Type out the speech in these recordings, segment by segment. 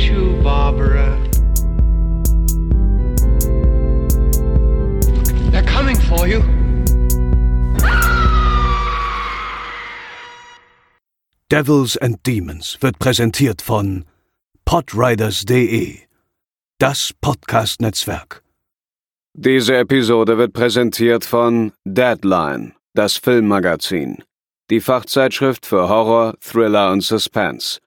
you, Barbara? They're coming for you. Devils and Demons wird präsentiert von podriders.de, das Podcast-Netzwerk. Diese Episode wird präsentiert von Deadline, das Filmmagazin, die Fachzeitschrift für Horror, Thriller und Suspense.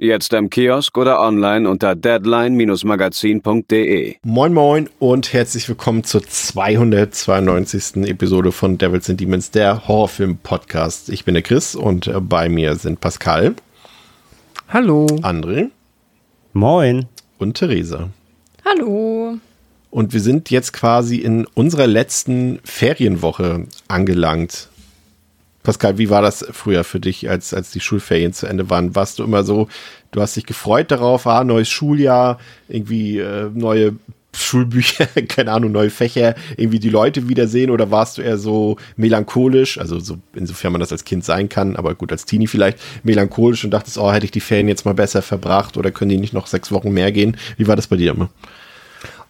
Jetzt am Kiosk oder online unter deadline-magazin.de. Moin Moin und herzlich willkommen zur 292. Episode von Devils and Demons, der Horrorfilm-Podcast. Ich bin der Chris und äh, bei mir sind Pascal. Hallo. André. Moin. Und Theresa. Hallo. Und wir sind jetzt quasi in unserer letzten Ferienwoche angelangt. Pascal, wie war das früher für dich, als, als die Schulferien zu Ende waren? Warst du immer so, du hast dich gefreut darauf, ah, neues Schuljahr, irgendwie äh, neue Schulbücher, keine Ahnung, neue Fächer, irgendwie die Leute wiedersehen oder warst du eher so melancholisch, also so, insofern man das als Kind sein kann, aber gut, als Teenie vielleicht, melancholisch und dachtest, oh, hätte ich die Ferien jetzt mal besser verbracht oder können die nicht noch sechs Wochen mehr gehen? Wie war das bei dir immer?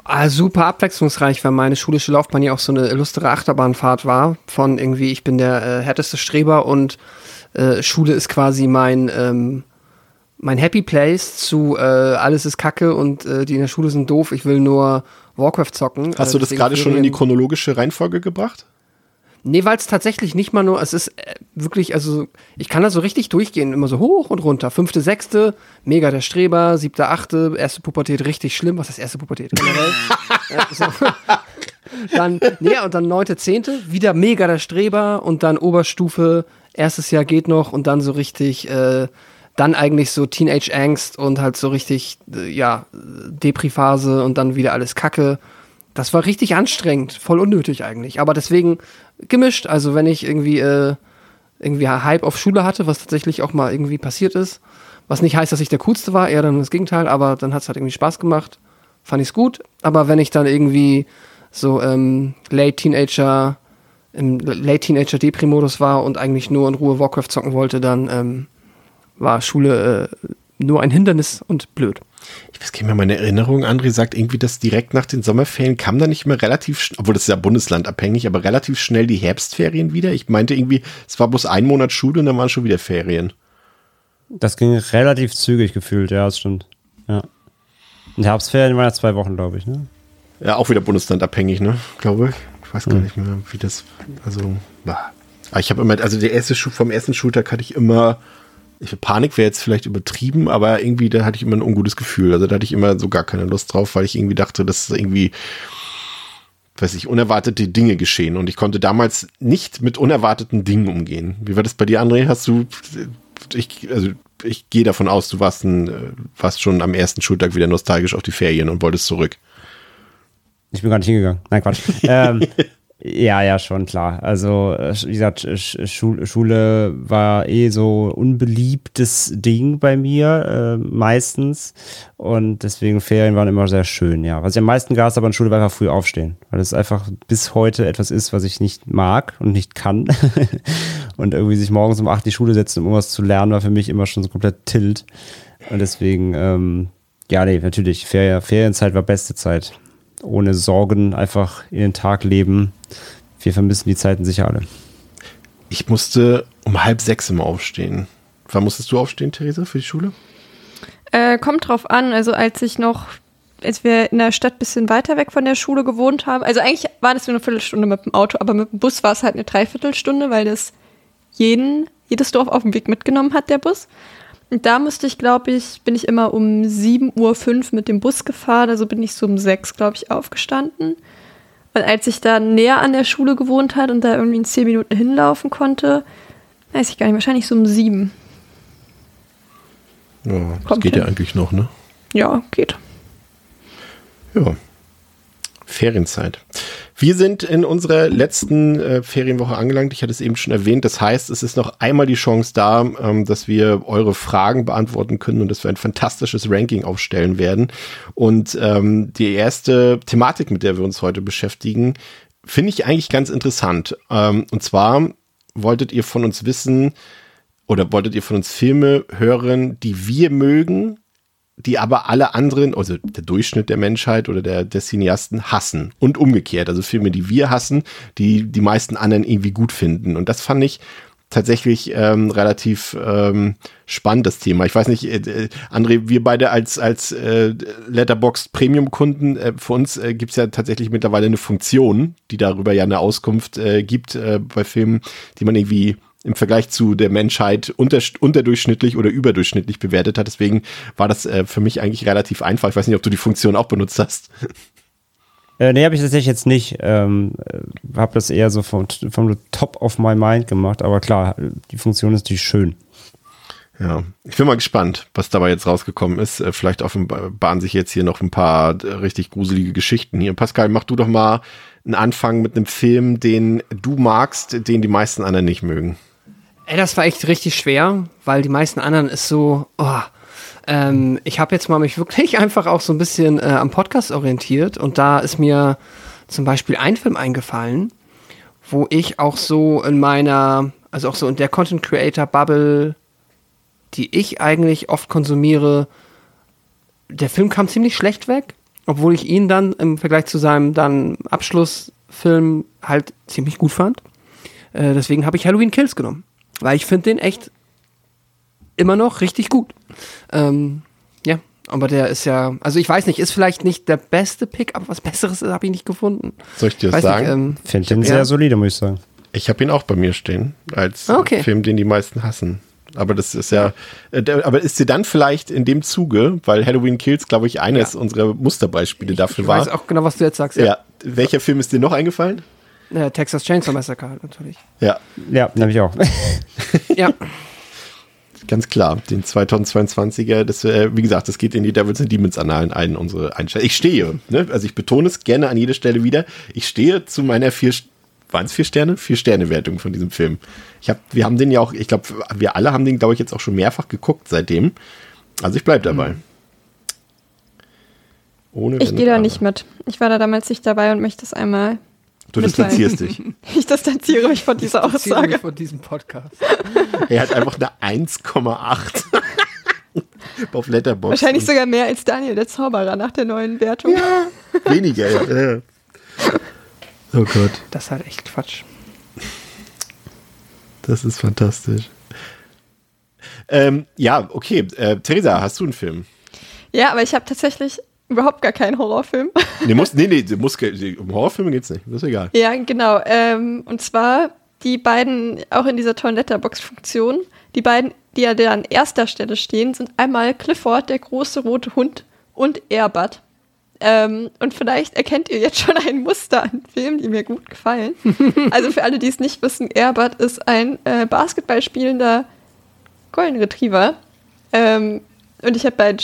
Ah, super abwechslungsreich, weil meine schulische Laufbahn ja auch so eine illustre Achterbahnfahrt war. Von irgendwie, ich bin der äh, härteste Streber und äh, Schule ist quasi mein, ähm, mein Happy Place zu äh, alles ist Kacke und äh, die in der Schule sind doof, ich will nur Warcraft zocken. Hast du das gerade schon in die chronologische Reihenfolge gebracht? Nee, weil es tatsächlich nicht mal nur, es ist äh, wirklich, also ich kann da so richtig durchgehen, immer so hoch und runter. Fünfte, sechste, mega der Streber, siebte, achte, erste Pubertät richtig schlimm. Was ist erste Pubertät? Generell. ja, so. Dann, nee, und dann neunte, zehnte, wieder mega der Streber und dann Oberstufe, erstes Jahr geht noch und dann so richtig, äh, dann eigentlich so Teenage-Angst und halt so richtig, äh, ja, Depri-Phase und dann wieder alles Kacke. Das war richtig anstrengend, voll unnötig eigentlich. Aber deswegen gemischt. Also wenn ich irgendwie äh, irgendwie Hype auf Schule hatte, was tatsächlich auch mal irgendwie passiert ist, was nicht heißt, dass ich der coolste war, eher dann das Gegenteil. Aber dann hat es halt irgendwie Spaß gemacht, fand ich es gut. Aber wenn ich dann irgendwie so ähm, Late Teenager im Late Teenager Depri-Modus war und eigentlich nur in Ruhe Warcraft zocken wollte, dann ähm, war Schule äh, nur ein Hindernis und blöd ich weiß gar nicht mehr meine Erinnerung, André sagt irgendwie, dass direkt nach den Sommerferien kam da nicht mehr relativ, obwohl das ist ja bundeslandabhängig, aber relativ schnell die Herbstferien wieder. Ich meinte irgendwie, es war bloß ein Monat Schule und dann waren schon wieder Ferien. Das ging relativ zügig gefühlt, ja, das stimmt. Ja. Und Herbstferien waren ja zwei Wochen, glaube ich, ne? Ja, auch wieder bundeslandabhängig, ne? Glaube ich. Ich weiß gar hm. nicht mehr, wie das, also, bah. ich habe immer, also der erste Schul, vom ersten Schultag hatte ich immer ich, Panik wäre jetzt vielleicht übertrieben, aber irgendwie, da hatte ich immer ein ungutes Gefühl. Also da hatte ich immer so gar keine Lust drauf, weil ich irgendwie dachte, dass irgendwie, weiß ich, unerwartete Dinge geschehen. Und ich konnte damals nicht mit unerwarteten Dingen umgehen. Wie war das bei dir, André? Hast du, ich, also ich gehe davon aus, du warst, ein, warst schon am ersten Schultag wieder nostalgisch auf die Ferien und wolltest zurück. Ich bin gar nicht hingegangen. Nein, Quatsch. ähm, ja, ja, schon klar. Also, äh, wie gesagt, Schule war eh so unbeliebtes Ding bei mir, äh, meistens. Und deswegen Ferien waren immer sehr schön, ja. Was ich am meisten gab, aber in Schule war einfach früh aufstehen. Weil es einfach bis heute etwas ist, was ich nicht mag und nicht kann. und irgendwie sich morgens um acht in die Schule setzen, um irgendwas zu lernen, war für mich immer schon so komplett tilt. Und deswegen, ähm, ja, nee, natürlich, Ferien, Ferienzeit war beste Zeit ohne Sorgen einfach in den Tag leben. Wir vermissen die Zeiten sicher alle. Ich musste um halb sechs immer aufstehen. Wann musstest du aufstehen, Theresa, für die Schule? Äh, kommt drauf an. Also als ich noch, als wir in der Stadt ein bisschen weiter weg von der Schule gewohnt haben, also eigentlich war das nur eine Viertelstunde mit dem Auto, aber mit dem Bus war es halt eine Dreiviertelstunde, weil das jeden, jedes Dorf auf dem Weg mitgenommen hat, der Bus. Da musste ich, glaube ich, bin ich immer um 7.05 Uhr mit dem Bus gefahren, also bin ich so um 6, glaube ich, aufgestanden. Und als ich da näher an der Schule gewohnt hat und da irgendwie in 10 Minuten hinlaufen konnte, weiß ich gar nicht, wahrscheinlich so um 7. Ja, das Kommt geht hin. ja eigentlich noch, ne? Ja, geht. Ja. Ferienzeit. Wir sind in unserer letzten äh, Ferienwoche angelangt. Ich hatte es eben schon erwähnt. Das heißt, es ist noch einmal die Chance da, ähm, dass wir eure Fragen beantworten können und dass wir ein fantastisches Ranking aufstellen werden. Und ähm, die erste Thematik, mit der wir uns heute beschäftigen, finde ich eigentlich ganz interessant. Ähm, und zwar wolltet ihr von uns wissen oder wolltet ihr von uns Filme hören, die wir mögen, die aber alle anderen, also der Durchschnitt der Menschheit oder der, der Cineasten hassen. Und umgekehrt. Also Filme, die wir hassen, die die meisten anderen irgendwie gut finden. Und das fand ich tatsächlich ähm, relativ ähm, spannend, das Thema. Ich weiß nicht, äh, äh, André, wir beide als, als äh, Letterboxd Premium-Kunden, äh, für uns äh, gibt es ja tatsächlich mittlerweile eine Funktion, die darüber ja eine Auskunft äh, gibt äh, bei Filmen, die man irgendwie im Vergleich zu der Menschheit unter, unterdurchschnittlich oder überdurchschnittlich bewertet hat. Deswegen war das äh, für mich eigentlich relativ einfach. Ich weiß nicht, ob du die Funktion auch benutzt hast. Äh, nee, habe ich tatsächlich jetzt nicht. Ähm, äh, habe das eher so vom, vom Top of my mind gemacht. Aber klar, die Funktion ist natürlich schön. Ja, ich bin mal gespannt, was dabei jetzt rausgekommen ist. Äh, vielleicht offenbaren sich jetzt hier noch ein paar äh, richtig gruselige Geschichten hier. Pascal, mach du doch mal einen Anfang mit einem Film, den du magst, den die meisten anderen nicht mögen. Ey, das war echt richtig schwer, weil die meisten anderen ist so, oh, ähm, ich habe jetzt mal mich wirklich einfach auch so ein bisschen äh, am Podcast orientiert und da ist mir zum Beispiel ein Film eingefallen, wo ich auch so in meiner, also auch so in der Content Creator Bubble, die ich eigentlich oft konsumiere, der Film kam ziemlich schlecht weg, obwohl ich ihn dann im Vergleich zu seinem dann Abschlussfilm halt ziemlich gut fand. Äh, deswegen habe ich Halloween Kills genommen. Weil ich finde den echt immer noch richtig gut. Ähm, ja, aber der ist ja, also ich weiß nicht, ist vielleicht nicht der beste Pick, aber was Besseres habe ich nicht gefunden. Soll ich dir das Weiß sagen? Ähm, Finde den Ja. sehr solide, muss ich sagen. Ich habe ihn auch bei mir stehen, als Ah, Okay. Film, den die meisten hassen. Aber das ist ja, äh, der- aber ist dir dann vielleicht in dem Zuge, weil Halloween Kills, glaube ich, eines Ja. unserer Musterbeispiele dafür ich war. weiß auch genau, was du jetzt sagst. ja. Welcher Film ist dir noch eingefallen? Ja, Texas Chainsaw Massacre halt natürlich. Ja, Ja, den habe ich auch. Ja, ganz klar. Den 2022er, das, äh, wie gesagt, das geht in die Devils and Demons Annalen ein, unsere Einstellung. Ich stehe, ne? also ich betone es gerne an jeder Stelle wieder. Ich stehe zu meiner vier, waren es vier Sterne? Vier Sterne Wertung von diesem Film. Ich hab, wir haben den ja auch, ich glaube, wir alle haben den, glaube ich, jetzt auch schon mehrfach geguckt seitdem. Also ich bleibe dabei. Ohne Ich gehe da nicht mit. Ich war da damals nicht dabei und möchte es einmal. Du mitteilen. distanzierst dich. Ich distanziere mich von dieser Distanziere mich Aussage. von diesem Podcast. Er hat einfach eine 1,8 auf Letterboxd. Wahrscheinlich sogar mehr als Daniel, der Zauberer, nach der neuen Wertung. weniger. Ja. Ja. Oh Gott. Das ist halt echt Quatsch. Das ist fantastisch. Ähm, ja, okay. Äh, Theresa, hast du einen Film? Ja, aber ich habe tatsächlich überhaupt gar keinen Horrorfilm. Nee, muss, nee, nee, muss, um Horrorfilme geht's nicht. Das ist egal. Ja, genau. Ähm, und zwar die beiden, auch in dieser tollen Letterbox-Funktion, die beiden, die ja da an erster Stelle stehen, sind einmal Clifford, der große rote Hund, und Airbud. Ähm, und vielleicht erkennt ihr jetzt schon ein Muster an Filmen, die mir gut gefallen. also für alle, die es nicht wissen, Airbud ist ein äh, Basketball spielender Golden Retriever. Ähm, und ich habe beiden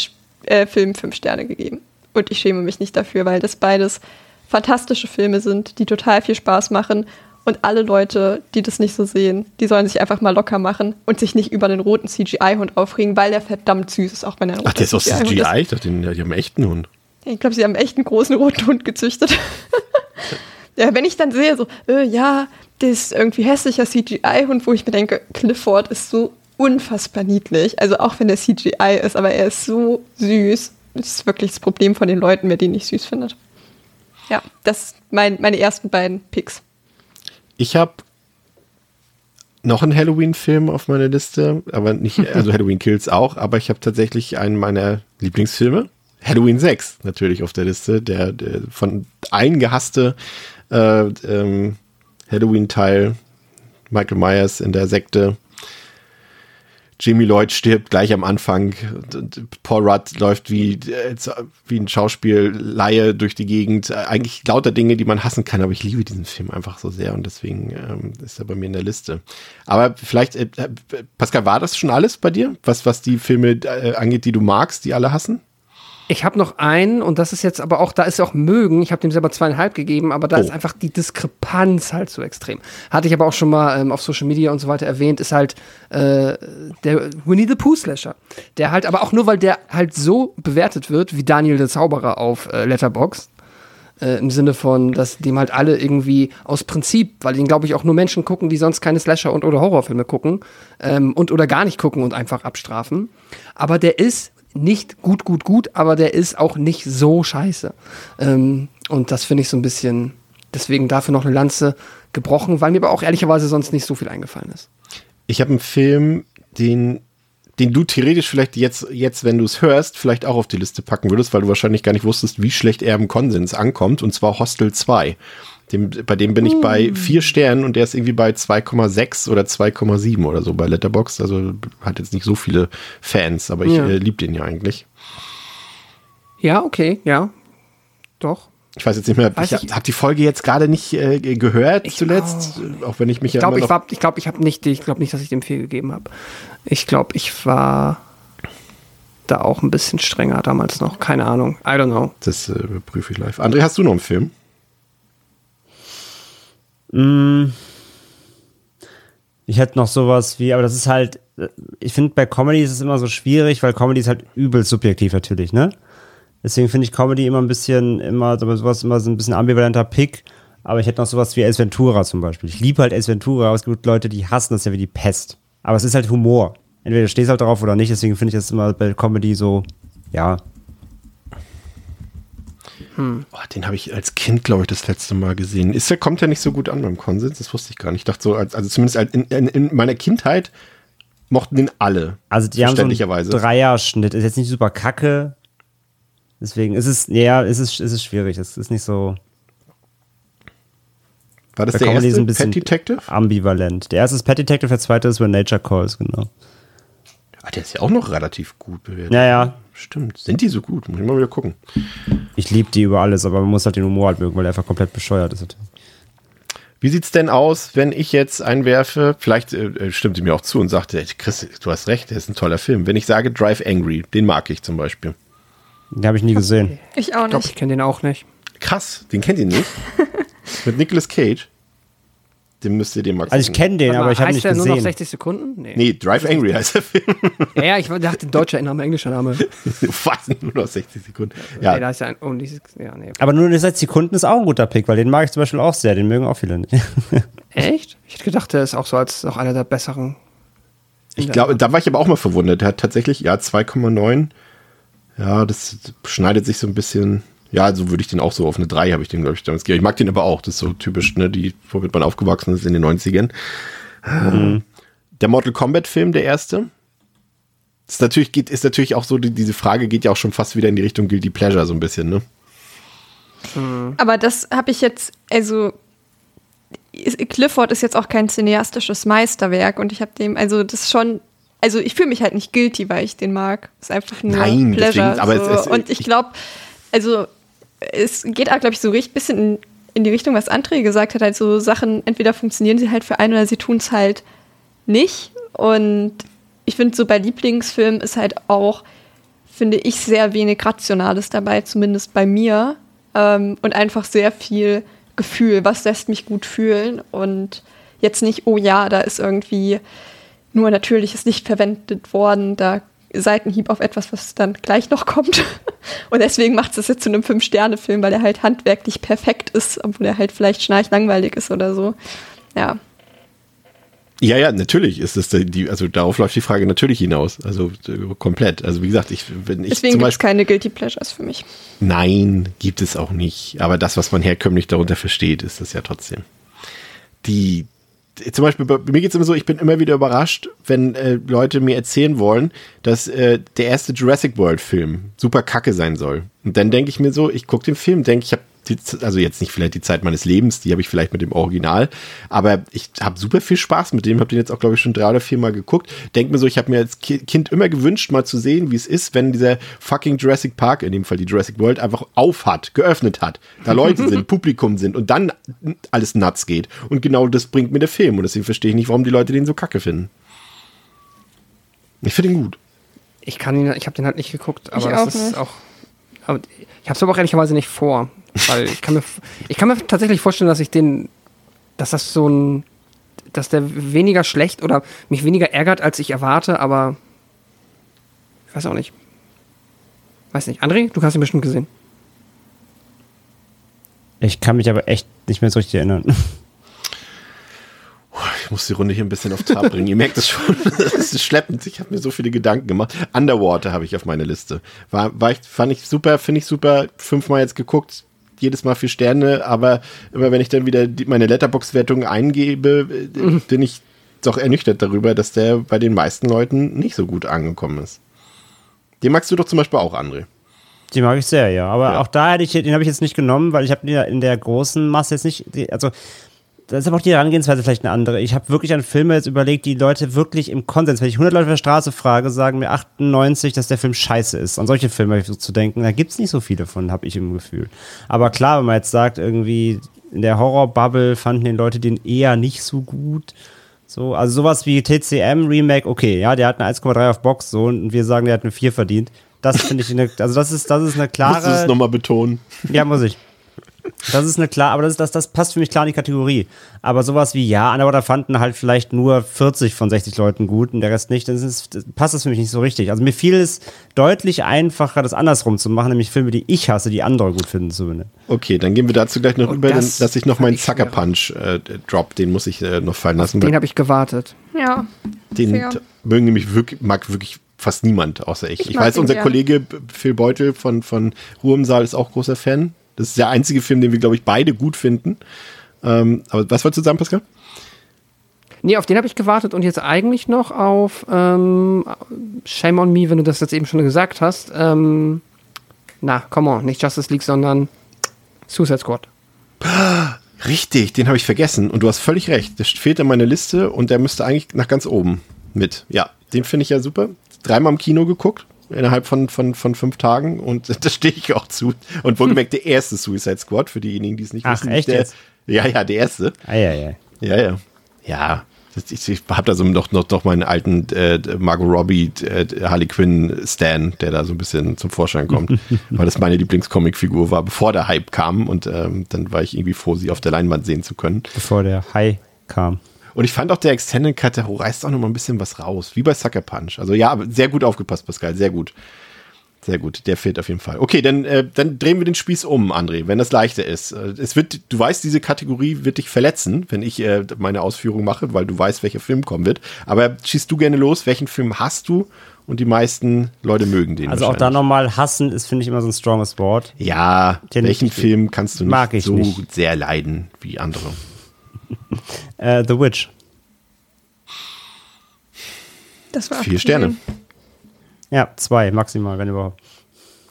äh, Filmen fünf Sterne gegeben. Und ich schäme mich nicht dafür, weil das beides fantastische Filme sind, die total viel Spaß machen. Und alle Leute, die das nicht so sehen, die sollen sich einfach mal locker machen und sich nicht über den roten CGI-Hund aufregen, weil der verdammt süß ist, auch wenn er Ach, der ist aus CGI? Ich dachte, die die haben einen echten Hund. ich glaube, sie haben echt einen großen roten Hund gezüchtet. ja, wenn ich dann sehe, so, äh, ja, das ist irgendwie hässlicher CGI-Hund, wo ich mir denke, Clifford ist so unfassbar niedlich. Also auch wenn der CGI ist, aber er ist so süß. Das ist wirklich das Problem von den Leuten, wer den nicht süß findet. Ja, das sind mein, meine ersten beiden Picks. Ich habe noch einen Halloween-Film auf meiner Liste, aber nicht, also Halloween Kills auch, aber ich habe tatsächlich einen meiner Lieblingsfilme. Halloween 6 natürlich auf der Liste, der, der von allen gehasste äh, ähm, Halloween-Teil, Michael Myers in der Sekte. Jimmy Lloyd stirbt gleich am Anfang. Und- Paul Rudd läuft wie, äh, wie ein Schauspiel-Laie durch die Gegend. Äh, Eigentlich lauter Dinge, die man hassen kann, aber ich liebe diesen Film einfach so sehr und deswegen ähm, ist er bei mir in der Liste. Aber vielleicht, äh, äh, Pascal, war das schon alles bei dir? Was, was die Filme äh, angeht, die du magst, die alle hassen? Ich habe noch einen und das ist jetzt aber auch, da ist auch mögen. Ich habe dem selber zweieinhalb gegeben, aber da Oh. ist einfach die Diskrepanz halt so extrem. Hatte ich aber auch schon mal ähm, auf Social Media und so weiter erwähnt, ist halt äh, der Winnie the Pooh Slasher. Der halt, aber auch nur, weil der halt so bewertet wird wie Daniel der Zauberer auf äh, Letterboxd. Äh, Im Sinne von, dass dem halt alle irgendwie aus Prinzip, weil ihn, glaube ich, auch nur Menschen gucken, die sonst keine Slasher- und oder Horrorfilme gucken ähm, und oder gar nicht gucken und einfach abstrafen. Aber der ist nicht gut, gut, gut, aber der ist auch nicht so scheiße. Ähm, und das finde ich so ein bisschen, deswegen dafür noch eine Lanze gebrochen, weil mir aber auch ehrlicherweise sonst nicht so viel eingefallen ist. Ich habe einen Film, den, den du theoretisch vielleicht jetzt, jetzt wenn du es hörst, vielleicht auch auf die Liste packen würdest, weil du wahrscheinlich gar nicht wusstest, wie schlecht er im Konsens ankommt, und zwar Hostel 2. Dem, bei dem bin ich Mm. bei vier Sternen und der ist irgendwie bei 2,6 oder 2,7 oder so bei Letterboxd. Also hat jetzt nicht so viele Fans, aber ich Ja. äh, liebe den ja eigentlich. Ja, okay, ja. Doch. Ich weiß jetzt nicht mehr, Weiß ich ich- habe die Folge jetzt gerade nicht äh, gehört Ich zuletzt, auch wenn ich mich Ich ja glaube, immer ich glaube, ich habe nicht, ich glaube nicht, dass ich dem viel gegeben habe. Ich glaube, ich war da auch ein bisschen strenger damals noch. Keine Ahnung. I don't know. Das äh, überprüfe ich live. André, hast du noch einen Film? Mm. Ich hätte noch sowas wie, aber das ist halt, ich finde bei Comedy ist es immer so schwierig, weil Comedy ist halt übel subjektiv natürlich, ne? Deswegen finde ich Comedy immer ein bisschen, immer sowas, immer so ein bisschen ambivalenter Pick. Aber ich hätte noch sowas wie Ace Ventura zum Beispiel. Ich liebe halt Ace Ventura, aber es gibt Leute, die hassen das ja wie die Pest. Aber es ist halt Humor. Entweder du stehst halt drauf oder nicht, deswegen finde ich das immer bei Comedy so, ja. Oh, den habe ich als Kind, glaube ich, das letzte Mal gesehen. Ist der kommt ja nicht so gut an beim Konsens, das wusste ich gar nicht. Ich dachte so, als, also zumindest in, in, in meiner Kindheit mochten den alle. Also die haben so einen. Dreierschnitt. Ist jetzt nicht super kacke. Deswegen ist es, ja, ist es, ist es schwierig. Es ist nicht so. War das Bei der erste ein bisschen Pet Detective? ambivalent. Der erste ist Pet Detective, der zweite ist When Nature Calls, genau. Ah, der ist ja auch noch relativ gut bewertet. Ja, ja. Stimmt. Sind die so gut? Muss ich mal wieder gucken. Ich liebe die über alles, aber man muss halt den Humor halt mögen, weil der einfach komplett bescheuert ist. Wie sieht's denn aus, wenn ich jetzt einwerfe, vielleicht äh, stimmt sie mir auch zu und sagt, ey, Chris, du hast recht, der ist ein toller Film. Wenn ich sage Drive Angry, den mag ich zum Beispiel. Den habe ich nie gesehen. Ich auch Ich nicht. ich kenne den auch nicht. Krass, den kennt ihr nicht? Mit Nicolas Cage. Den müsst ihr dir mal Also ich kenne den, Warte aber mal, ich habe heißt nicht der nur noch gesehen. 60 Sekunden? Nee. Nee, Drive Angry heißt der Film. Ja, ja, ich dachte deutscher Name, englischer Name. Was? Nur noch 60 Sekunden. Nee, da Ja, ist ja ein, oh, dieses, ja, nee. Aber nur in 60 Sekunden ist auch ein guter Pick, weil den mag ich zum Beispiel auch sehr. Den mögen auch viele nicht. Echt? Ich hätte gedacht, der ist auch so als auch einer der besseren. ich glaube, da war ich aber auch mal verwundert. Der hat tatsächlich, ja, 2,9. Ja, das schneidet sich so ein bisschen. Ja, so würde ich den auch so auf eine 3 habe ich den, glaube ich, damals gegeben. Ich mag den aber auch. Das ist so typisch, ne, die, womit man aufgewachsen ist in den 90ern. Der Mortal Kombat Film, der erste. Ist natürlich, geht, ist natürlich auch so, die, diese Frage geht ja auch schon fast wieder in die Richtung Guilty Pleasure so ein bisschen, ne? Aber das habe ich jetzt, also Clifford ist jetzt auch kein cineastisches Meisterwerk und ich habe dem, also das ist schon, also ich fühle mich halt nicht guilty, weil ich den mag. Es ist einfach nur Nein, Pleasure. deswegen, aber so. es ist- und ich glaube, also es geht auch, glaube ich, so richtig bisschen in, in die Richtung, was André gesagt hat, halt Sachen, entweder funktionieren sie halt für einen oder sie tun es halt nicht. Und ich finde so bei Lieblingsfilmen ist halt auch, finde ich, sehr wenig Rationales dabei, zumindest bei mir. Ähm, und einfach sehr viel Gefühl, was lässt mich gut fühlen. Und jetzt nicht, oh ja, da ist irgendwie nur natürliches Licht verwendet worden, da Seitenhieb auf etwas, was dann gleich noch kommt. Und deswegen macht es jetzt zu einem Fünf-Sterne-Film, weil er halt handwerklich perfekt ist, obwohl er halt vielleicht schnarchlangweilig ist oder so. Ja. Ja, ja, natürlich ist es die, also darauf läuft die Frage natürlich hinaus. Also äh, komplett. Also wie gesagt, ich, wenn ich Deswegen gibt es keine Guilty Pleasures für mich. Nein, gibt es auch nicht. Aber das, was man herkömmlich darunter versteht, ist das ja trotzdem. Die, zum Beispiel, bei mir geht es immer so, ich bin immer wieder überrascht, wenn äh, Leute mir erzählen wollen, dass äh, der erste Jurassic World Film super kacke sein soll. Und dann denke ich mir so, ich gucke den Film, denke ich habe also jetzt nicht vielleicht die Zeit meines Lebens, die habe ich vielleicht mit dem Original, aber ich habe super viel Spaß mit dem, habe den jetzt auch glaube ich schon drei oder vier Mal geguckt. Denk mir so, ich habe mir als Ki- Kind immer gewünscht, mal zu sehen, wie es ist, wenn dieser fucking Jurassic Park, in dem Fall die Jurassic World, einfach auf hat, geöffnet hat, da Leute sind, Publikum sind und dann alles nuts geht. Und genau das bringt mir der Film und deswegen verstehe ich nicht, warum die Leute den so kacke finden. Ich finde ihn gut. Ich kann ihn, ich habe den halt nicht geguckt, aber Ich das auch ist nicht. auch. Aber ich habe es aber auch ehrlicherweise nicht vor, weil ich kann mir, ich kann mir tatsächlich vorstellen, dass ich den, dass das so ein, dass der weniger schlecht oder mich weniger ärgert, als ich erwarte, aber ich weiß auch nicht. Weiß nicht. André, du hast ihn bestimmt gesehen. Ich kann mich aber echt nicht mehr so richtig erinnern. ich muss die Runde hier ein bisschen auf Trab bringen. Ihr merkt es schon, es ist schleppend. Ich habe mir so viele Gedanken gemacht. Underwater habe ich auf meiner Liste. War, war ich, fand ich super, finde ich super. Fünfmal jetzt geguckt, jedes Mal vier Sterne, aber immer wenn ich dann wieder die, meine Letterbox-Wertung eingebe, äh, Mhm. bin ich doch ernüchtert darüber, dass der bei den meisten Leuten nicht so gut angekommen ist. Den magst du doch zum Beispiel auch, André. Die mag ich sehr, ja. Aber Ja. auch da hätte ich, den habe ich jetzt nicht genommen, weil ich habe den in der großen Masse jetzt nicht, also da ist aber auch die Herangehensweise vielleicht eine andere. Ich habe wirklich an Filme jetzt überlegt, die Leute wirklich im Konsens, wenn ich 100 Leute auf der Straße frage, sagen mir 98, dass der Film scheiße ist. An solche Filme so zu denken. Da gibt es nicht so viele von, habe ich im Gefühl. Aber klar, wenn man jetzt sagt, irgendwie in der Horror-Bubble fanden den Leute den eher nicht so gut. So, also sowas wie TCM Remake, okay, ja, der hat eine 1,3 auf Box so und wir sagen, der hat eine 4 verdient. Das finde ich eine, also das ist, das ist eine Musst du es klare. nochmal betonen? Ja, muss ich. Das ist eine klar, aber das, das, das passt für mich klar in die Kategorie. Aber sowas wie, ja, Underwater fanden halt vielleicht nur 40 von 60 Leuten gut und der Rest nicht, dann passt das für mich nicht so richtig. Also mir fiel es deutlich einfacher, das andersrum zu machen, nämlich Filme, die ich hasse, die andere gut finden zu benennen. Okay, dann gehen wir dazu gleich noch Und rüber, das lasse ich noch meinen Sucker. Punch äh, Drop, den muss ich äh, noch fallen lassen. Den habe ich gewartet. Ja. Den fair. mögen nämlich wirklich, mag wirklich fast niemand außer ich. Ich, Ich weiß, unser gern. Kollege Phil Beutel von, von Saal ist auch großer Fan. Das ist der einzige Film, den wir, glaube ich, beide gut finden. Ähm, aber was wolltest du sagen, Pascal? Nee, auf den habe ich gewartet und jetzt eigentlich noch auf ähm, Shame on Me, wenn du das jetzt eben schon gesagt hast. Ähm, na, come on, nicht Justice League, sondern Suicide Squad. Richtig, den habe ich vergessen. Und du hast völlig recht. Der fehlt in meiner Liste und der müsste eigentlich nach ganz oben mit. Ja, den finde ich ja super. Dreimal im Kino geguckt. Innerhalb von, von, von fünf Tagen und da stehe ich auch zu. Und wohlgemerkt der erste Suicide Squad, für diejenigen, die es nicht Ach, wissen. echt der? Ja, ja, der erste. Eieiei. Ja, ja. Ja. Das- Ich, ich habe da so noch, noch, noch meinen alten äh, Margot Robbie, äh, Harley Quinn Stan, der da so ein bisschen zum Vorschein kommt, weil das meine Lieblingscomicfigur war, bevor der Hype kam und ähm, dann war ich irgendwie froh, sie auf der Leinwand sehen zu können. Bevor der Hai kam. Und ich fand auch der Extended Cut, der reißt auch noch mal ein bisschen was raus, wie bei Sucker Punch. Also ja, aber sehr gut aufgepasst, Pascal, sehr gut. Sehr gut, der fehlt auf jeden Fall. Okay, dann, äh, dann drehen wir den Spieß um, André, wenn das leichter ist. Äh, es wird, du weißt, diese Kategorie wird dich verletzen, wenn ich äh, meine Ausführung mache, weil du weißt, welcher Film kommen wird. Aber schießt du gerne los, welchen Film hast du? Und die meisten Leute mögen den. Also auch da nochmal hassen ist, finde ich, immer so ein stronges Wort. Ja, Den welchen Film kannst du nicht so nicht. sehr leiden wie andere? Äh, The Witch. Das war Vier Sterne. Ja, zwei maximal, wenn überhaupt.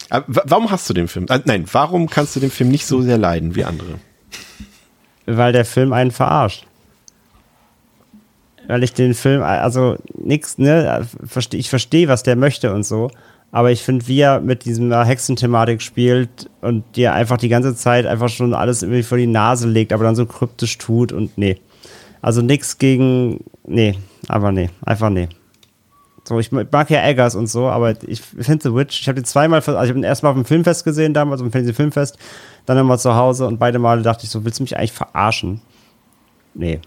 Aber wa- warum hast du den Film? Äh, nein, warum kannst du den Film nicht so sehr leiden wie andere? Weil der Film einen verarscht. Weil ich den Film, also nix, ne, ich verstehe, was der möchte und so, aber ich finde, wie er mit dieser Hexenthematik spielt und dir einfach die ganze Zeit einfach schon alles irgendwie vor die Nase legt, aber dann so kryptisch tut und nee. Also nix gegen, nee, aber nee, einfach nee. So, ich mag ja Eggers und so, aber ich finde The Witch, ich habe den zweimal, also ich habe den erstmal auf dem Filmfest gesehen damals, auf dem Fantasy Filmfest, dann nochmal zu Hause und beide Male dachte ich so, willst du mich eigentlich verarschen? Nee.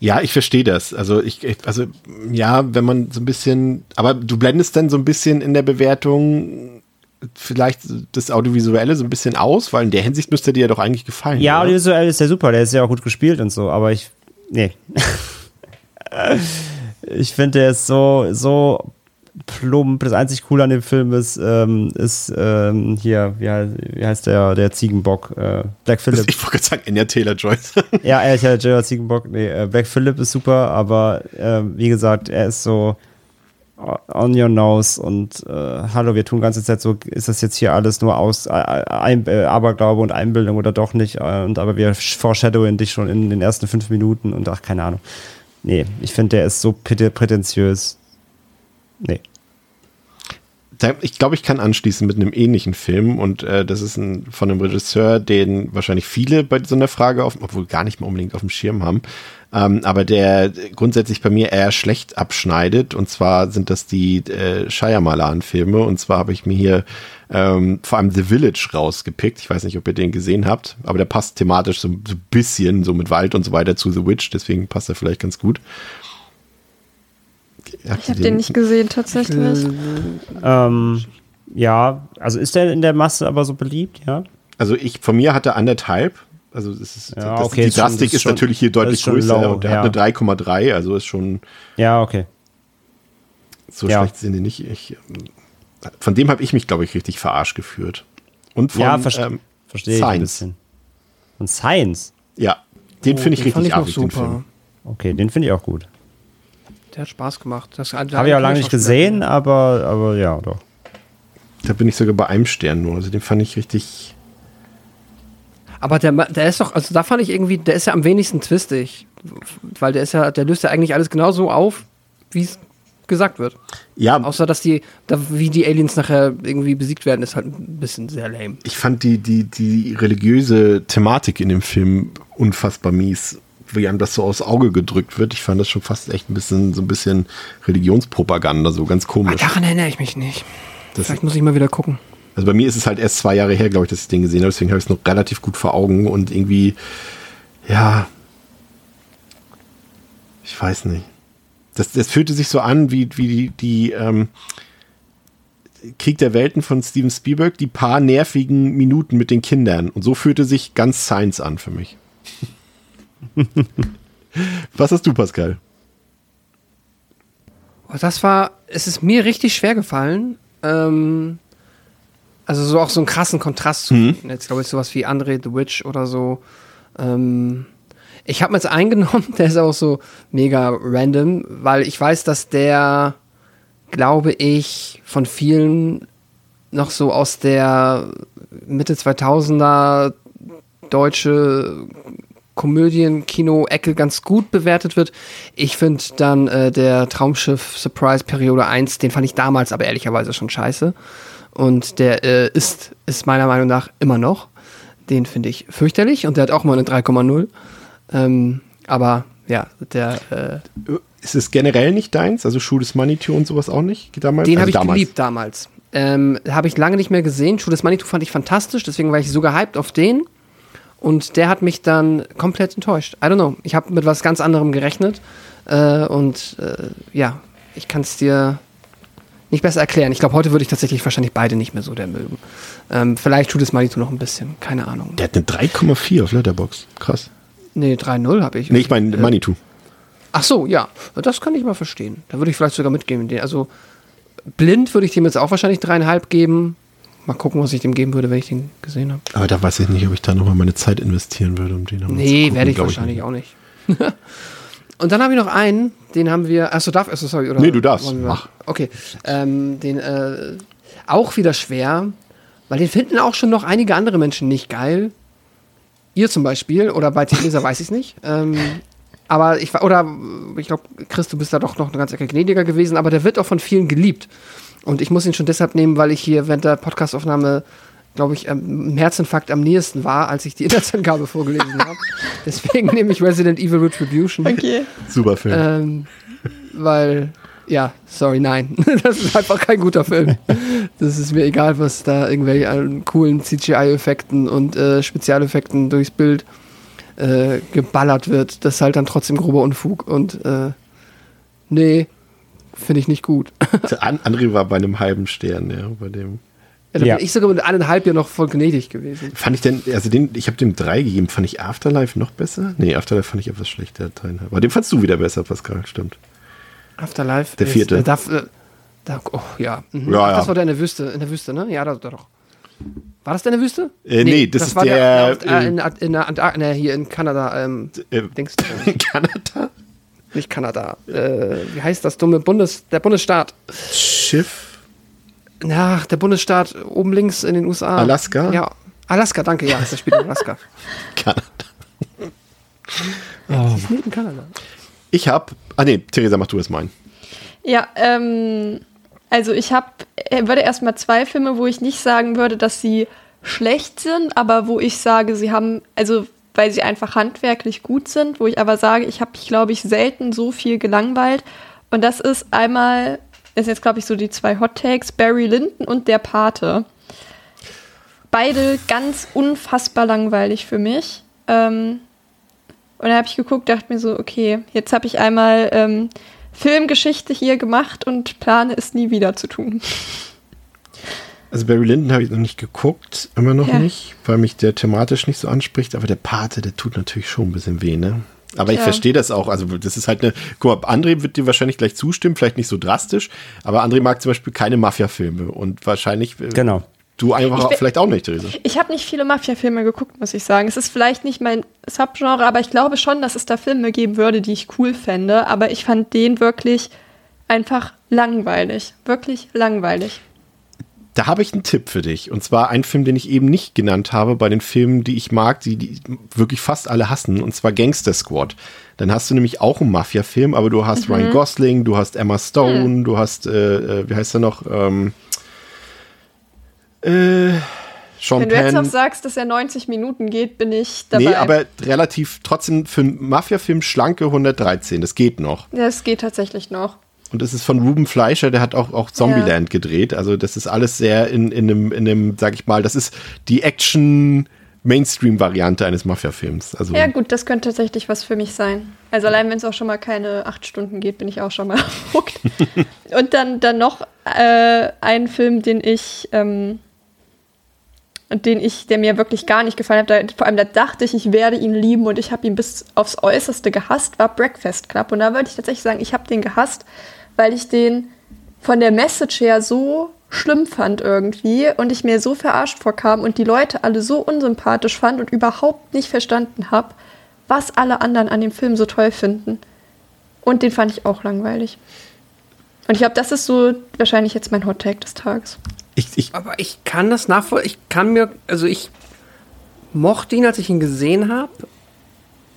Ja, ich verstehe das. Also ich, also ja, wenn man so ein bisschen, aber du blendest dann so ein bisschen in der Bewertung vielleicht das Audiovisuelle so ein bisschen aus, weil in der Hinsicht müsste dir ja doch eigentlich gefallen. Ja, oder? audiovisuell ist ja super, der ist ja auch gut gespielt und so, aber ich, nee. ich finde, der ist so, so plump. Das einzig Coole an dem Film ist, ähm, ist ähm, hier, wie heißt, wie heißt der, der Ziegenbock? Äh, Black Phillip. ich wollte gerade sagen, Anya Taylor-Joyce. Ja, er ist ja J.R. Ziegenbock. Nee, äh, Black Phillip ist super, aber ähm, wie gesagt, er ist so on your nose und äh, hallo, wir tun ganze Zeit so, ist das jetzt hier alles nur aus äh, ein, äh, Aberglaube und Einbildung oder doch nicht? Äh, und aber wir foreshadowen dich schon in den ersten fünf Minuten und ach, keine Ahnung. Nee, ich finde, der ist so präte- prätentiös. Nee. Ich glaube, ich kann anschließen mit einem ähnlichen Film und äh, das ist ein, von einem Regisseur, den wahrscheinlich viele bei so einer Frage auf, obwohl gar nicht mal unbedingt auf dem Schirm haben, ähm, aber der grundsätzlich bei mir eher schlecht abschneidet und zwar sind das die äh, Shyamalan-Filme und zwar habe ich mir hier ähm, vor allem The Village rausgepickt. Ich weiß nicht, ob ihr den gesehen habt, aber der passt thematisch so, so ein bisschen so mit Wald und so weiter zu The Witch, deswegen passt er vielleicht ganz gut. Ich habe den nicht gesehen, tatsächlich. Ähm, ja, also ist der in der Masse aber so beliebt, ja? Also ich, von mir hat er anderthalb, Also es ist, Ja, das, okay, die ist schon- Drastik das ist, ist natürlich hier deutlich größer low, und der ja. hat eine 3,3, also ist schon Ja, okay. so Ja. schlecht sind die nicht. Ich, ähm, von dem habe ich mich, glaube ich, richtig verarscht geführt. Und von, ja, verste ähm, verstehe ich ein Science. bisschen. Und Science. Ja, den finde ich Oh, Den fand richtig noch affig, den Film. Okay, den finde ich auch gut. Der hat Spaß gemacht. Das Habe ich auch lange nicht gesehen, aber, aber ja, doch. Da bin ich sogar bei einem Stern nur. Also den fand ich richtig. Aber der, der ist doch, also da fand ich irgendwie, der ist ja am wenigsten twistig. Weil der ist ja, der löst ja eigentlich alles genauso auf, wie es gesagt wird. Ja, Außer, dass die, da, wie die Aliens nachher irgendwie besiegt werden, ist halt ein bisschen sehr lame. ich fand die, die, die religiöse Thematik in dem Film unfassbar mies. Wie einem das so aufs Auge gedrückt wird. Ich fand das schon fast echt ein bisschen, so ein bisschen Religionspropaganda, so ganz komisch. daran erinnere ich mich nicht. Das- Vielleicht muss ich mal wieder gucken. Also bei mir ist es halt erst zwei Jahre her, glaube ich, dass ich den gesehen habe. Deswegen habe ich es noch relativ gut vor Augen und irgendwie, ja, ich weiß nicht. Das, das fühlte sich so an wie, wie die, die ähm, Krieg der Welten von Steven Spielberg, die paar nervigen Minuten mit den Kindern. Und so fühlte sich ganz Science an für mich. Was hast du, Pascal? Oh, Das war, es ist mir richtig schwer gefallen. Ähm, also so auch so einen krassen Kontrast zu finden. Jetzt glaube ich sowas wie Andre the Witch oder so. Ähm, ich habe mir jetzt eingenommen, der ist auch so mega random, weil ich weiß, dass der, glaube ich, von vielen noch so aus der Mitte 2000er deutsche Komödien-Kino-Ecke ganz gut bewertet wird. Ich finde dann äh, der Traumschiff Surprise Periode 1, den fand ich damals aber ehrlicherweise schon scheiße. Und der äh, ist, ist meiner Meinung nach immer noch. Den finde ich fürchterlich und der hat auch mal eine 3,0. Ähm, aber ja, der, äh, Ist es generell nicht deins? Also Schuh des Manitou und sowas auch nicht? Damals? den also habe ich damals. geliebt damals. Ähm, habe ich lange nicht mehr gesehen. Schuh des Manitou fand ich fantastisch, deswegen war ich so gehypt auf den. Und der hat mich dann komplett enttäuscht. I don't know. Ich habe mit was ganz anderem gerechnet. Äh, und äh, ja, ich kann es dir nicht besser erklären. Ich glaube, heute würde ich tatsächlich wahrscheinlich beide nicht mehr so der mögen. Ähm, vielleicht tut es Manitou noch ein bisschen. Keine Ahnung. Der hat eine 3,4 auf Letterbox. Krass. Nee, 3-0 habe ich. Nee, ich meine Äh, Manitou. Ach so, ja. Das kann ich mal verstehen. Da würde ich vielleicht sogar mitgeben. Also blind würde ich dem jetzt auch wahrscheinlich dreieinhalb geben. Mal gucken, was ich dem geben würde, wenn ich den gesehen habe. Aber da weiß ich nicht, ob ich da nochmal meine Zeit investieren würde, um den nochmal zu Nee, gucken, werde ich wahrscheinlich auch nicht. Und dann habe ich noch einen, den haben wir. Achso, darf achso, sorry, oder? Nee, du darfst. Mach. Okay. Ähm, den äh, auch wieder schwer, weil den finden auch schon noch einige andere Menschen nicht geil. Ihr zum Beispiel, oder bei Theresa weiß ich es nicht. Ähm, aber ich war, oder ich glaube, Chris, du bist da doch noch eine ganz Ecke gnädiger gewesen, aber der wird auch von vielen geliebt. Und ich muss ihn schon deshalb nehmen, weil ich hier während der Podcastaufnahme, glaube ich, im Herzinfarkt am nächsten war, als ich die Inhaltsangabe vorgelesen habe. Deswegen nehme ich Resident Evil Retribution. Okay. Super Film. Ähm, weil, ja, sorry, nein. Das ist einfach kein guter Film. Das ist mir egal, was da irgendwelche an coolen CGI-Effekten und äh, Spezialeffekten durchs Bild äh, geballert wird. Das ist halt dann trotzdem grober Unfug und äh, nee, finde ich nicht gut. An André war bei einem halben Stern, ja, bei dem. Ja, da Ja. bin ich sogar mit eineinhalb ja noch voll gnädig gewesen. Fand ich denn, also den, ich habe dem drei gegeben, fand ich Afterlife noch besser? Nee, Afterlife fand ich etwas schlechter, dreieinhalb. Aber den fandst du wieder besser, Pascal, stimmt. Afterlife. Der ist- vierte. äh, darf, äh, da, oh, ja. Mhm. Ja, Ach, ja. Das war der in der Wüste, in der Wüste, ne? Ja, da, da doch. War das der in der Wüste? Äh, nee, das ist war der, der, äh, äh, in, in, der Antar ne, hier in Kanada. Ähm, Äh, Dings, Kanada? Nicht Kanada. Äh, wie heißt das dumme Bundes, der Bundesstaat? Schiff? Na, der Bundesstaat oben links in den USA. Alaska? Ja, Alaska, danke, ja, das spielt in Alaska. Kanada. Das ist neben Kanada. Ich hab, ah nee, Theresa, mach du es meinen. Ja, ähm, also ich habe, würde erstmal zwei Filme, wo ich nicht sagen würde, dass sie schlecht sind, aber wo ich sage, sie haben, also weil sie einfach handwerklich gut sind, wo ich aber sage, ich habe mich, glaube ich, selten so viel gelangweilt. Und das ist einmal, das ist jetzt, glaube ich, so die zwei Hot Takes, Barry Lyndon und Der Pate. Beide ganz unfassbar langweilig für mich. Ähm, und dann habe ich geguckt, dachte mir so, okay, jetzt habe ich einmal ähm, Filmgeschichte hier gemacht und plane es nie wieder zu tun. Also Barry Lyndon habe ich noch nicht geguckt, immer noch Ja. nicht, weil mich der thematisch nicht so anspricht, aber der Pate, der tut natürlich schon ein bisschen weh, ne? Aber ich Ja. verstehe das auch. Also, das ist halt eine. Guck mal, André wird dir wahrscheinlich gleich zustimmen, vielleicht nicht so drastisch, aber André mag zum Beispiel keine Mafia-Filme und wahrscheinlich. äh, Genau. Du einfach Ich vielleicht auch nicht, Theresa. Ich habe nicht viele Mafia-Filme geguckt, muss ich sagen. Es ist vielleicht nicht mein Subgenre, aber ich glaube schon, dass es da Filme geben würde, die ich cool fände. Aber ich fand den wirklich einfach langweilig. Wirklich langweilig. Da habe ich einen Tipp für dich. Und zwar einen Film, den ich eben nicht genannt habe bei den Filmen, die ich mag, die, die wirklich fast alle hassen, und zwar Gangster Squad. Dann hast du nämlich auch einen Mafia-Film, aber du hast Ryan Gosling, du hast Emma Stone, du hast, äh, äh, wie heißt er noch? Ähm, äh, Sean Wenn du jetzt noch Penn. sagst, dass er 90 Minuten geht, bin ich dabei. Nee, aber relativ trotzdem für einen Mafia-Film schlanke 113. Das geht noch. Das geht tatsächlich noch. Und es ist von Ruben Fleischer, der hat auch, auch Zombieland gedreht. Also das ist alles sehr in, in, einem, in einem, sag ich mal, das ist die Action-Mainstream-Variante eines Mafia-Films. Also Ja, gut, das könnte tatsächlich was für mich sein. Also allein wenn es auch schon mal keine acht Stunden geht, bin ich auch schon mal hooked. Und dann, dann noch äh, ein Film, den ich, ähm, den ich, der mir wirklich gar nicht gefallen hat. Da, vor allem da dachte ich, ich werde ihn lieben und ich habe ihn bis aufs Äußerste gehasst, war Breakfast Club. Und da würde ich tatsächlich sagen, ich habe den gehasst, weil ich den von der Message her so schlimm fand irgendwie und ich mir so verarscht vorkam und die Leute alle so unsympathisch fand und überhaupt nicht verstanden habe, was alle anderen an dem Film so toll finden. Und den fand ich auch langweilig. Und ich glaube, das ist so wahrscheinlich jetzt mein Hot Take des Tages. ich, ich, Aber ich kann das nachvollziehen. Ich kann mir, also ich mochte ihn, als ich ihn gesehen habe.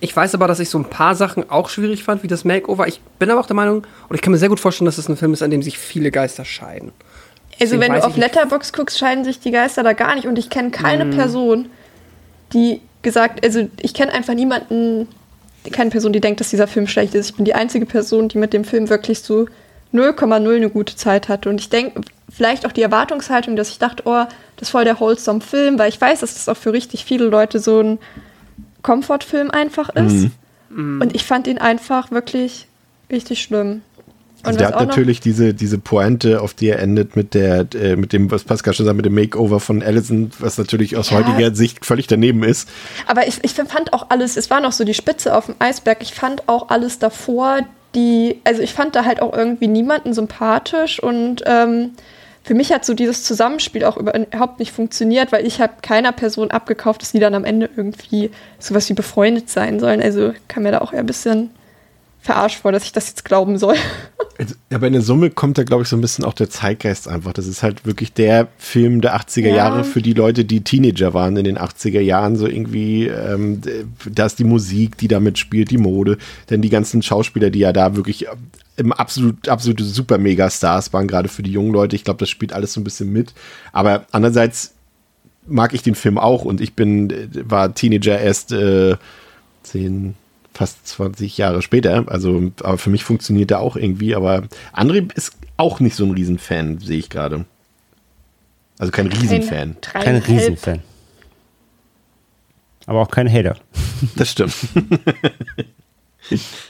Ich weiß aber, dass ich so ein paar Sachen auch schwierig fand, wie das Makeover. Ich bin aber auch der Meinung, und ich kann mir sehr gut vorstellen, dass es ein Film ist, an dem sich viele Geister scheiden. Also Deswegen wenn du auf. Letterbox guckst, scheiden sich die Geister da gar nicht. Und ich kenne keine Mhm. Person, die gesagt, also ich kenne einfach niemanden, keine Person, die denkt, dass dieser Film schlecht ist. Ich bin die einzige Person, die mit dem Film wirklich so 0,0 eine gute Zeit hatte. Und ich denke, vielleicht auch die Erwartungshaltung, dass ich dachte, oh, das ist voll der wholesome Film, weil ich weiß, dass das auch für richtig viele Leute so ein Komfortfilm einfach ist. Und ich fand ihn einfach wirklich richtig schlimm. also Und der was hat natürlich diese, diese Pointe, auf die er endet mit der, äh, mit dem, was Pascal schon sagt, mit dem Makeover von Allison, was natürlich aus Ja. heutiger Sicht völlig daneben ist. Aber ich, ich fand auch alles, es war noch so die Spitze auf dem Eisberg. Ich fand auch alles davor, die, also ich fand da halt auch irgendwie niemanden sympathisch und ähm, für mich hat so dieses Zusammenspiel auch überhaupt nicht funktioniert, weil ich habe keiner Person abgekauft, dass die dann am Ende irgendwie sowas wie befreundet sein sollen. Also kam mir da auch eher ein bisschen verarscht vor, dass ich das jetzt glauben soll. Aber in der Summe kommt da, glaube ich, so ein bisschen auch der Zeitgeist einfach. Das ist halt wirklich der Film der 80er Ja. Jahre für die Leute, die Teenager waren in den 80er Jahren. So irgendwie, ähm, da ist die Musik, die da mitspielt, die Mode, denn die ganzen Schauspieler, die ja da wirklich absolut, absolute super Megastars waren, gerade für die jungen Leute. Ich glaube, das spielt alles so ein bisschen mit. Aber andererseits mag ich den Film auch und ich bin, äh, war Teenager erst äh, zehn, fast 20 Jahre später. Also, aber für mich funktioniert er auch irgendwie. Aber André ist auch nicht so ein Riesenfan, sehe ich gerade. Also kein Riesenfan. Kein Kein. Riesenfan. Aber auch kein Hater. Das stimmt.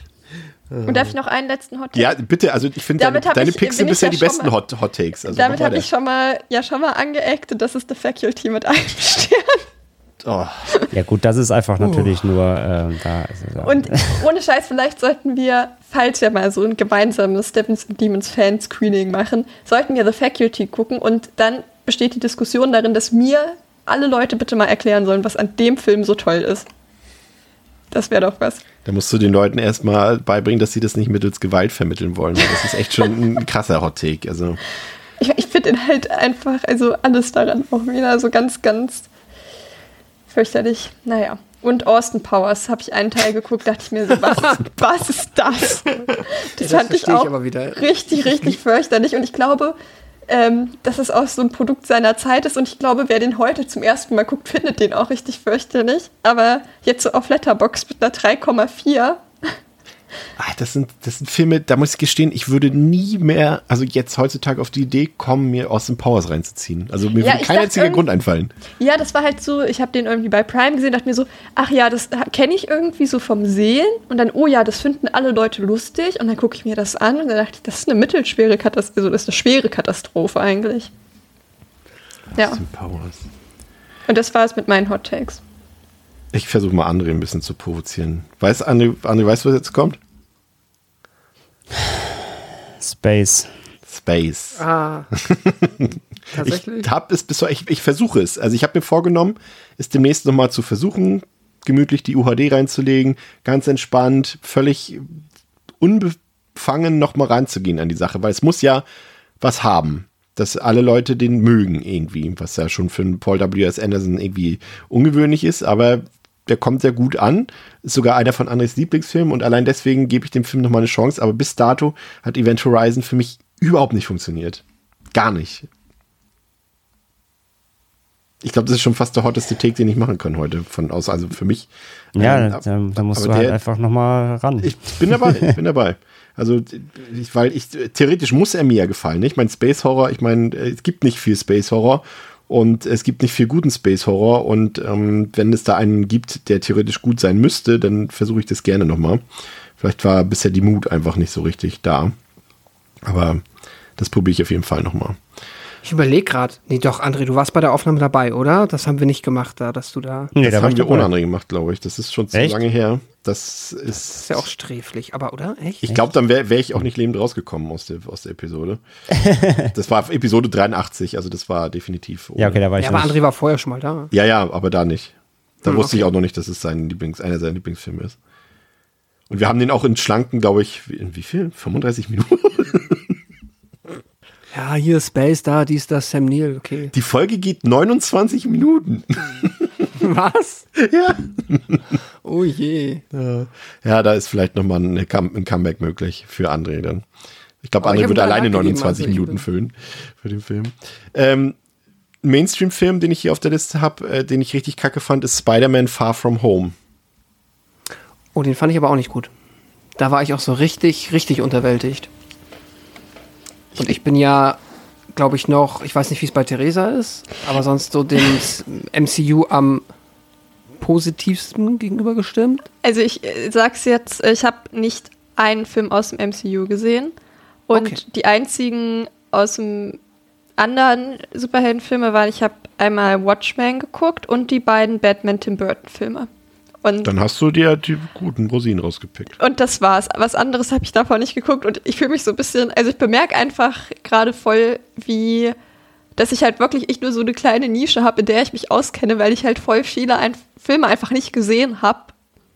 Und darf ich noch einen letzten Hot Take? Ja, bitte, also ich finde, deine, deine ich- Picks sind bisher ja die besten mal- Hot, Hot Takes. Also Damit habe ich schon mal, ja schon mal angeeckt und das ist The Faculty mit einem Stern. oh, Ja, gut, das ist einfach natürlich nur ähm, da. Es, Und ohne Scheiß, vielleicht sollten wir, falls wir mal so ein gemeinsames Stephens and Demons Fan Screening machen, sollten wir The Faculty gucken und dann besteht die Diskussion darin, dass mir alle Leute bitte mal erklären sollen, was an dem Film so toll ist. Das wäre doch was. Da musst du den Leuten erstmal beibringen, dass sie das nicht mittels Gewalt vermitteln wollen. Das ist echt schon ein krasser Hot Take. Also, Ich, ich finde ihn halt einfach, also alles daran auch wieder so ganz, ganz fürchterlich. Naja. Und Austin Powers habe ich einen Teil geguckt, dachte ich mir so, was, was ist das? Das das fand ich ich auch aber wieder. richtig, richtig fürchterlich. Und ich glaube, ähm, dass es auch so ein Produkt seiner Zeit ist. Und ich glaube, wer den heute zum ersten Mal guckt, findet den auch richtig fürchterlich. Aber jetzt so auf Letterbox mit einer 3,4. Ah, das, sind, das sind Filme, da muss ich gestehen, ich würde nie mehr, also jetzt heutzutage auf die Idee kommen, mir Austin Powers reinzuziehen. Also mir Ja, würde kein dachte einziger Grund einfallen. Ja, das war halt so, ich habe den irgendwie bei Prime gesehen, dachte mir so, ach ja, das kenne ich irgendwie so vom Sehen. Und dann, oh ja, das finden alle Leute lustig. Und dann gucke ich mir das an und dann dachte ich, das ist eine mittelschwere Katastrophe, also das ist eine schwere Katastrophe eigentlich. Ja. Austin Powers. Und das war es mit meinen Hot Takes. Ich versuche mal André ein bisschen zu provozieren. Weiß André, André weißt du, was jetzt kommt? Space. Space. Ah. Ich Tatsächlich? es bis ich, ich versuche es. Also ich habe mir vorgenommen, es demnächst nochmal zu versuchen, gemütlich die UHD reinzulegen, ganz entspannt, völlig unbefangen nochmal reinzugehen an die Sache, weil es muss ja was haben, dass alle Leute den mögen irgendwie, was ja schon für einen Paul W.S. Anderson irgendwie ungewöhnlich ist, aber der kommt sehr gut an, ist sogar einer von Andres Lieblingsfilmen und allein deswegen gebe ich dem Film nochmal eine Chance, aber bis dato hat Event Horizon für mich überhaupt nicht funktioniert. Gar nicht. Ich glaube, das ist schon fast der hotteste Take, den ich machen kann heute von aus, also für mich. Ja, Ähm, da, da musst du halt der- einfach nochmal ran. Ich bin dabei, ich bin dabei. Also, ich, weil ich, theoretisch muss er mir ja gefallen. Ne? Ich meine, Space Horror, ich meine, es gibt nicht viel Space Horror und es gibt nicht viel guten Space Horror und ähm, wenn es da einen gibt, der theoretisch gut sein müsste, dann versuche ich das gerne nochmal. Vielleicht war bisher die Mut einfach nicht so richtig da. Aber das probiere ich auf jeden Fall nochmal. Ich überlege gerade. Nee, doch, André, du warst bei der Aufnahme dabei, oder? Das haben wir nicht gemacht, da, dass du da. nee, das da haben ich wir ohne andere gemacht, glaube ich. Das ist schon zu lange her. Das ist. Das ist ja auch sträflich, aber, oder? Echt? Ich glaube, dann wäre wär ich auch nicht lebend rausgekommen aus der, aus der Episode. das war Episode 83, also das war definitiv. Ja, okay, da war ich ja, aber nicht. André war vorher schon mal da. ja, ja, aber da nicht. Da Hm, wusste ich okay. auch noch nicht, dass es sein Lieblings, einer seiner Lieblingsfilme ist. Und wir haben den auch in schlanken, glaube ich, in wie viel? 35 Minuten? Ja, hier Space, da, dies, das, Sam Neill, okay. Die Folge geht 29 Minuten. Was? ja. Oh je. Ja, da ist vielleicht nochmal ein, Come- ein Comeback möglich für André dann. Ich glaube, ich André würde alleine nachgegeben, 29 also Minuten füllen für den Film. Ähm, Mainstream-Film, den ich hier auf der Liste habe, äh, den ich richtig kacke fand, ist Spider-Man Far From Home. Oh, den fand ich aber auch nicht gut. Da war ich auch so richtig, richtig unterwältigt. Und ich bin ja, glaube ich, noch, ich weiß nicht, wie es bei Theresa ist, aber sonst so dem MCU am positivsten gegenübergestimmt. Also ich äh, sag's jetzt, ich habe nicht einen Film aus dem MCU gesehen. Und Okay. die einzigen aus dem anderen Superheldenfilme waren, ich habe einmal Watchmen geguckt und die beiden Batman Tim Burton Filme. Und, Dann hast du dir die guten Rosinen rausgepickt. und das war's. Was anderes habe ich davon nicht geguckt und ich fühle mich so ein bisschen, also ich bemerke einfach gerade voll, wie, dass ich halt wirklich echt nur so eine kleine Nische habe, in der ich mich auskenne, weil ich halt voll viele ein Filme einfach nicht gesehen habe.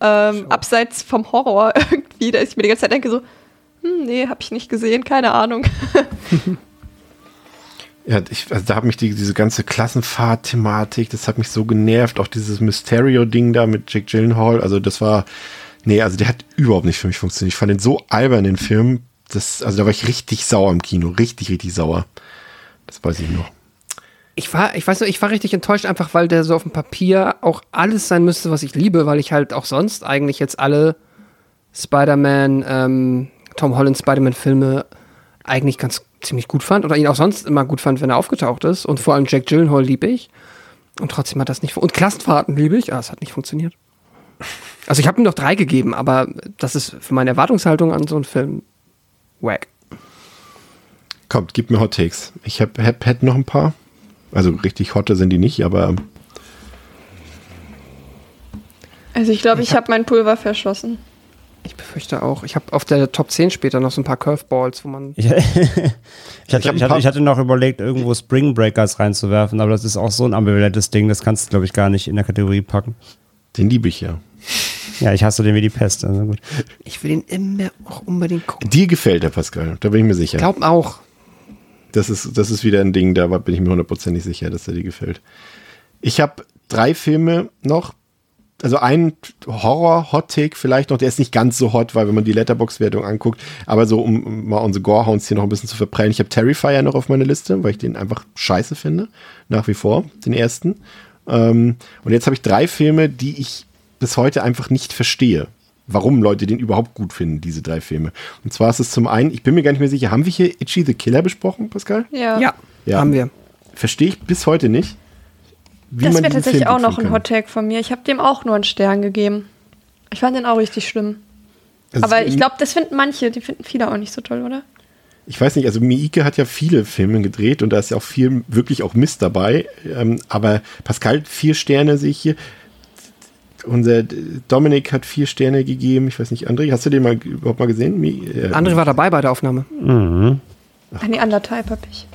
Ähm, abseits vom Horror irgendwie, da ich mir die ganze Zeit denke so, hm, nee, habe ich nicht gesehen, keine Ahnung. Ja, ich, also da hat mich die, diese ganze Klassenfahrt-Thematik, das hat mich so genervt. Auch dieses Mysterio-Ding da mit Jake Gyllenhaal. Also das war, nee, also der hat überhaupt nicht für mich funktioniert. Ich fand den so albern, den Film. Das, also da war ich richtig sauer im Kino. Richtig, richtig sauer. Das weiß ich noch. Ich war, ich weiß nicht, ich war richtig enttäuscht, einfach weil der so auf dem Papier auch alles sein müsste, was ich liebe, weil ich halt auch sonst eigentlich jetzt alle Spider-Man, ähm, Tom Holland Spider-Man-Filme eigentlich ganz ziemlich gut fand oder ihn auch sonst immer gut fand, wenn er aufgetaucht ist. Und vor allem Jack Gyllenhaal liebe ich. Und trotzdem hat das nicht Und Klassenfahrten liebe ich, aber es hat nicht funktioniert. Also ich habe ihm noch drei gegeben, aber das ist für meine Erwartungshaltung an so einen Film wack. Kommt, gib mir Hot Takes. Ich hab, hab, hätte noch ein paar. Also richtig hotte sind die nicht, aber Also ich glaube, ich habe mein Pulver verschossen. Ich befürchte auch. Ich habe auf der Top 10 später noch so ein paar Curveballs, wo man Ich, hatte, Ich ein ich, hatte, ich hatte noch überlegt, irgendwo Spring Breakers reinzuwerfen, aber das ist auch so ein ambivalentes Ding, das kannst du, glaube ich, gar nicht in der Kategorie packen. den liebe ich ja. Ja, ich hasse den wie die Pest. Also gut. Ich will ihn immer auch unbedingt gucken. Dir gefällt der Pascal, da bin ich mir sicher. Glaub auch. Das ist, das ist wieder ein Ding, da bin ich mir hundertprozentig sicher, dass er dir gefällt. Ich habe drei Filme noch. Also ein Horror-Hot-Take vielleicht noch, der ist nicht ganz so hot, weil wenn man die Letterbox-Wertung anguckt, aber so, um um mal unsere Gorehounds hier noch ein bisschen zu verprellen, ich habe Terrifier noch auf meiner Liste, weil ich den einfach scheiße finde, nach wie vor, den ersten. Ähm, und jetzt habe ich drei Filme, die ich bis heute einfach nicht verstehe, warum Leute den überhaupt gut finden, diese drei Filme. Und zwar ist es zum einen, ich bin mir gar nicht mehr sicher, haben wir hier Itchy the Killer besprochen, Pascal? Ja. Ja, Ja. haben wir. Verstehe ich bis heute nicht. Wie das man wäre diesen tatsächlich Film auch noch ein finden kann. Hot Take von mir. Ich habe dem auch nur einen Stern gegeben. Ich fand den auch richtig schlimm. Also Aber es- ich glaube, das finden manche, die finden viele auch nicht so toll, oder? ich weiß nicht, also Miike hat ja viele Filme gedreht und da ist ja auch viel, wirklich auch Mist dabei. Ähm, aber Pascal, vier Sterne sehe ich hier. Unser Dominik hat vier Sterne gegeben. Ich weiß nicht, André, hast du den mal überhaupt mal gesehen? Äh, André war dabei bei der Aufnahme. Mhm. Ah, nee, anderthalb hab ich.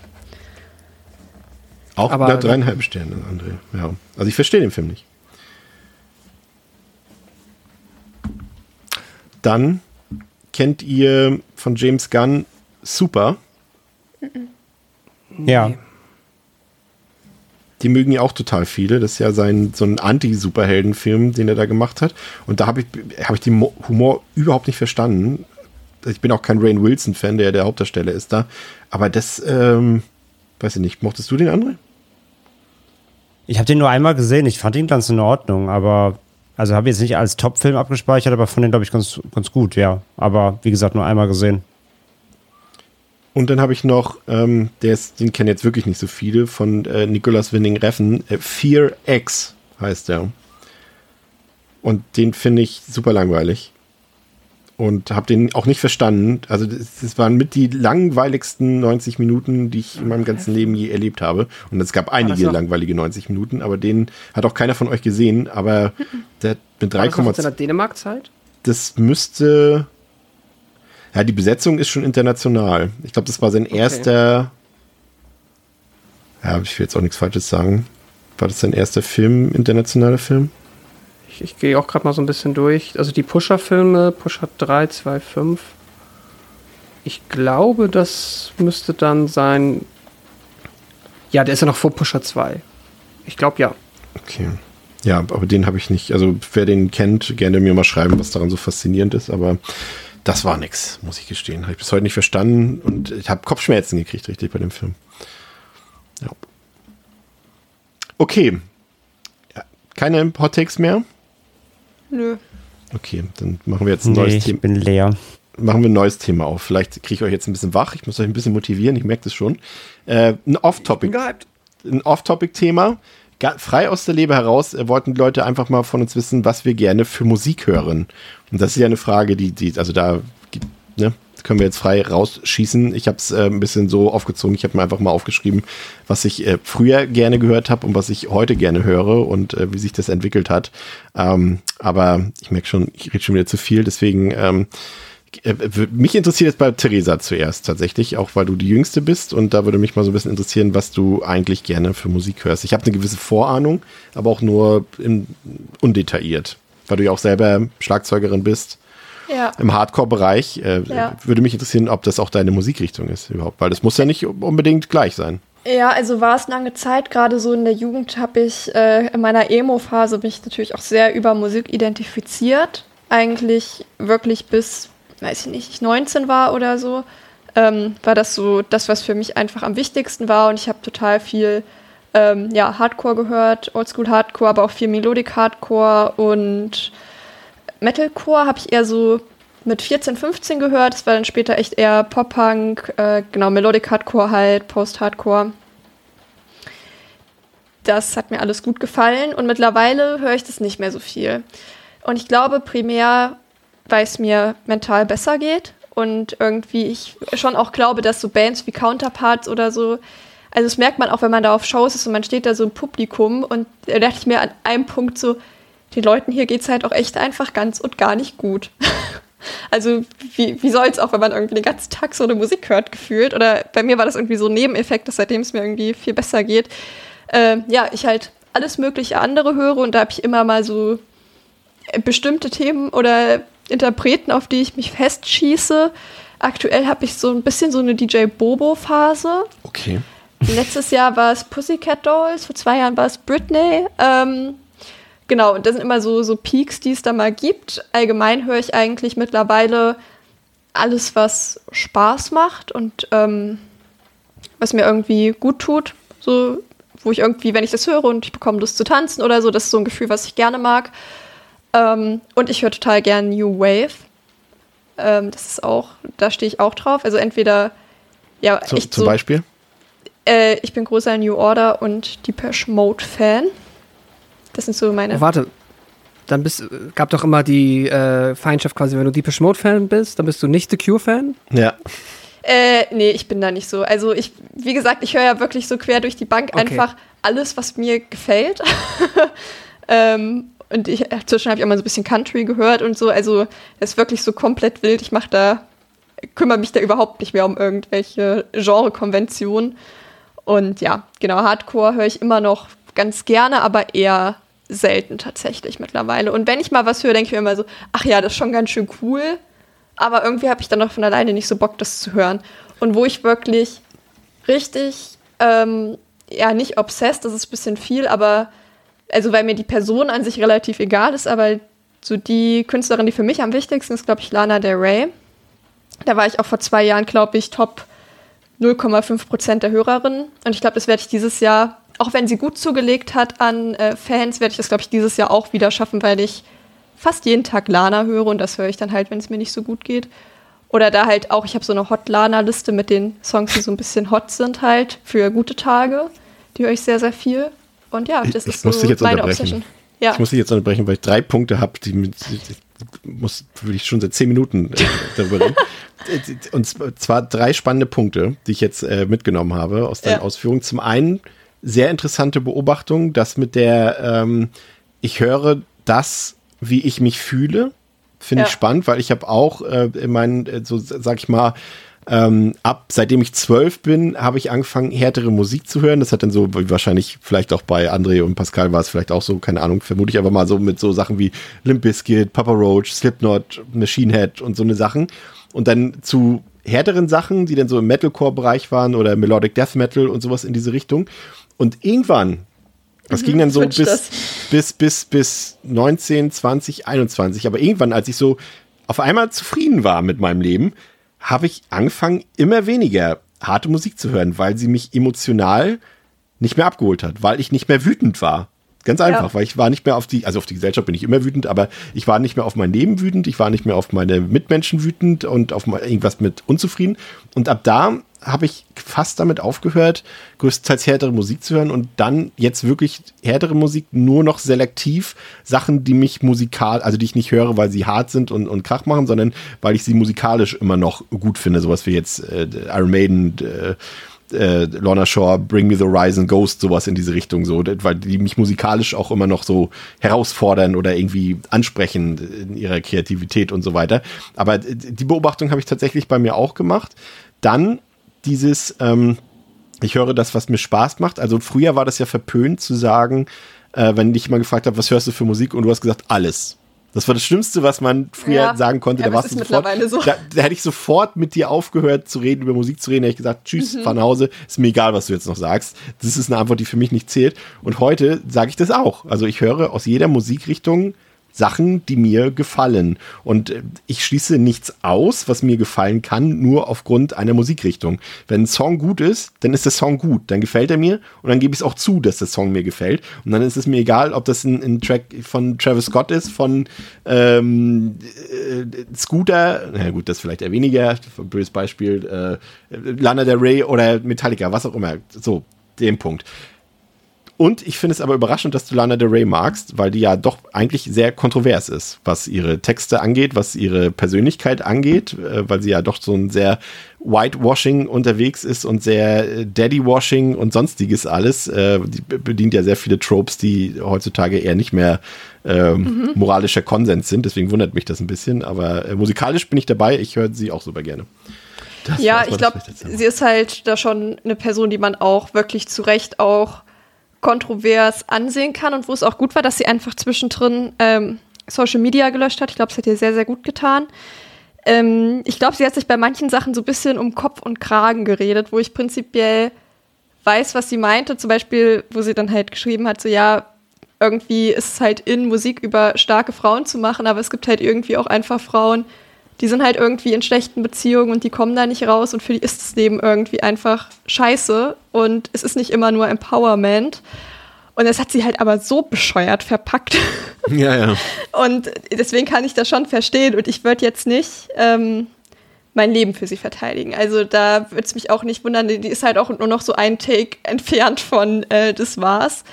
Auch aber- dreieinhalb Sterne, André. Ja. Also ich verstehe den Film nicht. Dann kennt ihr von James Gunn Super. Ja. Die mögen ja auch total viele. Das ist ja sein so ein Anti-Superhelden-Film, den er da gemacht hat. Und da habe ich, hab ich den Mo- Humor überhaupt nicht verstanden. Ich bin auch kein Rain Wilson-Fan, der der Hauptdarsteller ist da. Aber das, ähm, weiß ich nicht. Mochtest du den André? Ich habe den nur einmal gesehen. Ich fand ihn ganz in Ordnung, aber also habe jetzt nicht als Top-Film abgespeichert, aber fand den glaube ich ganz, ganz gut, ja. Aber wie gesagt nur einmal gesehen. Und dann habe ich noch, ähm, ist, den kennen jetzt wirklich nicht so viele, von äh, Nicolas Winning Reffen. Äh, Fear X heißt der. Und den finde ich super langweilig. Und habe den auch nicht verstanden. Also das, das waren mit die langweiligsten 90 Minuten, die ich in meinem ganzen Leben je erlebt habe. Und es gab einige langweilige 90 Minuten, aber den hat auch keiner von euch gesehen. Aber der hat mit War das noch zu 3,2 der Dänemark-Zeit? das müsste. Ja, die Besetzung ist schon international. Ich glaube, das war sein erster. Ja, ich will jetzt auch nichts Falsches sagen. War das sein erster Film, internationaler Film? Ich, gehe auch gerade mal so ein bisschen durch. Also die Pusher-Filme, Pusher 3, 2, 5. Ich glaube, das müsste dann sein. Ja, der ist ja noch vor Pusher 2. Ich glaube ja. Okay. Ja, aber den habe ich nicht. Also, wer den kennt, gerne mir mal schreiben, was daran so faszinierend ist. Aber das war nix, muss ich gestehen. Habe ich bis heute nicht verstanden und ich habe Kopfschmerzen gekriegt, richtig, bei dem Film. Ja. Okay. Keine Hot Takes mehr? Nö. Okay, dann machen wir jetzt ein Nee, neues ich Thema. bin leer. Machen wir ein neues Thema auf. Vielleicht kriege ich euch jetzt ein bisschen wach. Ich muss euch ein bisschen motivieren. Ich merke das schon. Äh, ein Off-Topic. Ein Off-Topic-Thema. Frei aus der Leber heraus äh, wollten die Leute einfach mal von uns wissen, was wir gerne für Musik hören. Und das ist ja eine Frage, die, die also da gibt- ne, können wir jetzt frei rausschießen. Ich habe es äh, ein bisschen so aufgezogen. Ich habe mir einfach mal aufgeschrieben, was ich äh, früher gerne gehört habe und was ich heute gerne höre und äh, wie sich das entwickelt hat. Ähm, aber ich merke schon, ich rede schon wieder zu viel. Deswegen ähm, äh, mich interessiert jetzt bei Theresa zuerst tatsächlich, auch weil du die Jüngste bist und da würde mich mal so ein bisschen interessieren, was du eigentlich gerne für Musik hörst. Ich habe eine gewisse Vorahnung, aber auch nur im, undetailliert, weil du ja auch selber Schlagzeugerin bist Ja. im Hardcore-Bereich. Äh, Ja. Würde mich interessieren, ob das auch deine Musikrichtung ist überhaupt, weil das muss ja nicht unbedingt gleich sein. Ja, also war es lange Zeit, gerade so in der Jugend habe ich äh, in meiner Emo-Phase mich natürlich auch sehr über Musik identifiziert. Eigentlich wirklich bis, weiß ich nicht, ich 19 war oder so, ähm, war das so das, was für mich einfach am wichtigsten war. Und ich habe total viel ähm, ja, Hardcore gehört, Oldschool Hardcore, aber auch viel Melodic Hardcore und Metalcore habe ich eher so mit 14, 15 gehört. Das war dann später echt eher Pop-Punk, äh, genau, Melodic Hardcore halt, Post-Hardcore. Das hat mir alles gut gefallen und mittlerweile höre ich das nicht mehr so viel. Und ich glaube primär, weil es mir mental besser geht und irgendwie ich schon auch glaube, dass so Bands wie Counterparts oder so, also das merkt man auch, wenn man da auf Shows ist und man steht da so im Publikum und da dachte ich mir an einem Punkt so, den Leuten hier geht es halt auch echt einfach ganz und gar nicht gut. Also wie, wie soll es auch, wenn man irgendwie den ganzen Tag so eine Musik hört, gefühlt? Oder bei mir war das irgendwie so ein Nebeneffekt, dass seitdem es mir irgendwie viel besser geht. Ähm, ja, ich halt alles mögliche andere höre und da habe ich immer mal so äh, bestimmte Themen oder Interpreten, auf die ich mich festschieße. Aktuell habe ich so ein bisschen so eine DJ Bobo-Phase. Okay. Letztes Jahr war es Pussycat Dolls, vor zwei Jahren war es Britney. Ähm, genau, und das sind immer so, so Peaks, die es da mal gibt. Allgemein höre ich eigentlich mittlerweile alles, was Spaß macht und ähm, was mir irgendwie gut tut. So, wo ich irgendwie, wenn ich das höre und ich bekomme Lust zu tanzen oder so, das ist so ein Gefühl, was ich gerne mag. Ähm, und ich höre total gern New Wave. Ähm, das ist auch, da stehe ich auch drauf. Also entweder, ja, Zu, echt zum so, Beispiel? äh, ich bin großer New Order und Depeche Mode Fan. Das sind so meine. Oh, warte. Dann bist, gab doch immer die äh, Feindschaft quasi, wenn du Deepish Mode Fan bist, dann bist du nicht The Cure Fan. Ja. Äh, nee, ich bin da nicht so. Also ich, wie gesagt, ich höre ja wirklich so quer durch die Bank Okay. einfach alles, was mir gefällt. ähm, und ich, zwischen habe ich auch mal so ein bisschen Country gehört und so. Also es ist wirklich so komplett wild. Ich mache da, kümmere mich da überhaupt nicht mehr um irgendwelche Genre-Konventionen. Und ja, genau, Hardcore höre ich immer noch ganz gerne, aber eher selten tatsächlich mittlerweile. Und wenn ich mal was höre, denke ich mir immer so, ach ja, das ist schon ganz schön cool. Aber irgendwie habe ich dann noch von alleine nicht so Bock, das zu hören. Und wo ich wirklich richtig, ähm, ja, nicht obsessed, das ist ein bisschen viel, aber, also weil mir die Person an sich relativ egal ist, aber so die Künstlerin, die für mich am wichtigsten ist, glaube ich, Lana Del Rey. Da war ich auch vor zwei Jahren, glaube ich, Top 0,5 Prozent der Hörerinnen. Und ich glaube, das werde ich dieses Jahr, auch wenn sie gut zugelegt hat an äh, Fans, werde ich das, glaube ich, dieses Jahr auch wieder schaffen, weil ich fast jeden Tag Lana höre und das höre ich dann halt, wenn es mir nicht so gut geht. Oder da halt auch, ich habe so eine Hot-Lana-Liste mit den Songs, die so ein bisschen hot sind halt für gute Tage. Die höre ich sehr, sehr viel. Und ja, das Ich ist muss so dich jetzt meine unterbrechen. Obsession. Ja. Ich muss dich jetzt unterbrechen, weil ich drei Punkte habe, die mit, ich muss würde ich schon seit zehn Minuten äh, darüber reden. Und zwar drei spannende Punkte, die ich jetzt äh, mitgenommen habe aus deinen Ja. Ausführungen. Zum einen sehr interessante Beobachtung, dass mit der ähm, ich höre das, wie ich mich fühle, finde ich Ja. spannend, weil ich habe auch äh, in meinen, äh, so sag ich mal, ähm, ab seitdem ich zwölf bin, habe ich angefangen, härtere Musik zu hören. Das hat dann so, wahrscheinlich vielleicht auch bei André und Pascal war es vielleicht auch so, keine Ahnung, vermute ich aber mal so mit so Sachen wie Limp Bizkit, Papa Roach, Slipknot, Machine Head und so eine Sachen. Und dann zu härteren Sachen, die dann so im Metalcore-Bereich waren oder Melodic Death Metal und sowas in diese Richtung. Und irgendwann, das ging dann so bis, das. bis, bis, bis 19, 20, 21. Aber irgendwann, als ich so auf einmal zufrieden war mit meinem Leben, habe ich angefangen, immer weniger harte Musik zu hören, weil sie mich emotional nicht mehr abgeholt hat, weil ich nicht mehr wütend war. Ganz einfach, Ja. weil ich war nicht mehr auf die, also auf die Gesellschaft bin ich immer wütend, aber ich war nicht mehr auf mein Leben wütend, ich war nicht mehr auf meine Mitmenschen wütend und auf irgendwas mit unzufrieden. Und ab da habe ich fast damit aufgehört, größtenteils härtere Musik zu hören und dann jetzt wirklich härtere Musik nur noch selektiv Sachen, die mich musikal, also die ich nicht höre, weil sie hart sind und, und Krach machen, sondern weil ich sie musikalisch immer noch gut finde, sowas wie jetzt äh, Iron Maiden, äh, äh, Lorna Shore, Bring Me the Horizon, Ghost, sowas in diese Richtung, so, weil die mich musikalisch auch immer noch so herausfordern oder irgendwie ansprechen in ihrer Kreativität und so weiter. Aber die Beobachtung habe ich tatsächlich bei mir auch gemacht. Dann dieses, ähm, ich höre das, was mir Spaß macht. Also früher war das ja verpönt zu sagen, äh, wenn dich mal gefragt habe, was hörst du für Musik und du hast gesagt, alles. Das war das Schlimmste, was man früher Ja. sagen konnte. Ja, da warst du sofort, so. da, da hätte ich sofort mit dir aufgehört zu reden, über Musik zu reden. Da hätte ich gesagt, tschüss, Mhm. fahr nach Hause. Ist mir egal, was du jetzt noch sagst. Das ist eine Antwort, die für mich nicht zählt. Und heute sage ich das auch. Also ich höre aus jeder Musikrichtung Sachen, die mir gefallen. Und äh, ich schließe nichts aus, was mir gefallen kann, nur aufgrund einer Musikrichtung. Wenn ein Song gut ist, dann ist der Song gut. Dann gefällt er mir und dann gebe ich es auch zu, dass der Song mir gefällt. Und dann ist es mir egal, ob das ein, ein Track von Travis Scott ist, von ähm, äh, Scooter, na gut, das vielleicht eher weniger, böses Beispiel, äh, Lana Del Rey oder Metallica, was auch immer. So, den Punkt. Und ich finde es aber überraschend, dass du Lana Del Rey magst, weil die ja doch eigentlich sehr kontrovers ist, was ihre Texte angeht, was ihre Persönlichkeit angeht, äh, weil sie ja doch so ein sehr Whitewashing unterwegs ist und sehr äh, Daddywashing und sonstiges alles. Äh, Die be- bedient ja sehr viele Tropes, die heutzutage eher nicht mehr ähm, moralischer Konsens sind. Deswegen wundert mich das ein bisschen. Aber äh, musikalisch bin ich dabei. Ich höre sie auch super gerne. Das Ja, ich glaube, sie ist halt da schon eine Person, die man auch wirklich zu Recht auch kontrovers ansehen kann und wo es auch gut war, dass sie einfach zwischendrin ähm, Social Media gelöscht hat. Ich glaube, es hat ihr sehr, sehr gut getan. Ähm, ich glaube, sie hat sich bei manchen Sachen so ein bisschen um Kopf und Kragen geredet, wo ich prinzipiell weiß, was sie meinte. Zum Beispiel, wo sie dann halt geschrieben hat, so ja, irgendwie ist es halt in, Musik über starke Frauen zu machen, aber es gibt halt irgendwie auch einfach Frauen, die sind halt irgendwie in schlechten Beziehungen und die kommen da nicht raus und für die ist das Leben irgendwie einfach scheiße und es ist nicht immer nur Empowerment. Und das hat sie halt aber so bescheuert verpackt. Ja, ja. Und deswegen kann ich das schon verstehen. Und ich würde jetzt nicht ähm, mein Leben für sie verteidigen. Also da würde es mich auch nicht wundern. Die ist halt auch nur noch so ein Take entfernt von äh, das war's.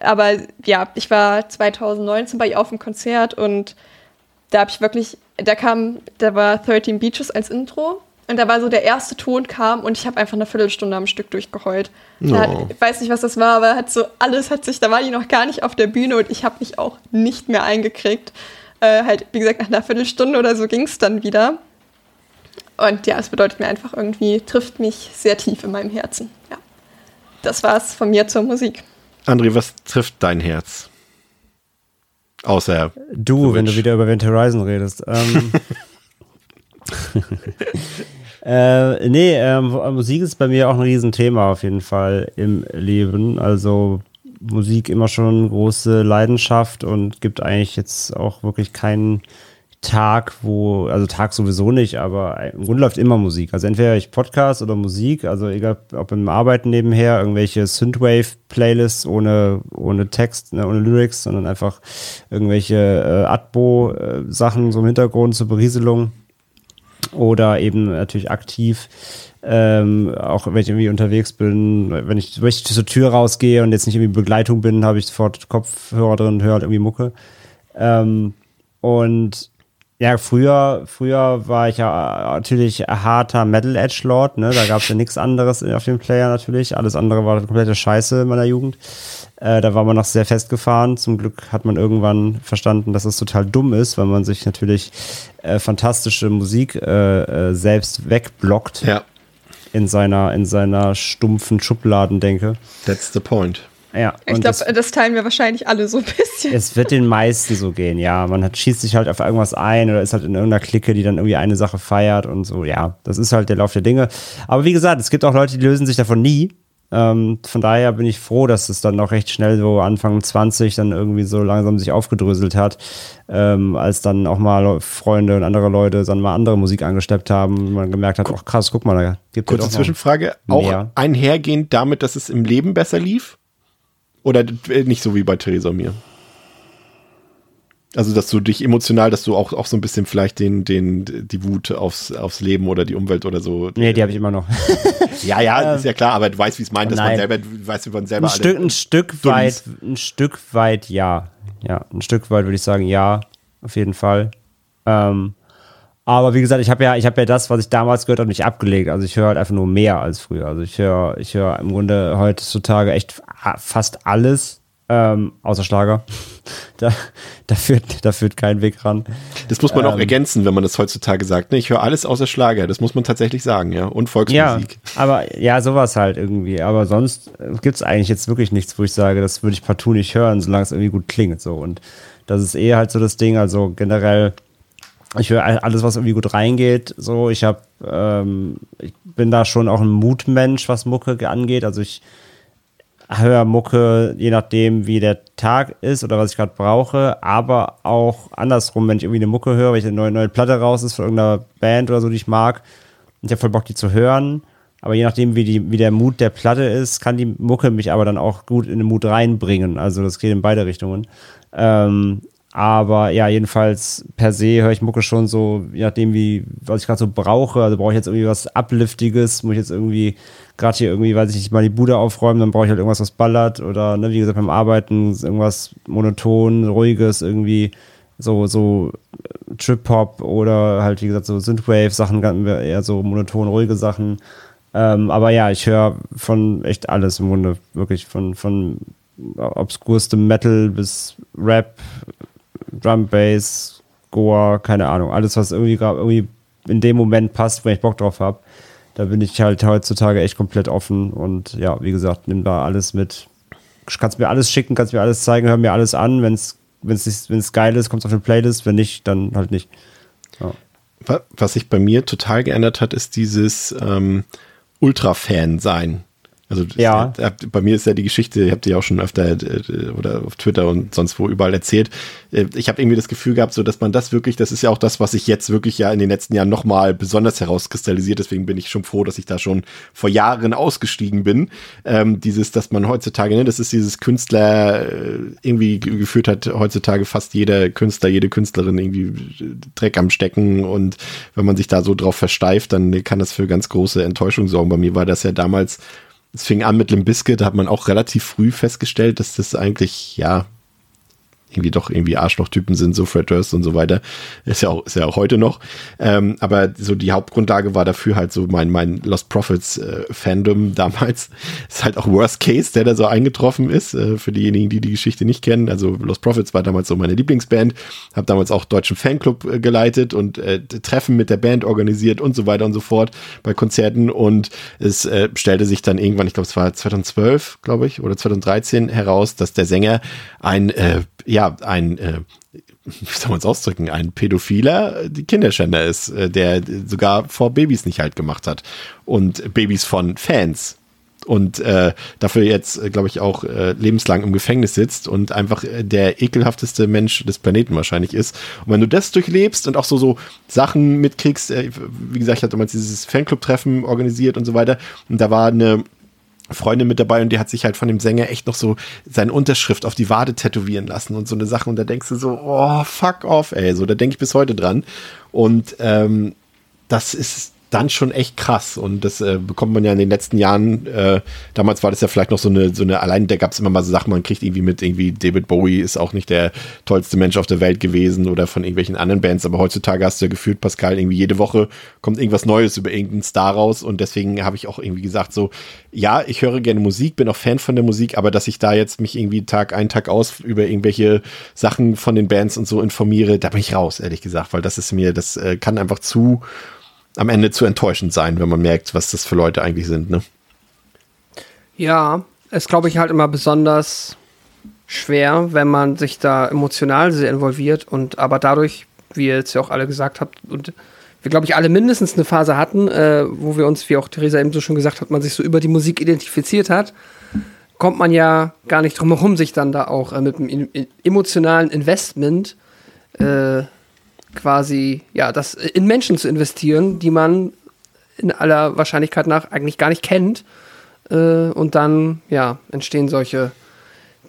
Aber ja, ich war 2019 bei ihr auf dem Konzert und da habe ich wirklich, da kam, da war 13 Beaches als Intro Und da war so der erste Ton kam und ich habe einfach eine Viertelstunde am Stück durchgeheult. Da hat, Oh. ich weiß nicht, was das war, aber hat so alles hat sich, da war die noch gar nicht auf der Bühne und ich habe mich auch nicht mehr eingekriegt. Äh, halt, wie gesagt, nach einer Viertelstunde oder so ging es dann wieder. Und ja, es bedeutet mir einfach irgendwie, trifft mich sehr tief in meinem Herzen. Ja. Das war's von mir zur Musik. André, was trifft dein Herz? Außer Du, wenn du Witch. wieder über Event Horizon redest. Ähm, äh, nee, ähm, Musik ist bei mir auch ein Riesenthema auf jeden Fall im Leben. Also Musik immer schon große Leidenschaft und gibt eigentlich jetzt auch wirklich keinen Tag, wo, also Tag sowieso nicht, aber im Grunde läuft immer Musik. Also entweder ich Podcast oder Musik, also egal ob im Arbeiten nebenher, irgendwelche Synthwave-Playlists ohne, ohne Text, ne, ohne Lyrics, sondern einfach irgendwelche äh, Atbo-Sachen so im Hintergrund zur Berieselung oder eben natürlich aktiv. Ähm, auch wenn ich irgendwie unterwegs bin, wenn ich, wenn ich zur Tür rausgehe und jetzt nicht irgendwie Begleitung bin, habe ich sofort Kopfhörer drin und höre halt irgendwie Mucke. Ähm, und ja, früher, früher war ich ja natürlich harter Metal Edge Lord, ne? Da gab es ja nichts anderes auf dem Player natürlich. Alles andere war komplette Scheiße in meiner Jugend. Äh, da war man noch sehr festgefahren. Zum Glück hat man irgendwann verstanden, dass es total dumm ist, weil man sich natürlich äh, fantastische Musik äh, äh, selbst wegblockt ja, in seiner, in seiner stumpfen Schubladendenke. that's the point. Ja, Ich glaube, das- das, teilen wir wahrscheinlich alle so ein bisschen. es wird den meisten so gehen, ja. Man hat, schießt sich halt auf irgendwas ein oder ist halt in irgendeiner Clique, die dann irgendwie eine Sache feiert und so. Ja, das ist halt der Lauf der Dinge. Aber wie gesagt, es gibt auch Leute, die lösen sich davon nie. Ähm, von daher bin ich froh, dass es dann auch recht schnell so Anfang 20 dann irgendwie so langsam sich aufgedröselt hat, ähm, als dann auch mal Freunde und andere Leute dann mal andere Musik angesteppt haben und man gemerkt hat, ach krass, guck mal, da gibt es Kurze Zwischenfrage, auch einhergehend damit, dass es im Leben besser lief? Oder äh, nicht so wie bei Theresa und mir? Also, dass du dich emotional, dass du auch, auch so ein bisschen vielleicht den, den, die Wut aufs, aufs Leben oder die Umwelt oder so. Nee, die habe ich immer noch. ja, ja, ist ja klar, aber du weißt, wie es meint, dass man Nein. selber, weiß, wie man selber Ein Stück, ein Stück weit, ein Stück weit ja. Ja, ein Stück weit würde ich sagen, ja, auf jeden Fall. Ähm, aber wie gesagt, ich habe ja, ich habe ja das, was ich damals gehört habe, nicht abgelegt. Also ich höre halt einfach nur mehr als früher. Also ich höre, ich höre im Grunde heutzutage echt fa- fast alles, ähm, außer Schlager. da, da führt, da führt kein Weg ran. Das muss man auch Ähm. ergänzen, wenn man das heutzutage sagt. Ne? Ich höre alles außer Schlager, das muss man tatsächlich sagen, ja. Und Ja, Volksmusik. aber ja, sowas halt irgendwie. Aber sonst gibt es eigentlich jetzt wirklich nichts, wo ich sage, das würde ich partout nicht hören, solange es irgendwie gut klingt. So. Und das ist eh halt so das Ding. Also generell, ich höre all- alles, was irgendwie gut reingeht. So, ich habe, ähm, ich bin da schon auch ein Mutmensch, was Mucke angeht. Also ich höre Mucke, je nachdem, wie der Tag ist oder was ich gerade brauche, aber auch andersrum, wenn ich irgendwie eine Mucke höre, wenn ich eine neue, neue Platte raus ist von irgendeiner Band oder so, die ich mag, und ich habe voll Bock, die zu hören, aber je nachdem, wie, die, wie der Mut der Platte ist, kann die Mucke mich aber dann auch gut in den Mut reinbringen. Also das geht in beide Richtungen. Ähm, aber ja, jedenfalls per se höre ich Mucke schon so, je nachdem, wie, was ich gerade so brauche. Also brauche ich jetzt irgendwie was Upliftiges, muss ich jetzt irgendwie gerade hier irgendwie, weiß ich nicht, mal die Bude aufräumen, dann brauche ich halt irgendwas, was ballert oder, ne, wie gesagt, beim Arbeiten irgendwas monoton, ruhiges, irgendwie so, so äh, Trip-Hop oder halt, wie gesagt, so Synthwave-Sachen, eher so monoton, ruhige Sachen. Ähm, aber ja, ich höre von echt alles im Grunde, wirklich von, von obskurstem Metal bis Rap, Drum Bass, Goa, keine Ahnung, alles, was irgendwie gerade irgendwie in dem Moment passt, wenn ich Bock drauf habe. Da bin ich halt heutzutage echt komplett offen und ja, wie gesagt, nimm da alles mit. Kannst mir alles schicken, kannst mir alles zeigen, hör mir alles an. Wenn es wenn's, geil ist, kommt es auf eine Playlist, wenn nicht, dann halt nicht. Wa- Was sich bei mir total geändert hat, ist dieses ähm, Ultra-Fan sein. Also Ja. äh, bei mir ist ja die Geschichte, ich habe die auch schon öfter äh, oder auf Twitter und sonst wo überall erzählt. Äh, Ich habe irgendwie das Gefühl gehabt, so dass man das wirklich, das ist ja auch das, was sich jetzt wirklich ja in den letzten Jahren nochmal besonders herauskristallisiert. Deswegen bin ich schon froh, dass ich da schon vor Jahren ausgestiegen bin. Ähm, dieses, dass man heutzutage, ne, das ist dieses Künstler irgendwie ge- geführt hat, heutzutage fast jeder Künstler, jede Künstlerin irgendwie Dreck am Stecken und wenn man sich da so drauf versteift, dann kann das für ganz große Enttäuschung sorgen. Bei mir war das ja damals es fing an mit Limp Bizkit, da hat man auch relativ früh festgestellt, dass das eigentlich, ja, irgendwie doch irgendwie Arschlochtypen sind, so Fred Durst und so weiter. Ist ja auch, ist ja auch heute noch. Ähm, aber so die Hauptgrundlage war dafür halt so mein, mein Lost Prophets äh, Fandom damals. Ist halt auch Worst Case, der da so eingetroffen ist, äh, für diejenigen, die die Geschichte nicht kennen. Also Lost Prophets war damals so meine Lieblingsband. Habe damals auch deutschen Fanclub äh, geleitet und äh, Treffen mit der Band organisiert und so weiter und so fort bei Konzerten. Und es äh, stellte sich dann irgendwann, ich glaube, es war 2012, glaube ich, oder 2013 heraus, dass der Sänger ein äh, ja, ein, äh, wie soll man es ausdrücken, ein Pädophiler, die Kinderschänder ist, äh, der sogar vor Babys nicht halt gemacht hat. Und Babys von Fans. Und äh, dafür jetzt, äh, glaube ich, auch äh, lebenslang im Gefängnis sitzt und einfach äh, der ekelhafteste Mensch des Planeten wahrscheinlich ist. Und wenn du das durchlebst und auch so, so Sachen mitkriegst, äh, wie gesagt, ich hatte damals dieses Fanclub-Treffen organisiert und so weiter. Und da war eine Freundin mit dabei und die hat sich halt von dem Sänger echt noch so seine Unterschrift auf die Wade tätowieren lassen und so eine Sache. Und da denkst du so, oh, fuck off, ey. So, da denke ich bis heute dran. Und ähm, das ist dann schon echt krass. Und das äh, bekommt man ja in den letzten Jahren. Äh, damals war das ja vielleicht noch so eine, so eine, allein da gab es immer mal so Sachen, man kriegt irgendwie mit, irgendwie David Bowie ist auch nicht der tollste Mensch auf der Welt gewesen oder von irgendwelchen anderen Bands, aber heutzutage hast du ja gefühlt, Pascal, irgendwie jede Woche kommt irgendwas Neues über irgendeinen Star raus und deswegen habe ich auch irgendwie gesagt, so, ja, ich höre gerne Musik, bin auch Fan von der Musik, aber dass ich da jetzt mich irgendwie Tag ein, Tag aus über irgendwelche Sachen von den Bands und so informiere, da bin ich raus, ehrlich gesagt, weil das ist mir, das äh, kann einfach zu am Ende zu enttäuschend sein, wenn man merkt, was das für Leute eigentlich sind, ne? Ja, es glaube ich halt immer besonders schwer, wenn man sich da emotional sehr involviert und aber dadurch, wie ihr jetzt ja auch alle gesagt habt, und wir glaube ich alle mindestens eine Phase hatten, äh, wo wir uns, wie auch Theresa eben so schon gesagt hat, man sich so über die Musik identifiziert hat, kommt man ja gar nicht drum herum, sich dann da auch äh, mit einem emotionalen Investment äh, quasi, ja, das in Menschen zu investieren, die man in aller Wahrscheinlichkeit nach eigentlich gar nicht kennt. Äh, und dann, ja, entstehen solche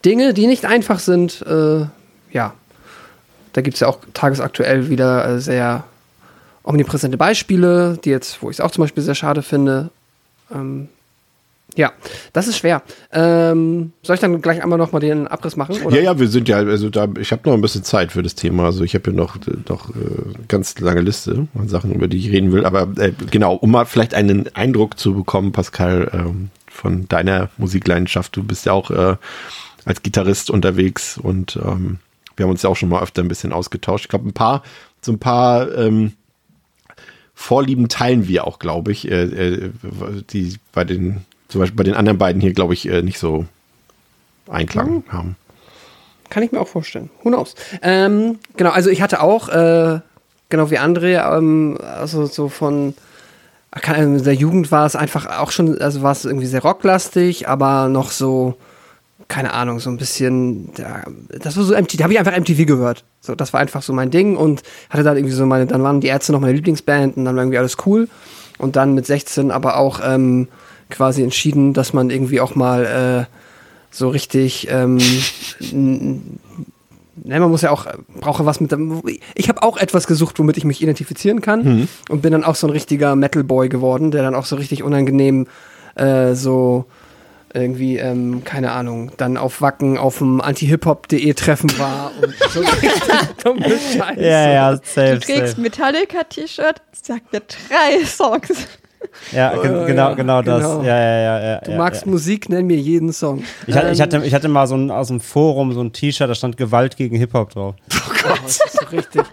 Dinge, die nicht einfach sind. Äh, ja, da gibt es ja auch tagesaktuell wieder äh, sehr omnipräsente Beispiele, die jetzt, wo ich es auch zum Beispiel sehr schade finde. Ähm, ja, das ist schwer. Ähm, soll ich dann gleich einmal noch mal den Abriss machen? Oder? Ja, ja, wir sind ja, also da, ich habe noch ein bisschen Zeit für das Thema. Also ich habe ja noch, noch äh, ganz lange Liste an Sachen, über die ich reden will. Aber äh, genau, um mal vielleicht einen Eindruck zu bekommen, Pascal, ähm, von deiner Musikleidenschaft. Du bist ja auch äh, als Gitarrist unterwegs und ähm, wir haben uns ja auch schon mal öfter ein bisschen ausgetauscht. Ich glaube, ein paar, so ein paar ähm, Vorlieben teilen wir auch, glaube ich, äh, äh, die bei den zum Beispiel bei den anderen beiden hier, glaube ich, äh, nicht so Einklang mhm. haben. Kann ich mir auch vorstellen. Who knows? Ähm, genau, also ich hatte auch, äh, genau wie André, ähm, also so von in der Jugend war es einfach auch schon, also war es irgendwie sehr rocklastig, aber noch so, keine Ahnung, so ein bisschen, ja, das war so MTV, da habe ich einfach MTV gehört. So, das war einfach so mein Ding und hatte dann irgendwie so meine, dann waren die Ärzte noch meine Lieblingsband und dann war irgendwie alles cool. Und dann mit 16 aber auch ähm, quasi entschieden, dass man irgendwie auch mal äh, so richtig, ähm, ne, man muss ja auch, brauche was mit dem, ich habe auch etwas gesucht, womit ich mich identifizieren kann mhm. und bin dann auch so ein richtiger Metal-Boy geworden, der dann auch so richtig unangenehm äh, so irgendwie, ähm, keine Ahnung, dann auf Wacken auf dem anti-hip-hop.de Treffen war und so dumme Scheiße. Ja, ja, safe, Du trägst Metallica-T-Shirt, sagt mir drei Songs. Ja, gen genau, genau das. Genau. Ja, ja, ja, ja, du ja, magst ja. Musik, nenn mir jeden Song. Ich, hatte, ich, hatte, ich hatte mal so ein, aus dem Forum so ein T-Shirt, da stand Gewalt gegen Hip-Hop drauf. Oh Gott. Oh, das ist so richtig.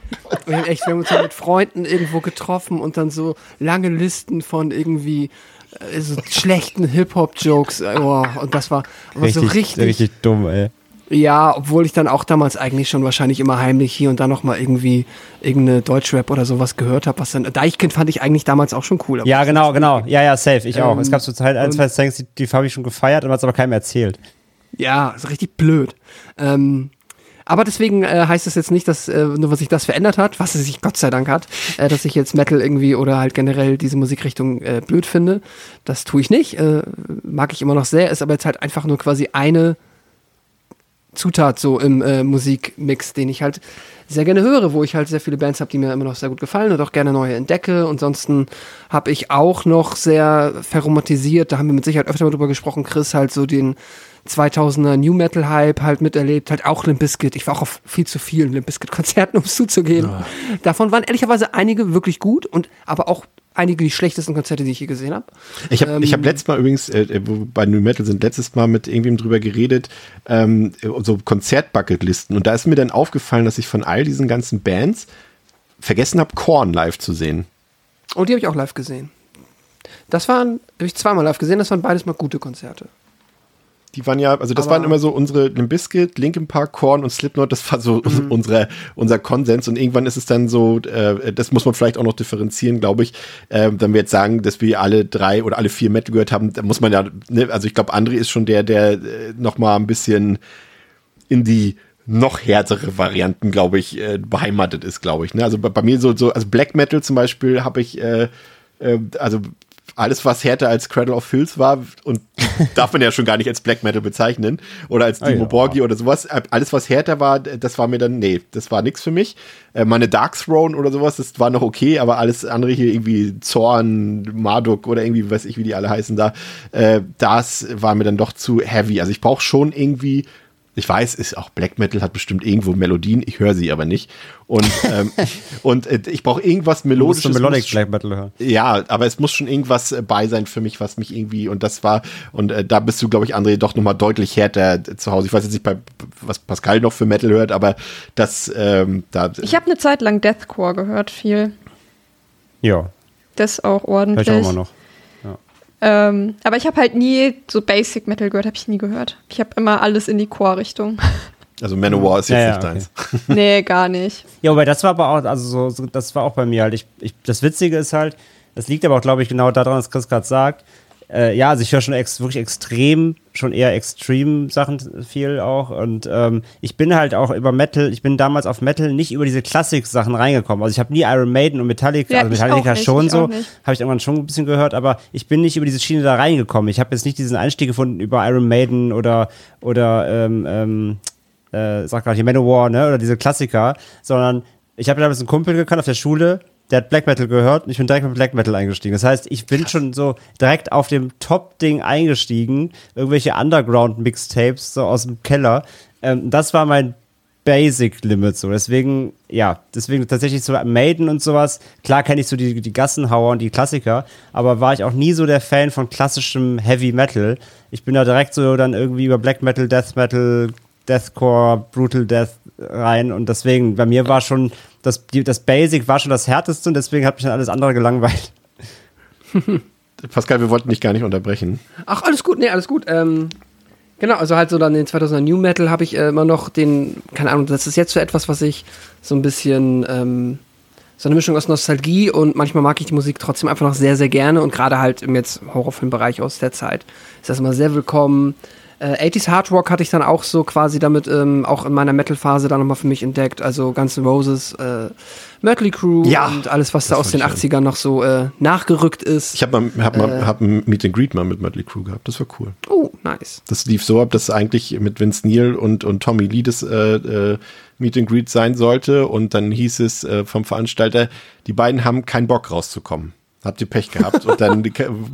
Und echt, wir haben uns ja mit Freunden irgendwo getroffen und dann so lange Listen von irgendwie äh, so schlechten Hip-Hop-Jokes. Oh, und das war, war richtig, so richtig. Richtig dumm, ey. Ja, obwohl ich dann auch damals eigentlich schon wahrscheinlich immer heimlich hier und da nochmal irgendwie irgendeine Deutschrap oder sowas gehört habe. Was dann Deichkind fand ich eigentlich damals auch schon cool. Ja, genau, genau. Ja, ja, safe. Ich ähm, auch. Es gab so Zeit ein, zwei Songs, die, die habe ich schon gefeiert und hat es aber keinem erzählt. Ja, ist richtig blöd. Ähm, aber deswegen äh, heißt es jetzt nicht, dass äh, nur was sich das verändert hat, was es sich Gott sei Dank hat, äh, dass ich jetzt Metal irgendwie oder halt generell diese Musikrichtung äh, blöd finde. Das tue ich nicht. Äh, mag ich immer noch sehr, ist aber jetzt halt einfach nur quasi eine Zutat so im äh, Musikmix, den ich halt sehr gerne höre, wo ich halt sehr viele Bands habe, die mir immer noch sehr gut gefallen und auch gerne neue entdecke. Ansonsten habe ich auch noch sehr verromantisiert, da haben wir mit Sicherheit öfter mal drüber gesprochen, Chris, halt so den 2000er New Metal Hype halt miterlebt, halt auch Limp Bizkit. Ich war auch auf viel zu vielen Limp Bizkit Konzerten, um es zuzugehen. Ja. Davon waren ehrlicherweise einige wirklich gut und aber auch einige die schlechtesten Konzerte, die ich je gesehen habe. Ich habe ähm, ich hab letztes Mal übrigens, äh, äh, wo bei New Metal sind, letztes Mal mit irgendwem drüber geredet, ähm, so Konzertbucketlisten. Und da ist mir dann aufgefallen, dass ich von all diesen ganzen Bands vergessen habe, Korn live zu sehen. Und die habe ich auch live gesehen. Das waren, habe ich zweimal live gesehen, das waren beides mal gute Konzerte. Die waren ja, also das Aber waren immer so unsere Limp Bizkit, Linkin Park, Korn und Slipknot, das war so mhm. unsere, unser Konsens und irgendwann ist es dann so, äh, das muss man vielleicht auch noch differenzieren, glaube ich, äh, wenn wir jetzt sagen, dass wir alle drei oder alle vier Metal gehört haben, da muss man ja, ne, also ich glaube, André ist schon der, der äh, noch mal ein bisschen in die noch härtere Varianten, glaube ich, äh, beheimatet ist, glaube ich. Ne? Also bei, bei, mir so, so, also Black Metal zum Beispiel habe ich, äh, äh, also alles, was härter als Cradle of Filth war, und darf man ja schon gar nicht als Black Metal bezeichnen, oder als Dimo ah, ja. Borgi oder sowas, alles, was härter war, das war mir dann, nee, das war nichts für mich. Äh, meine Dark Throne oder sowas, das war noch okay, aber alles andere hier irgendwie Zorn, Marduk oder irgendwie, weiß ich, wie die alle heißen da, äh, das war mir dann doch zu heavy. Also ich brauche schon irgendwie ich weiß, ist auch Black Metal hat bestimmt irgendwo Melodien, ich höre sie aber nicht. Und, ähm, und äh, ich brauche irgendwas melodisches. Du musst Melodic Black Metal hören. Ja, aber es muss schon irgendwas äh, bei sein für mich, was mich irgendwie, und das war, und äh, da bist du, glaube ich, André, doch nochmal deutlich härter zu Hause. Ich weiß jetzt nicht, bei, was Pascal noch für Metal hört, aber das, ähm, da. Ich habe eine Zeit lang Deathcore gehört, viel. Ja. Das auch ordentlich. Hör ich auch immer noch. Ähm, aber ich habe halt nie so Basic Metal gehört, habe ich nie gehört. Ich habe immer alles in die Chor-Richtung. Also Manowar ist jetzt ja, nicht ja, deins. nee, gar nicht. Ja, aber das war aber auch, also so, so, das war auch bei mir halt. Ich, ich, das Witzige ist halt, das liegt aber auch, glaube ich, genau daran, was Chris gerade sagt äh, ja, also ich höre schon ex wirklich extrem, schon eher extrem Sachen viel auch. Und ähm, ich bin halt auch über Metal, ich bin damals auf Metal nicht über diese Klassik-Sachen reingekommen. Also ich habe nie Iron Maiden und Metallica, ja, also Metallica nicht, schon so, habe ich irgendwann schon ein bisschen gehört, aber ich bin nicht über diese Schiene da reingekommen. Ich habe jetzt nicht diesen Einstieg gefunden über Iron Maiden oder, oder ähm, ähm, äh, sag gerade hier Manowar, ne, oder diese Klassiker, sondern ich habe damals einen Kumpel gekannt auf der Schule, der hat Black Metal gehört und ich bin direkt mit Black Metal eingestiegen. Das heißt, ich bin Krass. schon so direkt auf dem Top-Ding eingestiegen. Irgendwelche Underground-Mixtapes so aus dem Keller. Ähm, das war mein Basic Limit so. Deswegen, ja, deswegen tatsächlich so Maiden und sowas. Klar kenne ich so die, die Gassenhauer und die Klassiker, aber war ich auch nie so der Fan von klassischem Heavy Metal. Ich bin da direkt so dann irgendwie über Black Metal, Death Metal, Deathcore, Brutal Death rein und deswegen, bei mir war schon das, das Basic war schon das härteste und deswegen hat mich dann alles andere gelangweilt. Pascal, wir wollten dich gar nicht unterbrechen. Ach, alles gut, nee, alles gut. Ähm, genau, also halt so dann den 2000er New Metal habe ich äh, immer noch den, keine Ahnung, das ist jetzt so etwas, was ich so ein bisschen, ähm, so eine Mischung aus Nostalgie und manchmal mag ich die Musik trotzdem einfach noch sehr, sehr gerne und gerade halt im jetzt Horrorfilmbereich aus der Zeit ist das immer sehr willkommen. Äh, 80s Hard Rock hatte ich dann auch so quasi damit ähm, auch in meiner Metal-Phase dann nochmal für mich entdeckt. Also Guns N' Roses, äh, Mötley Crew ja, und alles, was da aus den 80ern noch so äh, nachgerückt ist. Ich habe mal, hab mal äh, hab ein Meet and Greet mal mit Mötley Crew gehabt. Das war cool. Oh, nice. Das lief so ab, dass eigentlich mit Vince Neil und, und Tommy Lee das äh, äh, Meet and Greet sein sollte. Und dann hieß es vom Veranstalter, die beiden haben keinen Bock rauszukommen. Habt ihr Pech gehabt und dann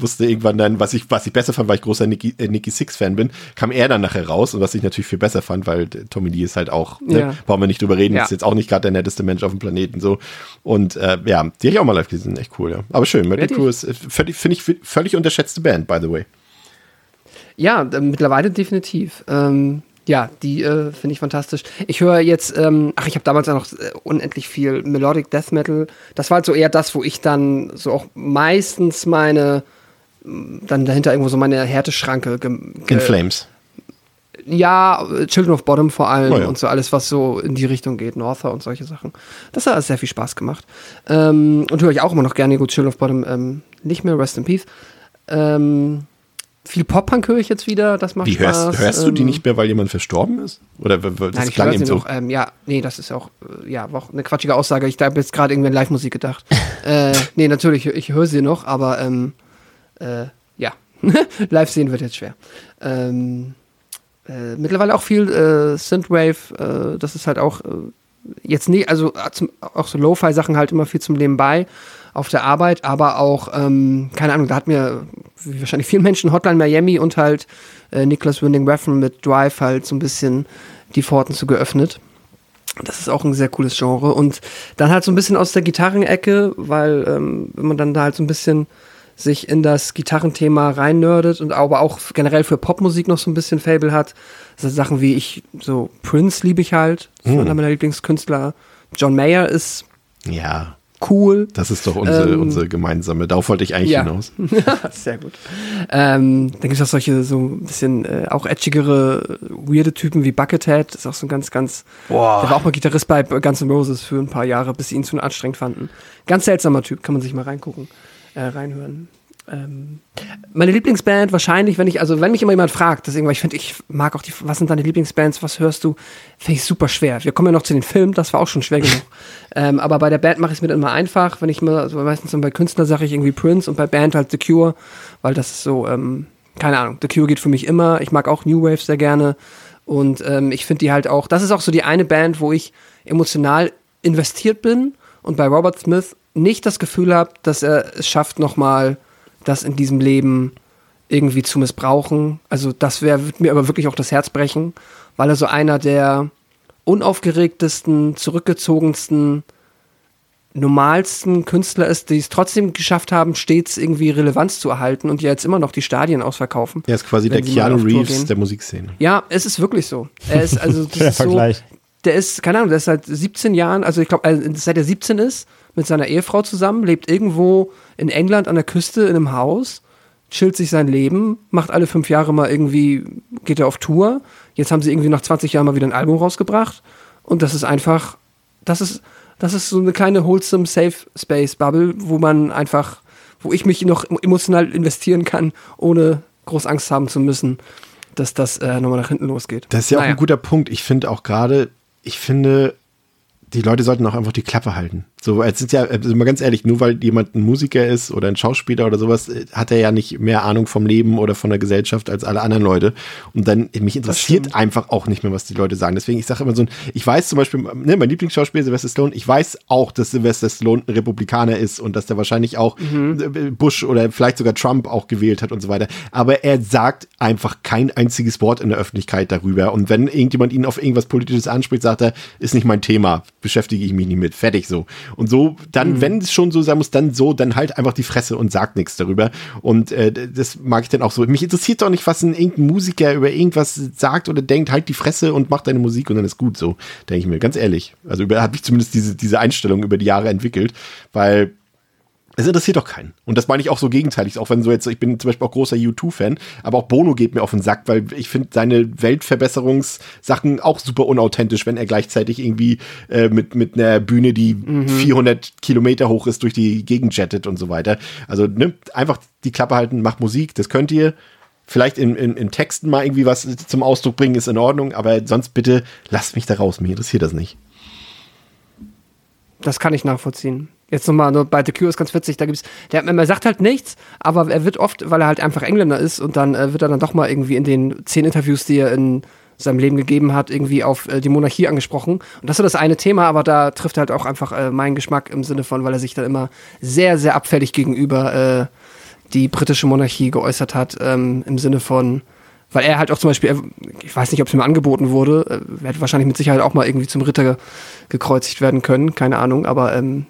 wusste irgendwann dann, was ich, was ich besser fand, weil ich großer Nicky, äh, Nicky Six Fan bin, kam er dann nachher raus und was ich natürlich viel besser fand, weil Tommy Lee ist halt auch, ne, ja. brauchen wir nicht drüber reden, ja. ist jetzt auch nicht gerade der netteste Mensch auf dem Planeten so und äh, ja, die habe ich auch mal live gesehen, echt cool, ja. Aber schön, Mötley Crew ist, äh, finde ich, völlig unterschätzte Band, by the way. Ja, mittlerweile definitiv. Ähm, ja, die äh, finde ich fantastisch. Ich höre jetzt, ähm, ach, ich habe damals auch noch äh, unendlich viel Melodic Death Metal. Das war halt so eher das, wo ich dann so auch meistens meine, dann dahinter irgendwo so meine Härteschranke. In Flames. Ja, Children of Bottom vor allem oh ja. und so alles, was so in die Richtung geht, Norther und solche Sachen. Das hat sehr viel Spaß gemacht. Ähm, und höre ich auch immer noch gerne gut Children of Bottom ähm, nicht mehr, Rest in Peace. Ähm, viel Pop-Punk höre ich jetzt wieder, das macht Wie, Spaß. Hörst, hörst du die ähm, nicht mehr, weil jemand verstorben ist? Oder das Nein, klang eben so? Noch, ähm, ja, nee, das ist auch, äh, ja, auch eine quatschige Aussage. Ich habe jetzt gerade irgendwie an Live-Musik gedacht. äh, nee, natürlich, ich höre sie noch, aber ähm, äh, ja, live sehen wird jetzt schwer. Ähm, äh, mittlerweile auch viel äh, Synthwave, äh, das ist halt auch jetzt nie, also äh, zum, auch so Lo-Fi-Sachen halt immer viel zum Nebenbei auf der Arbeit, aber auch, ähm, keine Ahnung, da hat mir wie wahrscheinlich vielen Menschen Hotline Miami und halt äh, Nicholas Winding Refn mit Drive halt so ein bisschen die Pforten zu geöffnet. Das ist auch ein sehr cooles Genre. Und dann halt so ein bisschen aus der Gitarrenecke, weil ähm, wenn man dann da halt so ein bisschen sich in das Gitarrenthema reinnördet und aber auch generell für Popmusik noch so ein bisschen Fable hat. So Sachen wie ich, so Prince liebe ich halt, das ist einer meiner Lieblingskünstler. John Mayer ist Ja, cool. das ist doch unsere, Ähm, unsere gemeinsame. Darauf wollte ich eigentlich ja. hinaus. Sehr gut. Ähm, dann gibt es auch solche so ein bisschen äh, auch edgigere, weirde Typen wie Buckethead. Das ist auch so ein ganz, ganz. Boah. Der war auch mal Gitarrist bei Guns N' Roses für ein paar Jahre, bis sie ihn zu anstrengend fanden. Ganz seltsamer Typ, kann man sich mal reingucken, äh, reinhören. Ähm, meine Lieblingsband wahrscheinlich, wenn ich, also wenn mich immer jemand fragt, deswegen, weil ich finde, ich mag auch die, was sind deine Lieblingsbands, was hörst du, finde ich super schwer. Wir kommen ja noch zu den Filmen, das war auch schon schwer genug. ähm, aber bei der Band mache ich es mir dann immer einfach, wenn ich mal, also meistens bei Künstler sage ich irgendwie Prince und bei Band halt The Cure, weil das ist so, ähm, keine Ahnung, The Cure geht für mich immer. Ich mag auch New Wave sehr gerne und ähm, ich finde die halt auch, das ist auch so die eine Band, wo ich emotional investiert bin und bei Robert Smith nicht das Gefühl habe, dass er es schafft, nochmal das in diesem Leben irgendwie zu missbrauchen. Also das wäre wird mir aber wirklich auch das Herz brechen, weil er so einer der unaufgeregtesten, zurückgezogensten, normalsten Künstler ist, die es trotzdem geschafft haben, stets irgendwie Relevanz zu erhalten und die jetzt immer noch die Stadien ausverkaufen. Er ist quasi der Keanu Reeves der Musikszene. Ja, es ist wirklich so. Er ist also das Der ist so, Vergleich. der ist keine Ahnung, der ist seit 17 Jahren, also ich glaube, äh, seit er 17 ist, mit seiner Ehefrau zusammen, lebt irgendwo in England an der Küste in einem Haus, chillt sich sein Leben, macht alle fünf Jahre mal irgendwie, geht er auf Tour. Jetzt haben sie irgendwie nach 20 Jahren mal wieder ein Album rausgebracht und das ist einfach, das ist, das ist so eine kleine wholesome Safe Space Bubble, wo man einfach, wo ich mich noch emotional investieren kann, ohne groß Angst haben zu müssen, dass das äh, nochmal nach hinten losgeht. Das ist ja auch Naja. ein guter Punkt. Ich finde auch gerade, ich finde, die Leute sollten auch einfach die Klappe halten. So, es sind ja, also mal ganz ehrlich, nur weil jemand ein Musiker ist oder ein Schauspieler oder sowas, äh, hat er ja nicht mehr Ahnung vom Leben oder von der Gesellschaft als alle anderen Leute. Und dann, mich interessiert einfach auch nicht mehr, was die Leute sagen. Deswegen, ich sage immer so, ein- ich weiß zum Beispiel, ne, mein Lieblingsschauspieler Sylvester Stallone, ich weiß auch, dass Sylvester Stallone ein Republikaner ist und dass der wahrscheinlich auch äh, Bush oder vielleicht sogar Trump auch gewählt hat und so weiter. Aber er sagt einfach kein einziges Wort in der Öffentlichkeit darüber. Und wenn irgendjemand ihn auf irgendwas Politisches anspricht, sagt er, ist nicht mein Thema, beschäftige ich mich nicht mit. Fertig so. Und so, dann, wenn es schon so sein muss, dann so, dann halt einfach die Fresse und sagt nichts darüber. Und äh, das mag ich dann auch so. Mich interessiert doch nicht, was ein irgendein Musiker über irgendwas sagt oder denkt, halt die Fresse und mach deine Musik und dann ist gut so, denke ich mir, ganz ehrlich. Also habe ich zumindest diese, diese Einstellung über die Jahre entwickelt, weil es interessiert doch keinen. Und das meine ich auch so gegenteilig. Auch wenn so jetzt, ich bin zum Beispiel auch großer U2-Fan, aber auch Bono geht mir auf den Sack, weil ich finde seine Weltverbesserungssachen auch super unauthentisch, wenn er gleichzeitig irgendwie äh, mit, mit einer Bühne, die 400 Kilometer hoch ist, durch die Gegend jettet und so weiter. Also ne, einfach die Klappe halten, macht Musik, das könnt ihr. Vielleicht in, in, in Texten mal irgendwie was zum Ausdruck bringen, ist in Ordnung, aber sonst bitte lasst mich da raus. Mich interessiert das nicht. Das kann ich nachvollziehen. Jetzt nochmal, nur bei The Cure ist ganz witzig, da gibt's, der, er sagt halt nichts, aber er wird oft, weil er halt einfach Engländer ist und dann äh, wird er dann doch mal irgendwie in den zehn Interviews, die er in seinem Leben gegeben hat, irgendwie auf äh, die Monarchie angesprochen. Und das ist das eine Thema, aber da trifft er halt auch einfach äh, meinen Geschmack im Sinne von, weil er sich dann immer sehr, sehr abfällig gegenüber äh, die britische Monarchie geäußert hat, ähm, im Sinne von, weil er halt auch zum Beispiel, ich weiß nicht, ob es ihm angeboten wurde, äh, er hätte wahrscheinlich mit Sicherheit auch mal irgendwie zum Ritter ge gekreuzigt werden können, keine Ahnung, aber ähm,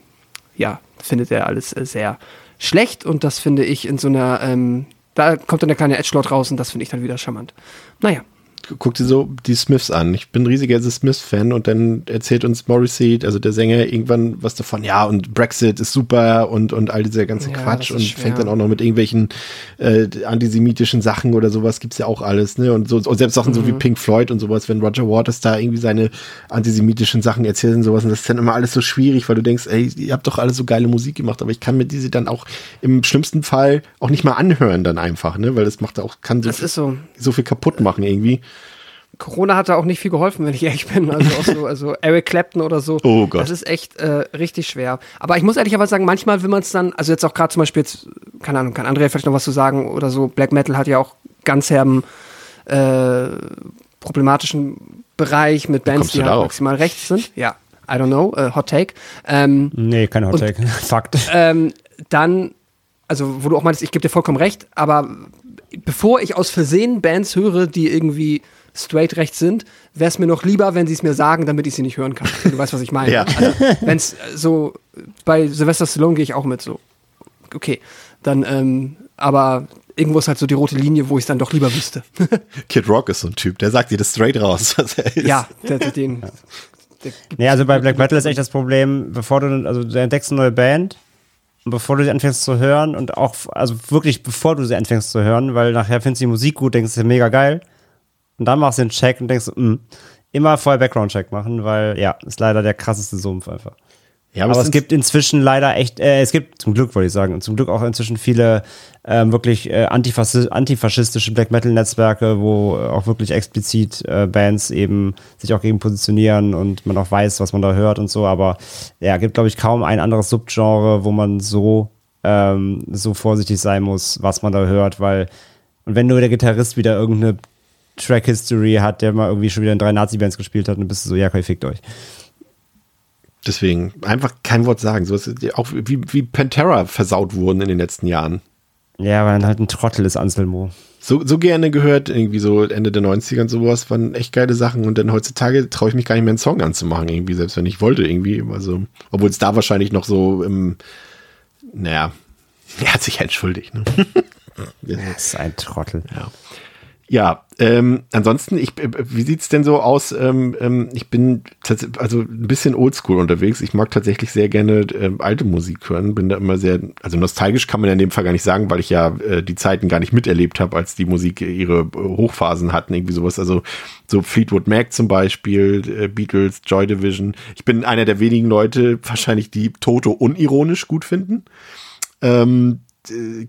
ja, findet er alles äh, sehr schlecht und das finde ich in so einer, ähm, da kommt dann der kleine Edgelord raus und das finde ich dann wieder charmant. Naja, guck dir so die Smiths an. Ich bin ein riesiger The Smiths-Fan und dann erzählt uns Morrissey, also der Sänger, irgendwann was davon, ja, und Brexit ist super und, und all dieser ganze Ja, Quatsch und schwer. fängt dann auch noch mit irgendwelchen äh, antisemitischen Sachen oder sowas, gibt's ja auch alles, ne? Und so, und selbst Sachen so Mhm. wie Pink Floyd und sowas, wenn Roger Waters da irgendwie seine antisemitischen Sachen erzählt und sowas, und das ist dann immer alles so schwierig, weil du denkst, ey, ihr habt doch alle so geile Musik gemacht, aber ich kann mir diese dann auch im schlimmsten Fall auch nicht mal anhören dann einfach, ne? Weil das macht auch, kann so, ist so. so viel kaputt machen irgendwie. Corona hat da auch nicht viel geholfen, wenn ich ehrlich bin. Also auch so, also Eric Clapton oder so. Oh Gott. Das ist echt äh, richtig schwer. Aber ich muss ehrlicherweise sagen, manchmal will man es dann, also jetzt auch gerade zum Beispiel jetzt, keine Ahnung, kann Andrea vielleicht noch was zu sagen oder so, Black Metal hat ja auch ganz herben äh, problematischen Bereich mit Bands, die halt maximal rechts sind. Ja. I don't know, äh, Hot Take. Ähm, Nee, kein Hot Take. Fakt. ähm, dann, also wo du auch meinst, ich gebe dir vollkommen recht, aber bevor ich aus Versehen Bands höre, die irgendwie straight rechts sind, wäre es mir noch lieber, wenn sie es mir sagen, damit ich sie nicht hören kann. Du weißt, was ich meine. Ja. Also, wenn es so, bei Sylvester Stallone gehe ich auch mit so. Okay, dann, ähm, aber irgendwo ist halt so die rote Linie, wo ich es dann doch lieber wüsste. Kid Rock ist so ein Typ, der sagt dir das straight raus, was er ist. ja, der, der, den. Der gibt- Nee, also bei Black Metal ist echt das Problem, bevor du, also du entdeckst eine neue Band und bevor du sie anfängst zu hören und auch, also wirklich bevor du sie anfängst zu hören, weil nachher findest du die Musik gut, denkst du, mega geil und dann machst du den Check und denkst, mh, immer vorher Background-Check machen, weil ja, ist leider der krasseste Sumpf einfach. ja Aber es sind- gibt inzwischen leider echt, äh, es gibt zum Glück, wollte ich sagen, und zum Glück auch inzwischen viele ähm, wirklich äh, antifaschi antifaschistische Black Metal Netzwerke, wo äh, auch wirklich explizit äh, Bands eben sich auch gegen positionieren und man auch weiß, was man da hört und so. Aber ja, gibt glaube ich kaum ein anderes Subgenre, wo man so ähm, so vorsichtig sein muss, was man da hört, weil und wenn nur der Gitarrist wieder irgendeine Track History hat, der mal irgendwie schon wieder in drei Nazi-Bands gespielt hat, dann bist du so, ja, okay, fickt euch. Deswegen einfach kein Wort sagen. So ist auch wie, wie Pantera versaut wurden in den letzten Jahren. Ja, weil er halt ein Trottel ist, Anselmo. So, so gerne gehört, irgendwie so Ende der 90er und sowas, waren echt geile Sachen. Und dann heutzutage traue ich mich gar nicht mehr einen Song anzumachen, irgendwie, selbst wenn ich wollte, irgendwie. Also, obwohl es da wahrscheinlich noch so im, naja, er hat sich entschuldigt, ne? Das ist ein Trottel. Ja, ähm, ansonsten, ich, äh, wie sieht's denn so aus? Ähm, ähm, ich bin also ein bisschen oldschool unterwegs. Ich mag tatsächlich sehr gerne ähm, alte Musik hören. Bin da immer sehr, also nostalgisch kann man ja in dem Fall gar nicht sagen, weil ich ja äh, die Zeiten gar nicht miterlebt habe, als die Musik ihre äh, Hochphasen hatten, irgendwie sowas. Also so Fleetwood Mac zum Beispiel, äh, Beatles, Joy Division. Ich bin einer der wenigen Leute, wahrscheinlich die Toto unironisch gut finden. Ähm, äh,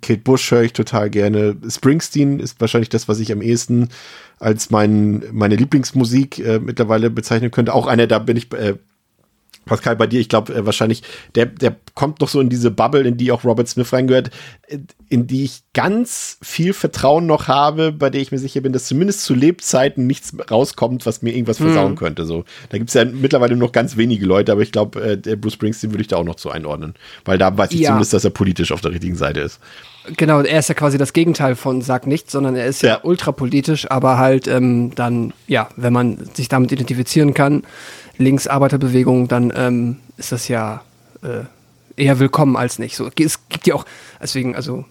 Kate Bush höre ich total gerne. Springsteen ist wahrscheinlich das, was ich am ehesten als mein, meine Lieblingsmusik äh, mittlerweile bezeichnen könnte. Auch einer, da bin ich, äh, Pascal, bei dir, ich glaube äh, wahrscheinlich, der, der kommt noch so in diese Bubble, in die auch Robert Smith reingehört, äh, in die ich ganz viel Vertrauen noch habe, bei der ich mir sicher bin, dass zumindest zu Lebzeiten nichts rauskommt, was mir irgendwas versauen könnte. So, da gibt's ja mittlerweile noch ganz wenige Leute, aber ich glaube, äh, der Bruce Springsteen würde ich da auch noch zu einordnen. Weil da weiß ich Ja. zumindest, dass er politisch auf der richtigen Seite ist. Genau, er ist ja quasi das Gegenteil von Sag nichts, sondern er ist ja, Ja. ultrapolitisch, aber halt ähm, dann, ja, wenn man sich damit identifizieren kann, Linksarbeiterbewegung, dann ähm, ist das ja äh, eher willkommen als nicht. So, es gibt ja auch, deswegen, also,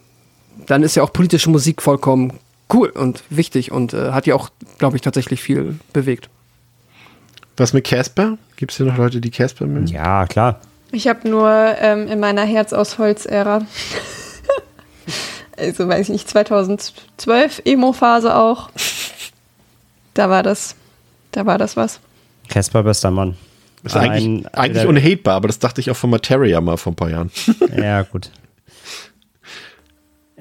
dann ist ja auch politische Musik vollkommen cool und wichtig und äh, hat ja auch, glaube ich, tatsächlich viel bewegt. Was mit Casper? Gibt es hier noch Leute, die Casper mögen? Ja, klar. Ich habe nur ähm, in meiner Herz aus Holz-Ära, also weiß ich nicht, 2012 Emo-Phase auch. Da war das, da war das was. Casper, bester Mann. Ist Ein- eigentlich, eigentlich der- unhatebar, aber das dachte ich auch von Materia mal vor ein paar Jahren. Ja, gut.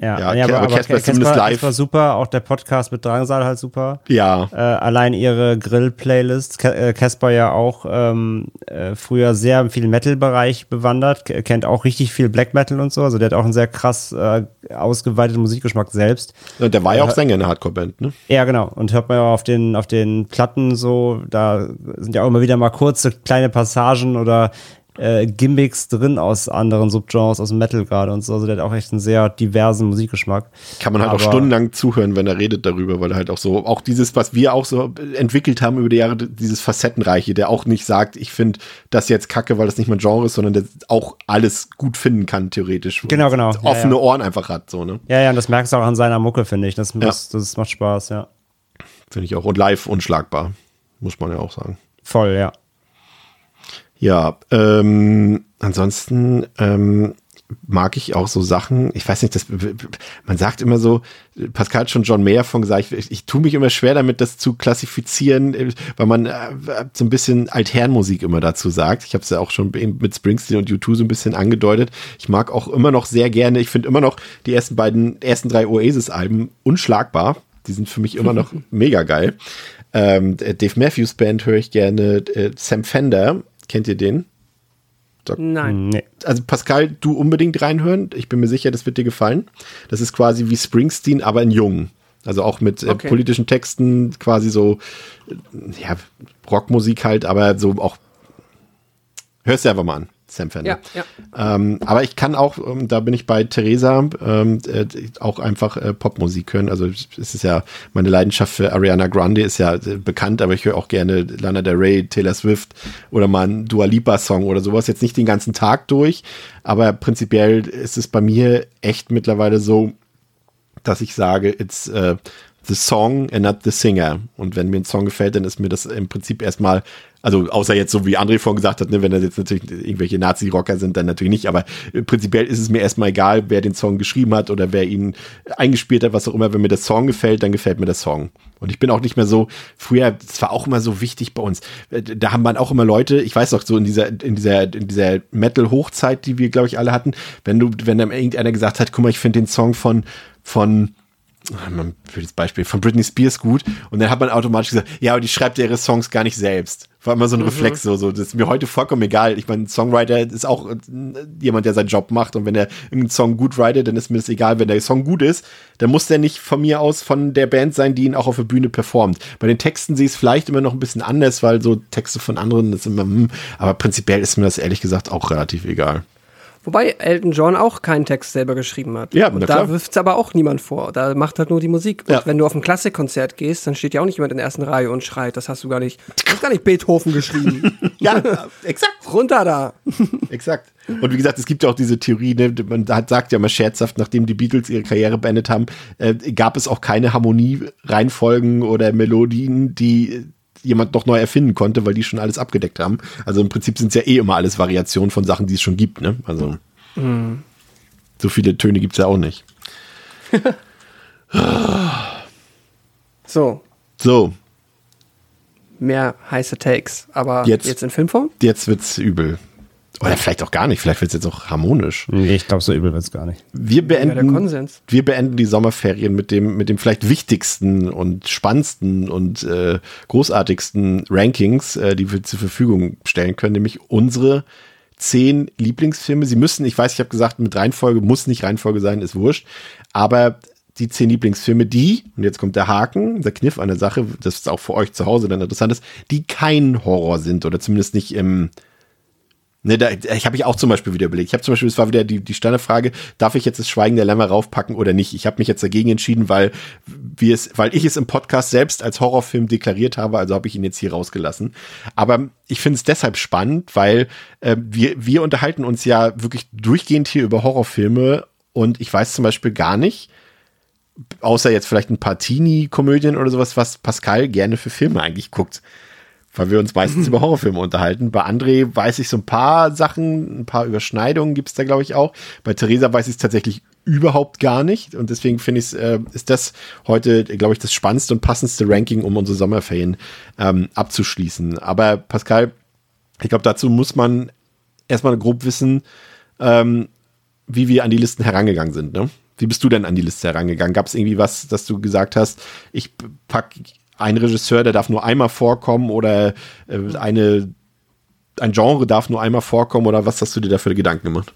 Ja, Ja, aber Casper ist zumindest live. Casper super, auch der Podcast mit Drangsal halt super. ja, Äh, allein ihre Grill-Playlist. Äh, Casper ja auch ähm, äh, früher sehr im viel Metal-Bereich bewandert, kennt auch richtig viel Black Metal und so. Also der hat auch einen sehr krass äh, ausgeweiteten Musikgeschmack selbst. Und der war ja auch Sänger in der Hardcore-Band, ne? Ja, genau. Und hört man ja auf den, auf den Platten so, da sind ja auch immer wieder mal kurze kleine Passagen oder äh, Gimmicks drin aus anderen Subgenres, aus Metal gerade und so. Also der hat auch echt einen sehr diversen Musikgeschmack. Kann man halt auch Aber- stundenlang zuhören, wenn er redet darüber, weil er halt auch so, auch dieses, was wir auch so entwickelt haben über die Jahre, dieses Facettenreiche, der auch nicht sagt, ich finde das jetzt kacke, weil das nicht mein Genre ist, sondern der auch alles gut finden kann, theoretisch. Genau, genau. Ja, Offene ja. Ohren einfach hat, so, ne? Ja, ja, und das merkst du auch an seiner Mucke, finde ich. Das, das, das macht Spaß, ja. Finde ich auch. Und live unschlagbar, muss man ja auch sagen. Voll, ja. Ja, ähm, ansonsten ähm, mag ich auch so Sachen, ich weiß nicht, das, man sagt immer so, Pascal hat schon John Mayer von gesagt, ich, ich tue mich immer schwer damit, das zu klassifizieren, äh, weil man äh, so ein bisschen Altherrenmusik immer dazu sagt. Ich habe es ja auch schon mit Springsteen und U2 so ein bisschen angedeutet. Ich mag auch immer noch sehr gerne, ich finde immer noch die ersten beiden, ersten drei Oasis-Alben unschlagbar. Die sind für mich immer noch mega geil. Ähm, Dave Matthews Band höre ich gerne. Äh, Sam Fender, kennt ihr den? Nein. Nee. Also Pascal, du unbedingt reinhören. Ich bin mir sicher, das wird dir gefallen. Das ist quasi wie Springsteen, aber in jung. Also auch mit äh, Okay. politischen Texten, quasi so, äh, ja, Rockmusik halt, aber so auch Hörst du einfach mal an. Sam Fender. Ja, ja. Ähm, aber ich kann auch, ähm, da bin ich bei Theresa, ähm, äh, auch einfach äh, Popmusik hören. Also es ist ja, meine Leidenschaft für Ariana Grande ist ja äh, bekannt, aber ich höre auch gerne Lana Del Rey, Taylor Swift oder mal einen Dua Lipa Song oder sowas. Jetzt nicht den ganzen Tag durch, aber prinzipiell ist es bei mir echt mittlerweile so, dass ich sage, it's uh, the song and not the singer. Und wenn mir ein Song gefällt, dann ist mir das im Prinzip erstmal, also außer jetzt so wie André vorhin gesagt hat, ne, wenn das jetzt natürlich irgendwelche Nazi-Rocker sind, dann natürlich nicht, aber prinzipiell ist es mir erstmal egal, wer den Song geschrieben hat oder wer ihn eingespielt hat, was auch immer. Wenn mir der Song gefällt, dann gefällt mir der Song. Und ich bin auch nicht mehr so, früher, das war auch immer so wichtig bei uns. Da haben man auch immer Leute, ich weiß doch, so in dieser, in dieser, in dieser Metal-Hochzeit, die wir, glaube ich, alle hatten, wenn du, wenn dann irgendeiner gesagt hat, guck mal, ich finde den Song von, von, für das Beispiel, von Britney Spears gut. Und dann hat man automatisch gesagt, ja, aber die schreibt ihre Songs gar nicht selbst. War immer so ein mhm. Reflex, so, so. Das ist mir heute vollkommen egal. Ich meine, ein Songwriter ist auch äh, jemand, der seinen Job macht. Und wenn er irgendeinen Song gut writet, dann ist mir das egal. Wenn der Song gut ist, dann muss der nicht von mir aus von der Band sein, die ihn auch auf der Bühne performt. Bei den Texten sehe ich es vielleicht immer noch ein bisschen anders, weil so Texte von anderen, das ist immer, hm. aber prinzipiell ist mir das ehrlich gesagt auch relativ egal. Wobei Elton John auch keinen Text selber geschrieben hat. Ja, und da wirft es aber auch niemand vor. Da macht halt nur die Musik. Und Ja. wenn du auf ein Klassikkonzert gehst, dann steht ja auch nicht jemand in der ersten Reihe und schreit, das hast du gar nicht, du hast gar nicht Beethoven geschrieben. Ja, exakt. Runter da. Exakt. Und wie gesagt, es gibt ja auch diese Theorie, ne, man hat, sagt ja mal scherzhaft, nachdem die Beatles ihre Karriere beendet haben, äh, gab es auch keine Harmonie-Reihenfolgen oder Melodien, die jemand noch neu erfinden konnte, weil die schon alles abgedeckt haben. Also im Prinzip sind es ja eh immer alles Variationen von Sachen, die es schon gibt. Ne? Also so viele Töne gibt es ja auch nicht. So, So, mehr heiße Takes. Aber Jetzt. jetzt, in Filmform? jetzt wird's übel. Oder vielleicht auch gar nicht, vielleicht wird's jetzt auch harmonisch. Nee, ich glaube, so übel wird's gar nicht. Wir Ja, der beenden, Konsens. wir beenden die Sommerferien mit dem, mit dem vielleicht wichtigsten und spannendsten und äh, großartigsten Rankings, äh, die wir zur Verfügung stellen können, nämlich unsere zehn Lieblingsfilme. Sie müssen, ich weiß, ich habe gesagt, mit Reihenfolge muss nicht Reihenfolge sein, ist wurscht, aber die zehn Lieblingsfilme, die, und jetzt kommt der Haken, der Kniff an der Sache, das ist auch für euch zu Hause dann interessant ist, die kein Horror sind oder zumindest nicht im, Ne, da, ich habe ich auch zum Beispiel wieder überlegt. Ich habe zum Beispiel, es war wieder die, die Standardfrage, darf ich jetzt das Schweigen der Lämmer raufpacken oder nicht? Ich habe mich jetzt dagegen entschieden, weil wir es, weil ich es im Podcast selbst als Horrorfilm deklariert habe, also habe ich ihn jetzt hier rausgelassen. Aber ich finde es deshalb spannend, weil äh, wir, wir unterhalten uns ja wirklich durchgehend hier über Horrorfilme und ich weiß zum Beispiel gar nicht, außer jetzt vielleicht ein paar Teenie-Komödien oder sowas, was Pascal gerne für Filme eigentlich guckt weil wir uns meistens über Horrorfilme unterhalten. Bei André weiß ich so ein paar Sachen, ein paar Überschneidungen gibt es da, glaube ich, auch. Bei Theresa weiß ich es tatsächlich überhaupt gar nicht. Und deswegen finde ich, äh, ist das heute, glaube ich, das spannendste und passendste Ranking, um unsere Sommerferien ähm, abzuschließen. Aber Pascal, ich glaube, dazu muss man erstmal grob wissen, ähm, wie wir an die Listen herangegangen sind. Ne? Wie bist du denn an die Liste herangegangen? Gab es irgendwie was, dass du gesagt hast, ich pack ein Regisseur, der darf nur einmal vorkommen oder äh, eine, ein Genre darf nur einmal vorkommen oder was hast du dir da für Gedanken gemacht?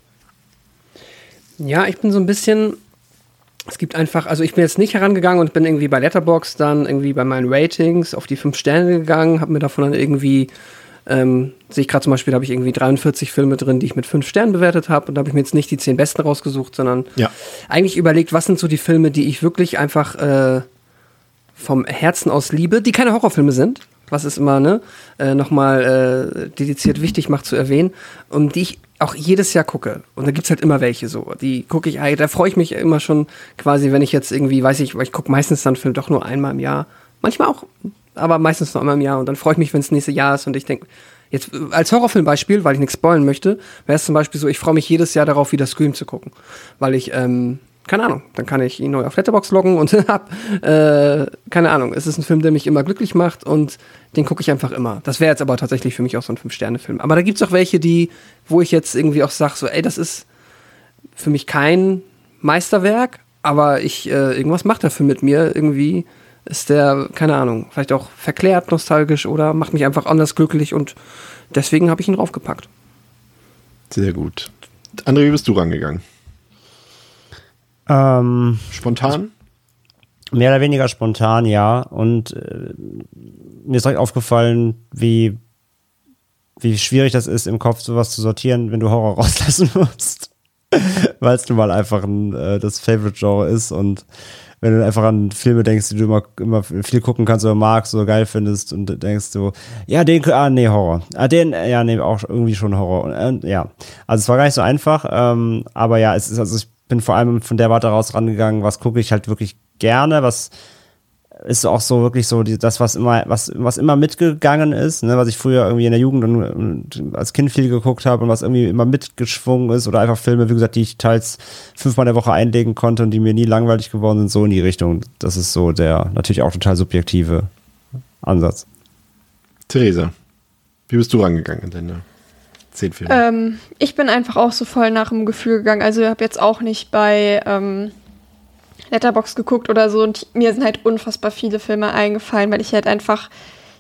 Ja, ich bin so ein bisschen. Es gibt einfach, also ich bin jetzt nicht herangegangen und bin irgendwie bei Letterbox dann irgendwie bei meinen Ratings auf die fünf Sterne gegangen, habe mir davon dann irgendwie, ähm, sehe ich gerade zum Beispiel, da habe ich irgendwie 43 Filme drin, die ich mit fünf Sternen bewertet habe und da habe ich mir jetzt nicht die zehn besten rausgesucht, sondern Ja. eigentlich überlegt, was sind so die Filme, die ich wirklich einfach äh, vom Herzen aus liebe, die keine Horrorfilme sind, was es immer ne, äh, nochmal äh, dediziert wichtig macht zu erwähnen, und die ich auch jedes Jahr gucke. Und da gibt's halt immer welche so. Die gucke ich, da freue ich mich immer schon quasi, wenn ich jetzt irgendwie, weiß ich, ich gucke meistens dann Film doch nur einmal im Jahr. Manchmal auch, aber meistens nur einmal im Jahr. Und dann freue ich mich, wenn es nächste Jahr ist und ich denke, Jetzt äh, als Horrorfilmbeispiel, weil ich nichts spoilen möchte, wäre es zum Beispiel so, ich freue mich jedes Jahr darauf, wieder Scream zu gucken. Weil ich, ähm, keine Ahnung, dann kann ich ihn neu auf Letterbox loggen und hab, äh, keine Ahnung, es ist ein Film, der mich immer glücklich macht und den gucke ich einfach immer. Das wäre jetzt aber tatsächlich für mich auch so ein Fünf-Sterne-Film. Aber da gibt's auch welche, die, wo ich jetzt irgendwie auch sage, so, ey, das ist für mich kein Meisterwerk, aber ich, äh, irgendwas macht er für mit mir. Irgendwie ist der, keine Ahnung, vielleicht auch verklärt, nostalgisch oder macht mich einfach anders glücklich und deswegen habe ich ihn draufgepackt. Sehr gut. André, wie bist du rangegangen? Ähm, Spontan? mehr oder weniger spontan, ja. Und äh, mir ist direkt aufgefallen, wie wie schwierig das ist, im Kopf sowas zu sortieren, wenn du Horror rauslassen musst. Weil es nun mal einfach ein, äh, das Favorite-Genre ist und wenn du einfach an Filme denkst, die du immer, immer viel gucken kannst oder magst oder geil findest und denkst du, ja, den, ah, nee, Horror. Ah, den, ja, nee, auch irgendwie schon Horror. Und, äh, ja, also es war gar nicht so einfach, ähm, aber ja, es ist, also ich bin vor allem von der Warte raus rangegangen, was gucke ich halt wirklich gerne, was ist auch so wirklich so die, das, was immer, was, was immer mitgegangen ist, ne, was ich früher irgendwie in der Jugend und, und als Kind viel geguckt habe und was irgendwie immer mitgeschwungen ist oder einfach Filme, wie gesagt, die ich teils fünfmal in der Woche einlegen konnte und die mir nie langweilig geworden sind, so in die Richtung. Das ist so der natürlich auch total subjektive Ansatz. Theresa, wie bist du rangegangen in deine zehn Filme? Ähm, ich bin einfach auch so voll nach dem Gefühl gegangen. Also ich habe jetzt auch nicht bei ähm, Letterbox geguckt oder so und mir sind halt unfassbar viele Filme eingefallen, weil ich halt einfach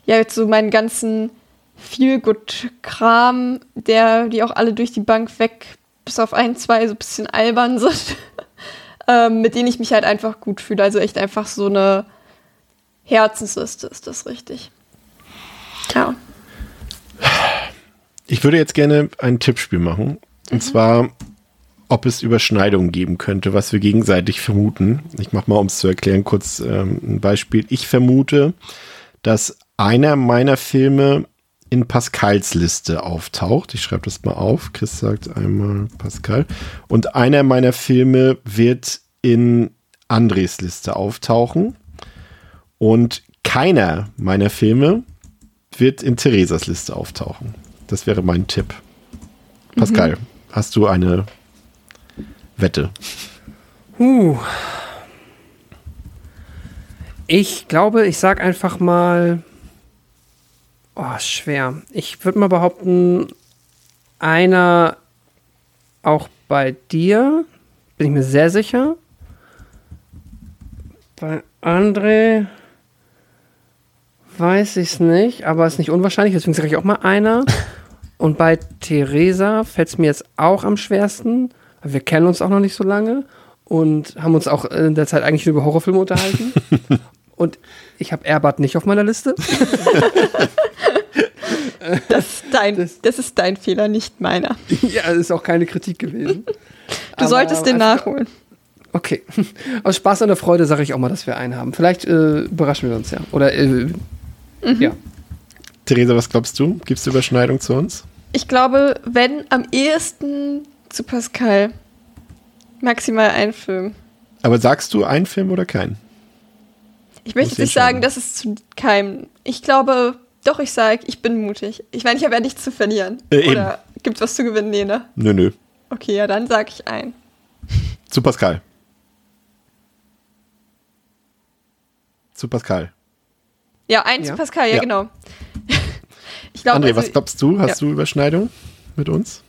ja jetzt so meinen ganzen Feelgood-Kram, der, die auch alle durch die Bank weg, bis auf ein, zwei so ein bisschen albern sind, ähm, mit denen ich mich halt einfach gut fühle. Also echt einfach so eine Herzensliste ist das richtig. Ja. Ich würde jetzt gerne ein Tippspiel machen. Und mhm. zwar ob es Überschneidungen geben könnte, was wir gegenseitig vermuten. Ich mache mal, um es zu erklären, kurz ähm, ein Beispiel. Ich vermute, dass einer meiner Filme in Pascals Liste auftaucht. Ich schreibe das mal auf. Chris sagt einmal Pascal. Und einer meiner Filme wird in Andres Liste auftauchen. Und keiner meiner Filme wird in Theresas Liste auftauchen. Das wäre mein Tipp. Pascal, mhm. hast du eine Wette? Uh. Ich glaube, ich sag einfach mal. Oh, schwer. Ich würde mal behaupten, einer auch bei dir. Bin ich mir sehr sicher. Bei André weiß ich es nicht, aber es ist nicht unwahrscheinlich, deswegen sage ich auch mal einer. Und bei Theresa fällt es mir jetzt auch am schwersten. Wir kennen uns auch noch nicht so lange und haben uns auch in der Zeit eigentlich nur über Horrorfilme unterhalten. und ich habe Airbud nicht auf meiner Liste. das, ist dein, das, das, ist dein Fehler, nicht meiner. ja, das ist auch keine Kritik gewesen. Du Aber solltest den nachholen. Okay. Aus Spaß und der Freude sage ich auch mal, dass wir einen haben. Vielleicht äh, überraschen wir uns ja. Oder äh, mhm. ja. Theresa, was glaubst du? Gibt es Überschneidung zu uns? Ich glaube, wenn am ehesten zu Pascal. Maximal ein Film. Aber sagst du ein Film oder keinen? Ich möchte nicht sagen, dass es zu keinem. Ich glaube, doch, ich sage, ich bin mutig. Ich meine, ich habe ja nichts zu verlieren. Äh, oder gibt es was zu gewinnen? Nee, ne? Nö, nö. Okay, ja, dann sage ich ein. Zu Pascal. Zu Pascal. Ja, ein ja? zu Pascal, ja, ja. genau. Ich glaub, André, also, was glaubst du? Hast ja. du Überschneidung mit uns?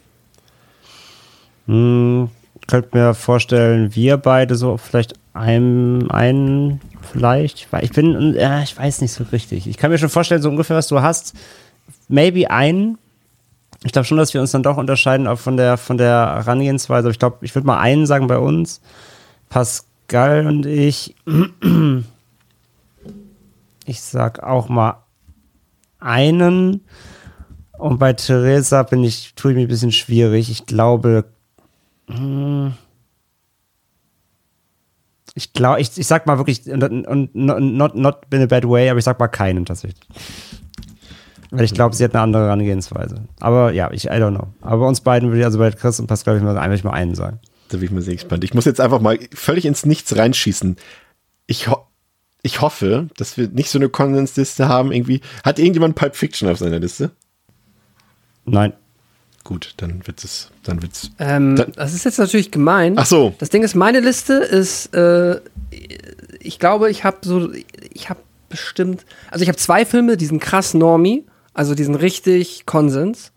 Hm, könnte mir vorstellen, wir beide so vielleicht einen, einen vielleicht. Ich bin, äh, ich weiß nicht so richtig. Ich kann mir schon vorstellen, so ungefähr, was du hast. Maybe einen. Ich glaube schon, dass wir uns dann doch unterscheiden, auch von der, von der Herangehensweise. Ich glaube, ich würde mal einen sagen bei uns. Pascal und ich. Ich sag auch mal einen. Und bei Theresa bin ich, tue ich mir ein bisschen schwierig. Ich glaube, hm. Ich glaube, ich, ich sag mal wirklich, und not, not in a bad way, aber ich sag mal keinen tatsächlich. Weil ich glaube, sie hat eine andere Herangehensweise. Aber ja, ich, I don't know. Aber uns beiden würde ich, also bei Chris und Pascal, würde ich mal einfach mal einen sagen. Da bin ich mal sehr gespannt. Ich muss jetzt einfach mal völlig ins Nichts reinschießen. Ich, ich hoffe, dass wir nicht so eine Konsensliste haben irgendwie. Hat irgendjemand Pulp Fiction auf seiner Liste? Nein. Gut, dann wird es, dann wird's. Ähm, dann das ist jetzt natürlich gemein. Ach so. Das Ding ist, meine Liste ist, äh, ich glaube, ich habe so, ich habe bestimmt, also ich habe zwei Filme, diesen krass Normie, also diesen richtig Konsens.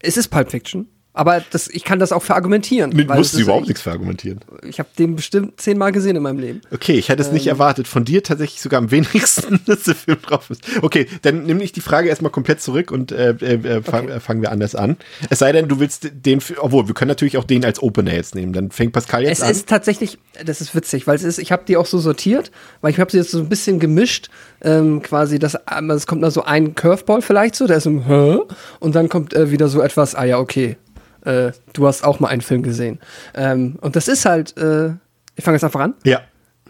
Es ist Pulp Fiction. Aber das, ich kann das auch verargumentieren. Mit musst es du überhaupt echt- nichts verargumentieren. Ich habe den bestimmt zehnmal gesehen in meinem Leben. Okay, ich hätte es Ähm. nicht erwartet. Von dir tatsächlich sogar am wenigsten, dass der Film drauf ist. Okay, dann nehme ich die Frage erstmal komplett zurück und äh, äh, äh, fang, Okay. äh, fangen wir anders an. Es sei denn, du willst den, obwohl, wir können natürlich auch den als Opener jetzt nehmen. Dann fängt Pascal jetzt Es an. ist tatsächlich, das ist witzig, weil es ist, ich habe die auch so sortiert, weil ich habe sie jetzt so ein bisschen gemischt, ähm, quasi, das, es kommt mal so ein Curveball vielleicht so, der ist im Hä? Und dann kommt äh, wieder so etwas, ah ja, okay, äh, du hast auch mal einen Film gesehen. Ähm, und das ist halt, äh, ich fange jetzt einfach an. ja.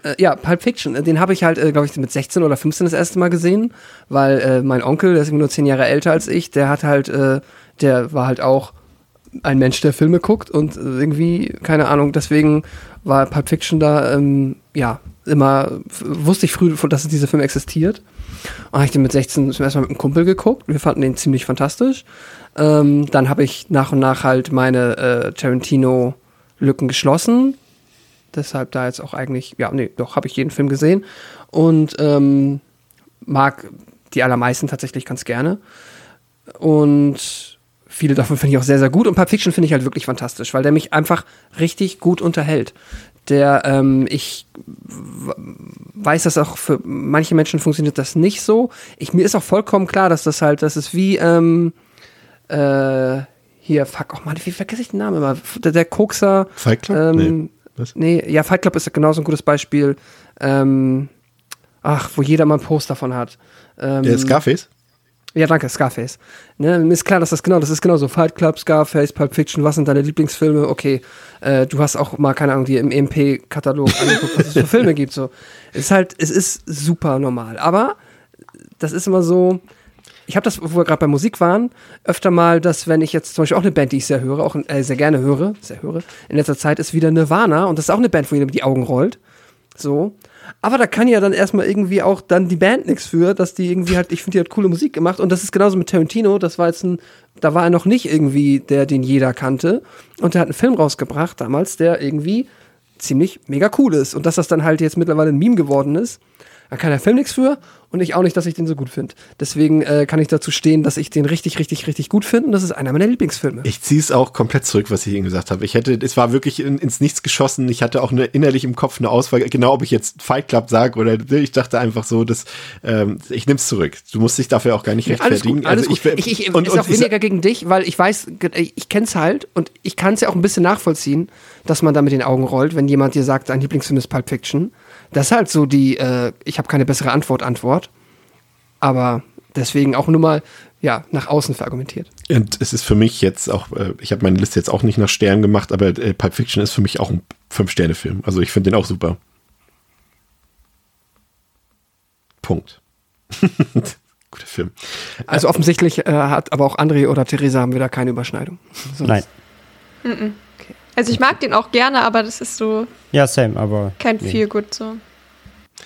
Äh, ja, Pulp Fiction. Den habe ich halt, äh, glaube ich, mit 16 oder 15 das erste Mal gesehen, weil äh, mein Onkel, der ist irgendwie nur 10 Jahre älter als ich, der hat halt, äh, der war halt auch ein Mensch, der Filme guckt und irgendwie, keine Ahnung, deswegen war Pulp Fiction da, ähm, ja, immer, wusste ich früh, dass dieser Film existiert. Und habe ich den mit 16 zum ersten Mal mit einem Kumpel geguckt. Wir fanden den ziemlich fantastisch. Ähm, dann habe ich nach und nach halt meine äh, Tarantino-Lücken geschlossen deshalb da jetzt auch eigentlich, ja, nee, doch, habe ich jeden Film gesehen und ähm, mag die allermeisten tatsächlich ganz gerne. Und viele davon finde ich auch sehr, sehr gut. Und Pulp Fiction finde ich halt wirklich fantastisch, weil der mich einfach richtig gut unterhält. Der, ähm, ich weiß, dass auch für manche Menschen funktioniert das nicht so. Ich, mir ist auch vollkommen klar, dass das halt, das ist wie, ähm, äh, hier, fuck, oh Mann, wie vergesse ich den Namen immer? Der, der Kokser. Fight Club? Ähm, Nee. Was? Nee, ja, Fight Club ist genauso ein gutes Beispiel. Ähm, ach, wo jeder mal ein Post davon hat. Ähm, Der Scarface? ja, danke, Scarface. Ne, mir ist klar, dass das genau, das ist genauso. Fight Club, Scarface, Pulp Fiction, was sind deine Lieblingsfilme? Okay, äh, du hast auch mal, keine Ahnung, dir im EMP-Katalog angeguckt, was es für Filme gibt. So. Es ist halt, es ist super normal. Aber das ist immer so, ich habe das, wo wir gerade bei Musik waren, öfter mal, dass wenn ich jetzt zum Beispiel auch eine Band, die ich sehr höre, auch äh, sehr gerne höre, sehr höre, in letzter Zeit ist wieder Nirvana und das ist auch eine Band, wo jeder mit die Augen rollt. So. Aber da kann ja dann erstmal irgendwie auch dann die Band nichts für, dass die irgendwie halt, ich finde, die hat coole Musik gemacht und das ist genauso mit Tarantino, das war jetzt ein, da war er noch nicht irgendwie der, den jeder kannte und der hat einen Film rausgebracht damals, der irgendwie ziemlich mega cool ist und dass das dann halt jetzt mittlerweile ein Meme geworden ist, da kann der Film nichts für und ich auch nicht, dass ich den so gut finde. Deswegen äh, kann ich dazu stehen, dass ich den richtig, richtig, richtig gut finde und das ist einer meiner Lieblingsfilme. Ich ziehe es auch komplett zurück, was ich Ihnen gesagt habe. Ich hätte, es war wirklich in, ins Nichts geschossen. Ich hatte auch eine, innerlich im Kopf eine Auswahl, genau ob ich jetzt Fight Club sage oder ich dachte einfach so, dass ähm, ich nehme es zurück. Du musst dich dafür auch gar nicht Alles rechtfertigen. gut, alles also gut. Ich, ich, ist auch ich- weniger gegen dich, weil ich weiß, ich kenn's halt und ich kann es ja auch ein bisschen nachvollziehen, dass man da mit den Augen rollt, wenn jemand dir sagt, dein Lieblingsfilm ist Pulp Fiction. Das ist halt so die, äh, ich habe keine bessere Antwort, Antwort. Aber deswegen auch nur mal, ja, nach außen verargumentiert. Und es ist für mich jetzt auch, äh, ich habe meine Liste jetzt auch nicht nach Sternen gemacht, aber äh, Pulp Fiction ist für mich auch ein Fünf-Sterne-Film. Also ich finde den auch super. Punkt. Guter Film. Also offensichtlich äh, hat aber auch André oder Theresa haben wir da keine Überschneidung. Sonst- Nein. Also ich mag den auch gerne, aber das ist so Ja, same, aber. kein nee. Feel Good so.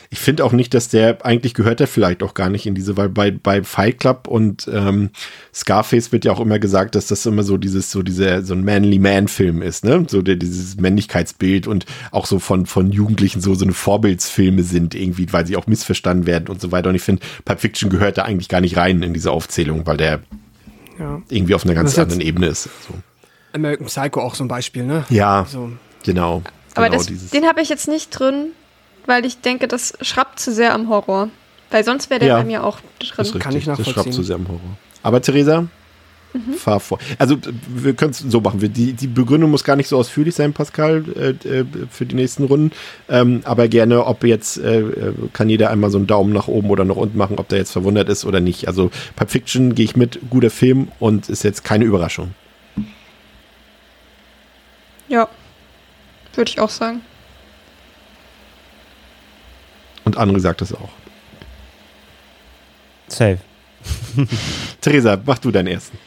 Ich finde auch nicht, dass der, eigentlich gehört der vielleicht auch gar nicht in diese, weil bei, bei Fight Club und ähm, Scarface wird ja auch immer gesagt, dass das immer so dieses, so dieser, so ein Manly Man-Film ist, ne? So der, dieses Männlichkeitsbild und auch so von, von Jugendlichen so, so eine Vorbildsfilme sind irgendwie, weil sie auch missverstanden werden und so weiter. Und ich finde, Pulp Fiction gehört da eigentlich gar nicht rein in diese Aufzählung, weil der Ja. irgendwie auf einer ganz anderen Ebene ist. So. American Psycho auch so ein Beispiel, ne? Ja, So. genau. Aber genau das, den habe ich jetzt nicht drin, weil ich denke, das schraubt zu sehr am Horror. Weil sonst wäre der Ja. bei mir auch Das drin. ist Kann ich Das nachvollziehen. schraubt zu sehr am Horror. Aber Theresa, Mhm. fahr vor. Also wir können es so machen. Wir, die, die Begründung muss gar nicht so ausführlich sein, Pascal, äh, äh, für die nächsten Runden. Ähm, aber gerne, ob jetzt, äh, äh, kann jeder einmal so einen Daumen nach oben oder nach unten machen, ob der jetzt verwundert ist oder nicht. Also Pulp Fiction gehe ich mit, guter Film und ist jetzt keine Überraschung. Ja. Würde ich auch sagen. Und André sagt das auch. Safe. Theresa, mach du deinen ersten.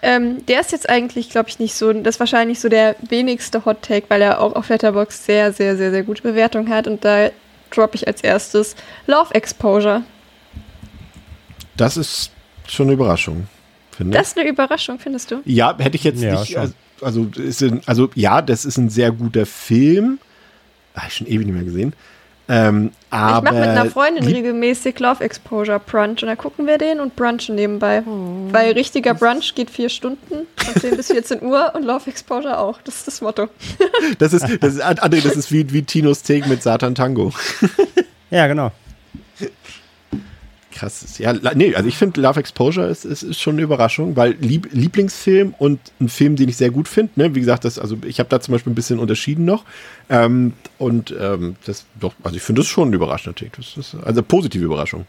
Ähm, der ist jetzt eigentlich, glaube ich, nicht so, das ist wahrscheinlich so der wenigste Hot Take, weil er auch auf Letterboxd sehr, sehr, sehr, sehr gute Bewertung hat. Und da droppe ich als erstes Love Exposure. Das ist schon eine Überraschung, finde ich. Das ist eine Überraschung, findest du? Ja, hätte ich jetzt Ja, nicht. schon. Also, also, ist ein, also ja, das ist ein sehr guter Film. Habe ich schon ewig nicht mehr gesehen. Ähm, aber ich mache mit einer Freundin regelmäßig Love Exposure Brunch und dann gucken wir den und brunchen nebenbei. Weil richtiger Brunch geht vier Stunden, von 10 bis 14 Uhr und Love Exposure auch. Das ist das Motto. Das ist, das ist, André, das ist wie, wie Tinos Take mit Satan Tango. Ja, genau. Krass. Ja, nee, also ich finde Love Exposure ist, ist, ist schon eine Überraschung, weil Lieb Lieblingsfilm und ein Film, den ich sehr gut finde, ne? wie gesagt, das, also ich habe da zum Beispiel ein bisschen unterschieden noch. Ähm, und ähm, das doch, also ich finde das schon ein überraschender Take. Das ist also eine positive Überraschung.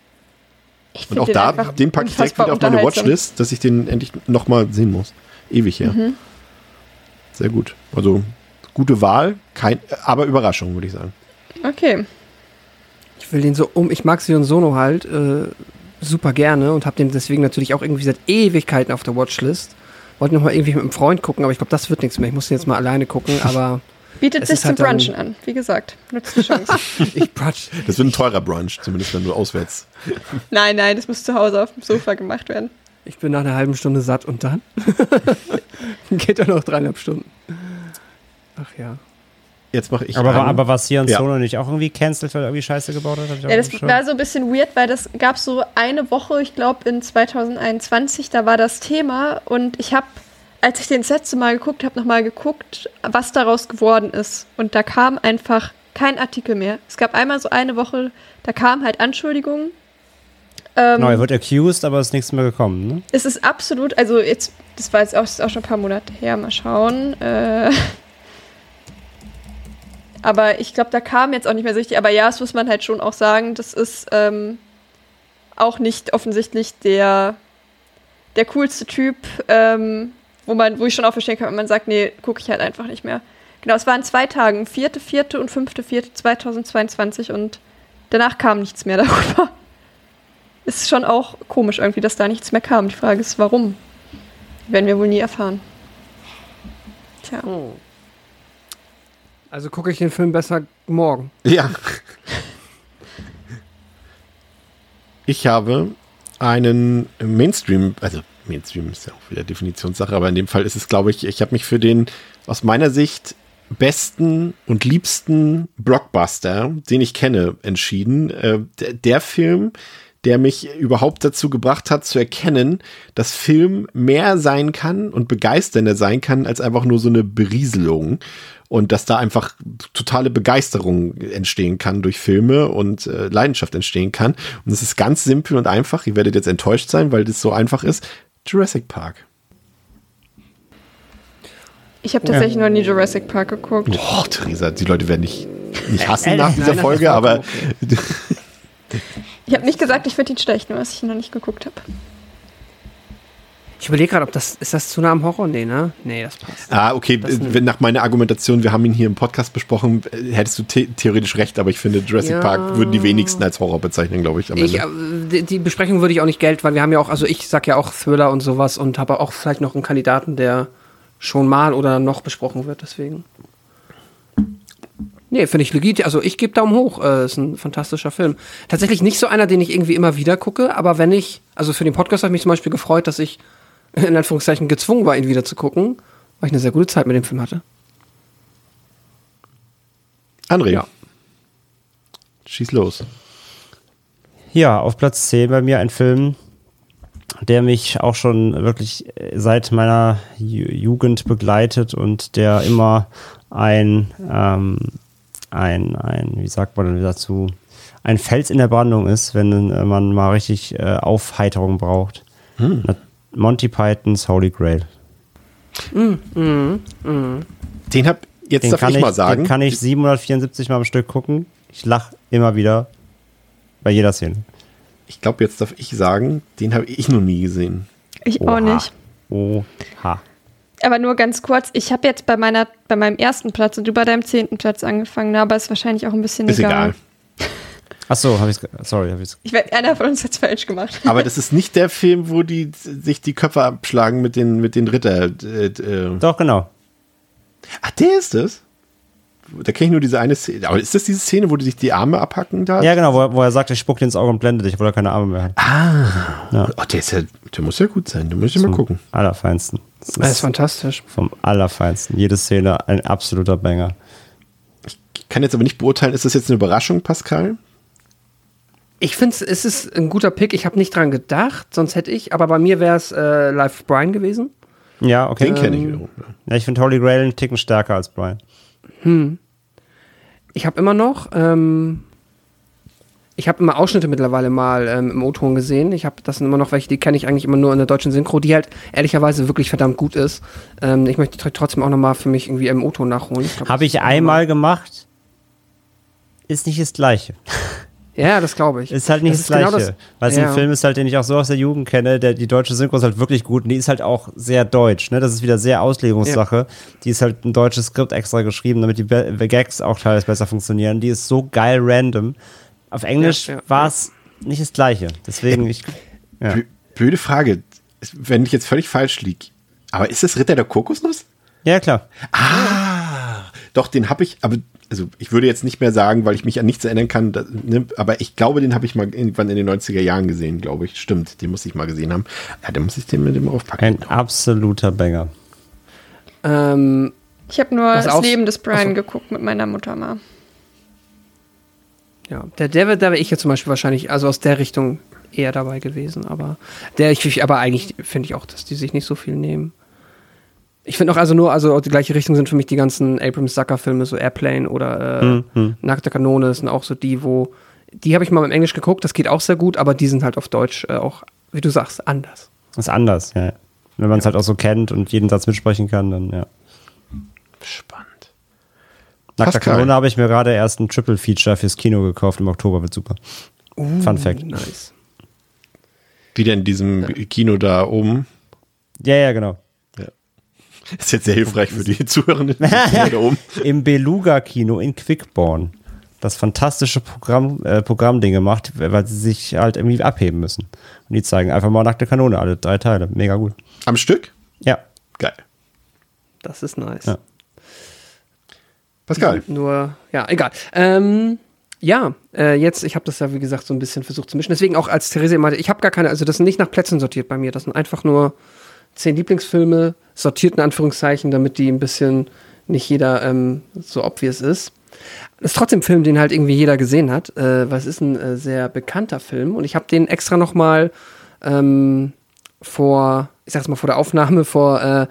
Und auch den da, den packe ich direkt wieder auf meine. Watchlist, dass ich den endlich nochmal sehen muss. Ewig her. Mhm. Sehr gut. Also gute Wahl, kein, aber Überraschung, würde ich sagen. Okay. Ich will den so um, ich mag Sion Sono halt äh, super gerne und habe den deswegen natürlich auch irgendwie seit Ewigkeiten auf der Watchlist. Wollte noch mal irgendwie mit einem Freund gucken, aber ich glaube, das wird nichts mehr. Ich muss den jetzt mal alleine gucken, aber Bietet sich zum halt dann- Brunchen an. Wie gesagt, nutzt die Chance. ich brunch. Das wird ein teurer Brunch, zumindest wenn du auswärts. nein, nein, das muss zu Hause auf dem Sofa gemacht werden. Ich bin nach einer halben Stunde satt und dann geht er noch dreieinhalb Stunden. Ach ja. Jetzt mache ich. Aber, war, einen. aber was hier in Ja. Solo nicht auch irgendwie cancelled, weil er irgendwie Scheiße gebaut hat? Ja, das schon- war so ein bisschen weird, weil das gab so eine Woche, ich glaube in 2021, da war das Thema und ich habe, als ich den das letzte Mal geguckt habe, nochmal geguckt, was daraus geworden ist. Und da kam einfach kein Artikel mehr. Es gab einmal so eine Woche, da kamen halt Anschuldigungen. Ähm, Genau, er wird accused, aber es ist nichts mehr gekommen, ne? es ist absolut, also jetzt, das war jetzt auch, das ist auch schon ein paar Monate her, mal schauen. Äh, aber ich glaube, da kam jetzt auch nicht mehr so richtig. Aber ja, das muss man halt schon auch sagen, das ist ähm, auch nicht offensichtlich der, der coolste Typ, ähm, wo, man, wo ich schon auch verstehen kann, wenn man sagt, nee, gucke ich halt einfach nicht mehr. Genau, es waren zwei Tagen, 4.4. und 5.4.2022 und danach kam nichts mehr darüber. Ist schon auch komisch irgendwie, dass da nichts mehr kam. Die Frage ist, warum? Werden wir wohl nie erfahren. Tja. Also gucke ich den Film besser morgen. Ja. Ich habe einen Mainstream, also Mainstream ist ja auch wieder Definitionssache, aber in dem Fall ist es, glaube ich, ich habe mich für den aus meiner Sicht besten und liebsten Blockbuster, den ich kenne, entschieden. Äh, der, der Film, der mich überhaupt dazu gebracht hat zu erkennen, dass Film mehr sein kann und begeisternder sein kann als einfach nur so eine Berieselung und dass da einfach totale Begeisterung entstehen kann durch Filme und äh, Leidenschaft entstehen kann. Und es ist ganz simpel und einfach. Ihr werdet jetzt enttäuscht sein, weil das so einfach ist. Jurassic Park. Ich habe tatsächlich noch nie Jurassic Park geguckt. Boah, Theresa, die Leute werden nicht, nicht hassen Äh, nach nein, dieser ist Folge, aber Ich habe nicht gesagt, ich finde ihn schlecht, nur was ich noch nicht geguckt habe. Ich überlege gerade, ob das, ist das zu nah am Horror? Nee, ne? Nee, das passt. Ah, okay, wenn nach meiner Argumentation, wir haben ihn hier im Podcast besprochen, hättest du the theoretisch recht, aber ich finde, Jurassic Ja. Park würden die wenigsten als Horror bezeichnen, glaube ich. am Ich, Ende. äh, die, die Besprechung würde ich auch nicht Geld, weil wir haben ja auch, also ich sag ja auch Thriller und sowas und habe auch vielleicht noch einen Kandidaten, der schon mal oder noch besprochen wird, deswegen. Nee, finde ich legit. Also ich gebe Daumen hoch. Äh, ist ein fantastischer Film. Tatsächlich nicht so einer, den ich irgendwie immer wieder gucke, aber wenn ich, also für den Podcast habe ich mich zum Beispiel gefreut, dass ich in Anführungszeichen gezwungen war, ihn wieder zu gucken, weil ich eine sehr gute Zeit mit dem Film hatte. André, ja. schieß los. Ja, auf Platz 10 bei mir ein Film, der mich auch schon wirklich äh, seit meiner Ju Jugend begleitet und der immer ein, ähm, ein, ein, wie sagt man denn dazu, ein Fels in der Brandung ist, wenn äh, man mal richtig äh, Aufheiterung braucht. Na- Monty Pythons Holy Grail. Den hab, jetzt Den darf kann, ich, ich, mal sagen. den kann ich 774 Mal am Stück gucken. Ich lache immer wieder bei jeder Szene. ich glaube, jetzt darf ich sagen, den habe ich noch nie gesehen. Ich Oha. auch nicht. Oha. Aber nur ganz kurz, ich habe jetzt bei meiner, bei meinem ersten Platz und du bei deinem zehnten Platz angefangen, aber ist wahrscheinlich auch ein bisschen Ist egal. egal. Achso, habe ich Sorry, habe ich Ich werde einer von uns jetzt falsch gemacht. Aber das ist nicht der Film, wo die sich die Köpfe abschlagen mit den, mit den Ritter. Äh, äh. Doch, genau. Ach, der ist es? Da kenne ich nur diese eine Szene. Aber ist das diese Szene, wo die sich die Arme abhacken da? Ja, genau, wo, er- wo er sagt, ich spuck dir ins Auge und blende dich, obwohl er keine Arme mehr hat. Oh, der, ist ja, der muss ja gut sein. Da muss ich mal gucken. Allerfeinsten. Das Das ist ist fantastisch. vom Allerfeinsten. Jede Szene ein absoluter Banger. kann jetzt aber nicht beurteilen, ist das jetzt eine Überraschung, Pascal? Ich finde, es ist ein guter Pick. Ich habe nicht dran gedacht, sonst hätte ich. Aber bei mir wäre es äh, Live Brian gewesen. Ja, okay. Den kenne ich Ähm, wiederum. ja. Ich finde Holy Grail einen Ticken stärker als Brian. Ich habe immer noch, ähm, ich habe immer Ausschnitte mittlerweile mal ähm, im O-Ton gesehen. Ich habe, das sind immer noch welche, die kenne ich eigentlich immer nur in der deutschen Synchro, die halt ehrlicherweise wirklich verdammt gut ist. Ähm, ich möchte tr- trotzdem auch noch mal für mich irgendwie im O-Ton nachholen. glaub, Habe ich einmal gemacht. Ist nicht das Gleiche. Ja, das glaube ich. Ist halt nicht das, ist genau Gleiche. Weil es ja. ein Film ist halt, den ich auch so aus der Jugend kenne, der, die deutsche Synchro ist halt wirklich gut und die ist halt auch sehr deutsch, ne? Das ist wieder sehr Auslegungssache. Die ist halt ein deutsches Skript extra geschrieben, damit die Be Gags auch teilweise besser funktionieren. Die ist so geil random. Auf Englisch Ja, ja. war es nicht das Gleiche. Deswegen, ich. Ja. Blö- Blöde Frage, wenn ich jetzt völlig falsch liege. Aber ist das Ritter der Kokosnuss? ja, klar. Ah, doch, den habe ich, aber also ich würde jetzt nicht mehr sagen, weil ich mich an nichts erinnern kann, da, ne, aber ich glaube, den habe ich mal irgendwann in den 90er Jahren gesehen, glaube ich. Stimmt, den muss ich mal gesehen haben. Ja, dann muss ich den mit dem aufpacken. Ein absoluter Banger. Ähm, Ich habe nur das Leben des Brian Achso. geguckt mit meiner Mutter mal. ja, der David, da wäre ich ja zum Beispiel wahrscheinlich, also aus der Richtung eher dabei gewesen. Aber der, ich, aber eigentlich finde ich auch, dass die sich nicht so viel nehmen. Ich finde auch also nur, also die gleiche Richtung sind für mich die ganzen Abrams Zucker-Filme, so Airplane oder äh, Hm, hm. Nackte Kanone sind auch so die, wo die habe ich mal im Englisch geguckt, das geht auch sehr gut, aber die sind halt auf Deutsch äh, auch, wie du sagst, anders. Ist anders, ja. ja. Wenn man es halt auch so kennt und jeden Satz mitsprechen kann, dann ja. Spannend. Nackter Pascal. Kanone habe ich mir gerade erst ein Triple Feature fürs Kino gekauft. Im Oktober wird super. Fun Fact. Nice. Wieder in diesem Kino da oben. Ja, ja, genau. Ist jetzt sehr hilfreich für die Zuhörenden. Da oben. Im Beluga-Kino in Quickborn. Das fantastische Programm, äh, Programmding gemacht, weil sie sich halt irgendwie abheben müssen. Und die zeigen einfach mal nackte Kanone, alle drei Teile. Mega gut. Am Stück? Ja. Geil. Das ist nice. Ja. Pascal. Nur, ja, egal. Ähm, ja, äh, jetzt, ich habe das ja, wie gesagt, so ein bisschen versucht zu mischen. Deswegen auch als Therese meinte, ich habe gar keine, also das sind nicht nach Plätzen sortiert bei mir. Das sind einfach nur zehn Lieblingsfilme, sortiert in Anführungszeichen, damit die ein bisschen nicht jeder ähm, so obvious ist. Das ist trotzdem ein Film, den halt irgendwie jeder gesehen hat, äh, weil es ist ein äh, sehr bekannter Film und ich habe den extra noch mal ähm, vor, ich sag's mal vor der Aufnahme vor äh,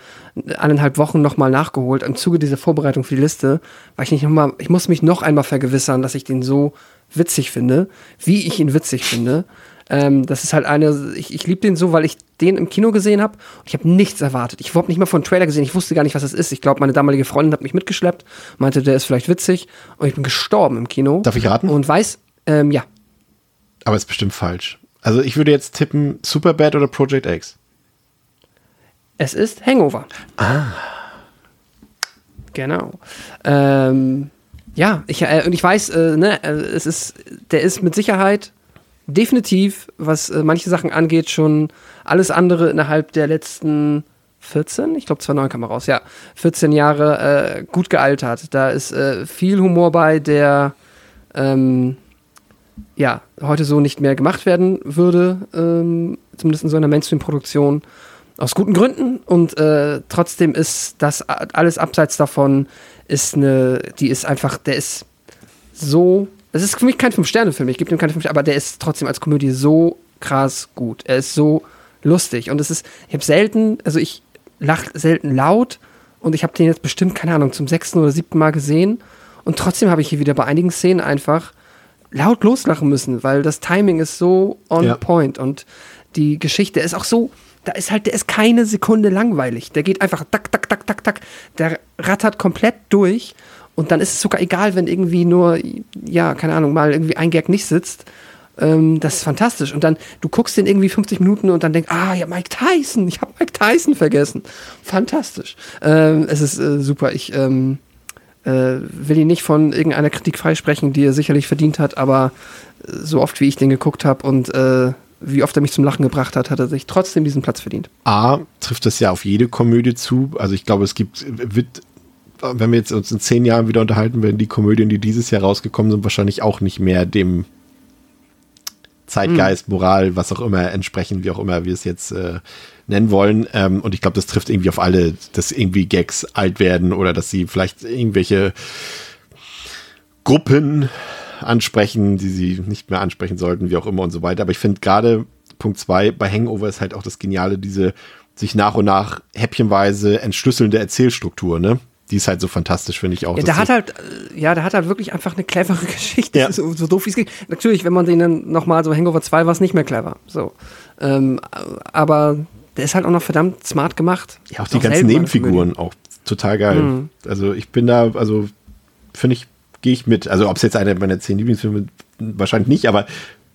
eineinhalb Wochen noch mal nachgeholt im Zuge dieser Vorbereitung für die Liste, weil ich nicht noch mal, ich muss mich noch einmal vergewissern, dass ich den so witzig finde, wie ich ihn witzig finde. Ähm, das ist halt eine, ich, ich liebe den so, weil ich den im Kino gesehen habe und ich habe nichts erwartet. Ich habe überhaupt nicht mal von einem Trailer gesehen, ich wusste gar nicht, was das ist. Ich glaube, meine damalige Freundin hat mich mitgeschleppt, meinte, der ist vielleicht witzig und ich bin gestorben im Kino. Darf ich raten? Und weiß, ähm, ja, Aber ist bestimmt falsch. Also ich würde jetzt tippen Superbad oder Project X. Es ist Hangover. Ah. Genau. Ähm, ja, ich, äh, und ich weiß, äh, ne, äh, es ist, der ist mit Sicherheit definitiv, was äh, manche Sachen angeht, schon alles andere innerhalb der letzten 14, ich glaube 2009 kam er raus, ja, 14 Jahre äh, gut gealtert. Da ist äh, viel Humor bei, der ähm, ja, heute so nicht mehr gemacht werden würde, ähm, zumindest in so einer Mainstream-Produktion. Aus guten Gründen und äh, trotzdem ist das alles abseits davon ist eine, die ist einfach, der ist so, es ist für mich kein Fünf-Sterne-Film, ich gebe dem keine fünf Sterne, aber der ist trotzdem als Komödie so krass gut. Er ist so lustig und es ist, ich habe selten, also ich lache selten laut und ich habe den jetzt bestimmt, keine Ahnung, zum sechsten oder siebten Mal gesehen und trotzdem habe ich hier wieder bei einigen Szenen einfach laut loslachen müssen, weil das Timing ist so on Ja. point und die Geschichte ist auch so, da ist halt, der ist keine Sekunde langweilig. Der geht einfach tak, tak, tak, tak, tak. Der rattert komplett durch und dann ist es sogar egal, wenn irgendwie nur, ja, keine Ahnung, mal irgendwie ein Gag nicht sitzt. Ähm, das ist fantastisch. Und dann, du guckst den irgendwie 50 Minuten und dann denkst, ah, ja, Mike Tyson, ich habe Mike Tyson vergessen. Fantastisch. Ähm, es ist äh, super. Ich ähm, äh, will ihn nicht von irgendeiner Kritik freisprechen, die er sicherlich verdient hat, aber äh, so oft wie ich den geguckt habe und äh, wie oft er mich zum Lachen gebracht hat, hat er sich trotzdem diesen Platz verdient. A, trifft das ja auf jede Komödie zu. Also ich glaube, es gibt, wird, wenn wir jetzt uns in zehn Jahren wieder unterhalten werden, die Komödien, die dieses Jahr rausgekommen sind, wahrscheinlich auch nicht mehr dem Zeitgeist, Moral, was auch immer entsprechen, wie auch immer wir es jetzt äh, nennen wollen. Ähm, und ich glaube, das trifft irgendwie auf alle, dass irgendwie Gags alt werden oder dass sie vielleicht irgendwelche Gruppen ansprechen, die sie nicht mehr ansprechen sollten, wie auch immer und so weiter. Aber ich finde gerade Punkt zwei bei Hangover ist halt auch das Geniale, diese sich nach und nach häppchenweise entschlüsselnde Erzählstruktur, ne? Die ist halt so fantastisch, finde ich auch. Ja, der hat halt, ja, der hat halt wirklich einfach eine clevere Geschichte, Ja. so, so doof wie es geht. Natürlich, wenn man den dann nochmal, so Hangover 2 war es nicht mehr clever, so. Ähm, aber der ist halt auch noch verdammt smart gemacht. Ja, auch die ganzen mal eine Nebenfiguren auch total geil. Mhm. Also ich bin da, also finde ich, gehe ich mit. Also ob es jetzt einer meiner zehn Lieblingsfilme wahrscheinlich nicht, aber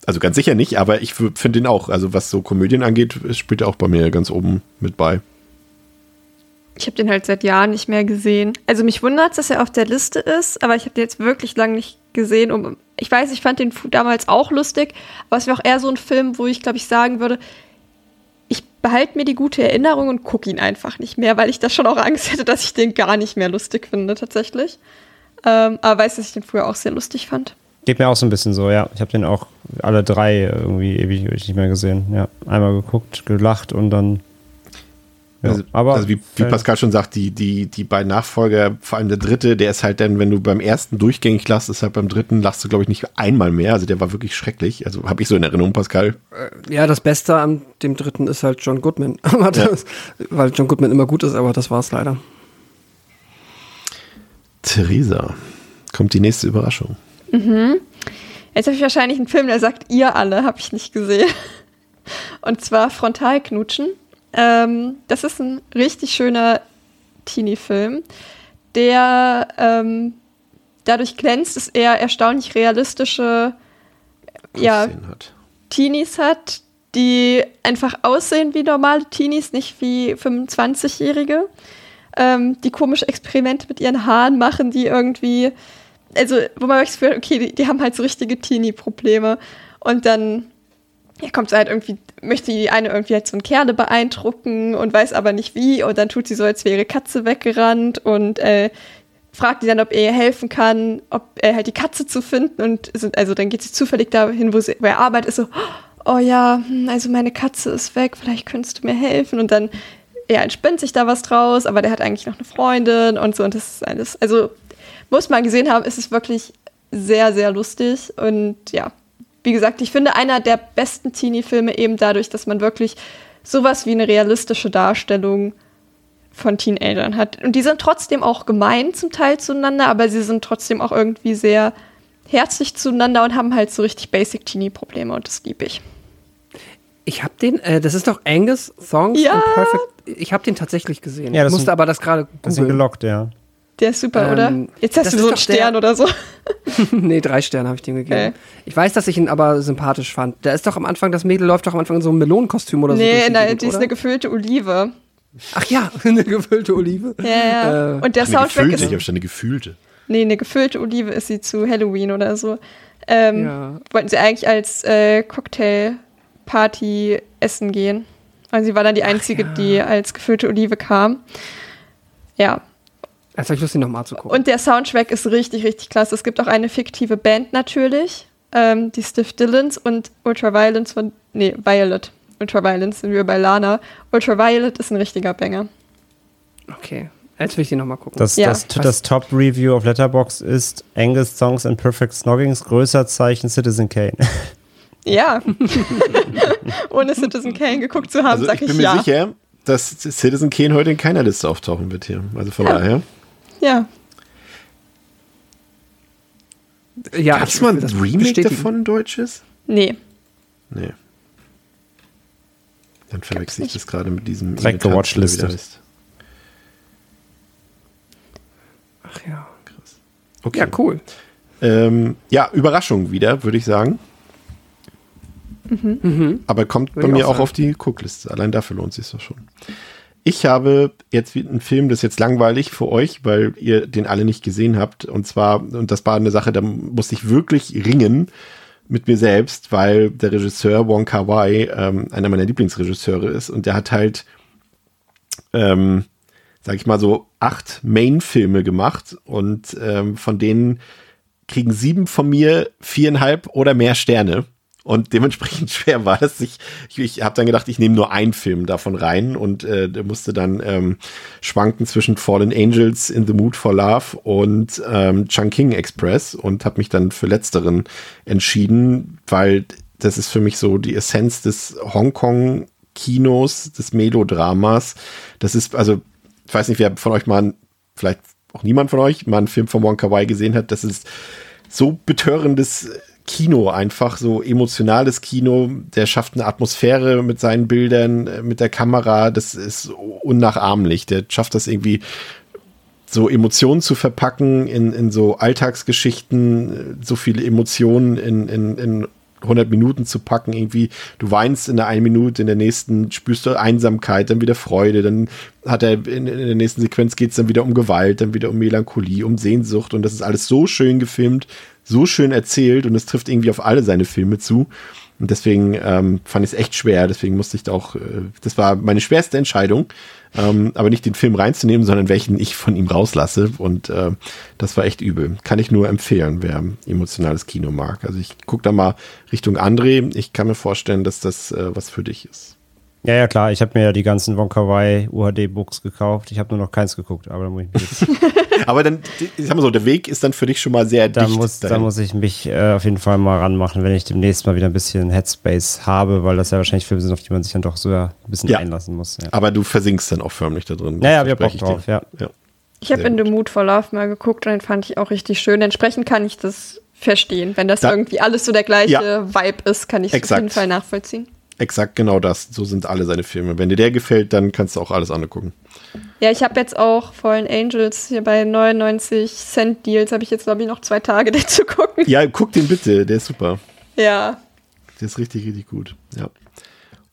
also ganz sicher nicht, aber ich finde ihn auch. Also was so Komödien angeht, spielt er auch bei mir ganz oben mit bei. Ich habe den halt seit Jahren nicht mehr gesehen. Also mich wundert dass er auf der Liste ist, aber ich habe den jetzt wirklich lange nicht gesehen. Um, ich weiß, ich fand den damals auch lustig, aber es wäre auch eher so ein Film, wo ich, glaube ich, sagen würde, ich behalte mir die gute Erinnerung und gucke ihn einfach nicht mehr, weil ich da schon auch Angst hätte, dass ich den gar nicht mehr lustig finde, tatsächlich. Ähm, aber weiß, dass ich den früher auch sehr lustig fand. Geht mir auch so ein bisschen so, ja. Ich habe den auch alle drei irgendwie ewig nicht mehr gesehen. Ja, einmal geguckt, gelacht und dann. Ja, Also, aber also wie, wie Pascal schon sagt, die, die, die beiden Nachfolger, vor allem der dritte, der ist halt dann, wenn du beim ersten durchgängig lachst, ist halt beim dritten lachst du, glaube ich, nicht einmal mehr. Also der war wirklich schrecklich. Also habe ich so in Erinnerung, Pascal. Ja, das Beste an dem dritten ist halt John Goodman. Aber das, Weil John Goodman immer gut ist, aber das war's leider. Theresa, kommt die nächste Überraschung. Jetzt habe ich wahrscheinlich einen Film, der sagt, ihr alle, habe ich nicht gesehen. Und zwar Frontalknutschen. Ähm, das ist ein richtig schöner Teenie-Film, der ähm, dadurch glänzt, dass er erstaunlich realistische ja, Hat. Teenies hat, die einfach aussehen wie normale Teenies, nicht wie 25-Jährige, ähm, die komische Experimente mit ihren Haaren machen, die irgendwie, also wo man das Gefühl hat, okay, die, die haben halt so richtige Teenie-Probleme. Und dann ja, kommt sie halt irgendwie, möchte die eine irgendwie halt so einen Kerle beeindrucken und weiß aber nicht wie. Und dann tut sie so, als wäre ihre Katze weggerannt und äh, fragt die dann, ob er ihr helfen kann, ob er halt die Katze zu finden. Und sind, also dann geht sie zufällig dahin, wo, sie, wo er arbeitet, ist so, oh ja, hm, also meine Katze ist weg, vielleicht könntest du mir helfen. Und dann, ja, entspinnt sich da was draus, aber der hat eigentlich noch eine Freundin und so. Und das ist alles, also muss man gesehen haben, ist es wirklich sehr, sehr lustig. Und ja, wie gesagt, ich finde einer der besten Teenie-Filme eben dadurch, dass man wirklich sowas wie eine realistische Darstellung von Teenagern hat. Und die sind trotzdem auch gemein zum Teil zueinander, aber sie sind trotzdem auch irgendwie sehr herzlich zueinander und haben halt so richtig basic Teenie-Probleme und das liebe ich. Ich habe den, äh, das ist doch Angus Songs Ja. Perfect. Ich habe den tatsächlich gesehen. Ja, das ich musste sind- aber das gerade das sind gelockt, ja. Der ist super, Ähm, oder? Jetzt hast du so einen doch der- Stern oder so. nee, drei Sterne habe ich dem gegeben. Okay. Ich weiß, dass ich ihn aber sympathisch fand. Der ist doch am Anfang, das Mädel läuft doch am Anfang in so einem Melonenkostüm oder so. durch nee, die nein, die ist oder? eine gefüllte Olive. Ach ja, eine gefüllte Olive. Ja, ja. Äh, und der Eine Soundtrack gefüllte, ist. ich habe schon eine gefühlte. Nee, eine gefüllte Olive ist sie zu Halloween oder so. Ähm, Ja. Wollten sie eigentlich als äh, Cocktailparty essen gehen. Und sie war dann die Einzige, ja. die als gefüllte Olive kam. Ja. Jetzt habe ich Lust, ihn nochmal zu gucken. Und der Soundtrack ist richtig, richtig klasse. Es gibt auch eine fiktive Band natürlich. Ähm, die Stiff Dillons und Ultraviolence von. Nee, Violet. Ultraviolence sind wir bei Lana. Ultraviolet ist ein richtiger Banger. okay, jetzt will ich den nochmal gucken. Das, Ja. das, das Top-Review auf Letterbox ist Angus Songs and Perfect Snoggings, größer Zeichen Citizen Kane. Ja. Ohne Citizen Kane geguckt zu haben, Also sag ich ich, bin mir ja. sicher, dass Citizen Kane heute in keiner Liste auftauchen wird hier. Also von daher. Ja. ja, Gab es mal ein Remake bestätigen. davon, deutsches? Nee. Nee. Dann verwechsel ich das gerade mit diesem Direkt der heißt. Ach ja. Okay. Ja, cool. Ähm, ja, Überraschung wieder, würde ich sagen. Aber kommt Würde bei mir auch auch auf die Cookliste. Allein dafür lohnt sich doch schon. Ich habe jetzt einen Film, das ist jetzt langweilig für euch, weil ihr den alle nicht gesehen habt. Und zwar, und das war eine Sache, da musste ich wirklich ringen mit mir selbst, weil der Regisseur Wong Kar Wai ähm, einer meiner Lieblingsregisseure ist und der hat halt, ähm, sag ich mal so, acht Main-Filme gemacht und ähm, von denen kriegen sieben von mir viereinhalb oder mehr Sterne. Und dementsprechend schwer war es. Ich, ich, ich habe dann gedacht, ich nehme nur einen Film davon rein und äh, musste dann ähm, schwanken zwischen Fallen Angels in the Mood for Love und ähm, Chungking Express und habe mich dann für letzteren entschieden, weil das ist für mich so die Essenz des Hongkong Kinos, des Melodramas. Das ist, also, ich weiß nicht, wer von euch mal, vielleicht auch niemand von euch, mal einen Film von Wong Kar Wai gesehen hat. Das ist so betörendes Kino einfach, so emotionales Kino. Der schafft eine Atmosphäre mit seinen Bildern, äh, mit der Kamera. Das ist unnachahmlich. Der schafft das irgendwie so Emotionen zu verpacken in, in so Alltagsgeschichten, so viele Emotionen in, in, in 100 Minuten zu packen, irgendwie, du weinst in der einen Minute, in der nächsten spürst du Einsamkeit, dann wieder Freude, dann hat er in, in der nächsten Sequenz geht es dann wieder um Gewalt, dann wieder um Melancholie, um Sehnsucht und das ist alles so schön gefilmt, so schön erzählt und es trifft irgendwie auf alle seine Filme zu. Und deswegen ähm, fand ich es echt schwer, deswegen musste ich da auch, äh, das war meine schwerste Entscheidung, ähm, aber nicht den Film reinzunehmen, sondern welchen ich von ihm rauslasse. Und äh, das war echt übel. Kann ich nur empfehlen, wer emotionales Kino mag. Also ich gucke da mal Richtung André. Ich kann mir vorstellen, dass das äh, was für dich ist. Ja, ja, klar. Ich habe mir ja die ganzen Wonka Wai UHD-Books gekauft. Ich habe nur noch keins geguckt, aber da muss ich mich jetzt Aber dann, ich sag mal so, der Weg ist dann für dich schon mal sehr da dicht. Muss, da muss ich mich äh, auf jeden Fall mal ranmachen, wenn ich demnächst mal wieder ein bisschen Headspace habe, weil das ja wahrscheinlich Filme sind, auf die man sich dann doch so ein bisschen ja. einlassen muss. Ja. Aber du versinkst dann auch förmlich da drin. Ja, ja, wir Bock drauf, ja. ja. Ich habe in The Mood for Love mal geguckt und den fand ich auch richtig schön. Entsprechend kann ich das verstehen. Wenn das da, irgendwie alles so der gleiche ja. Vibe ist, kann ich es auf jeden Fall nachvollziehen. Exakt genau das. So sind alle seine Filme. Wenn dir der gefällt, dann kannst du auch alles andere gucken. Ja, ich habe jetzt auch Fallen Angels hier bei 99 Cent Deals, habe ich jetzt, glaube ich, noch zwei Tage den zu gucken. Ja, guck den bitte, der ist super. Ja. Der ist richtig, richtig gut. Ja.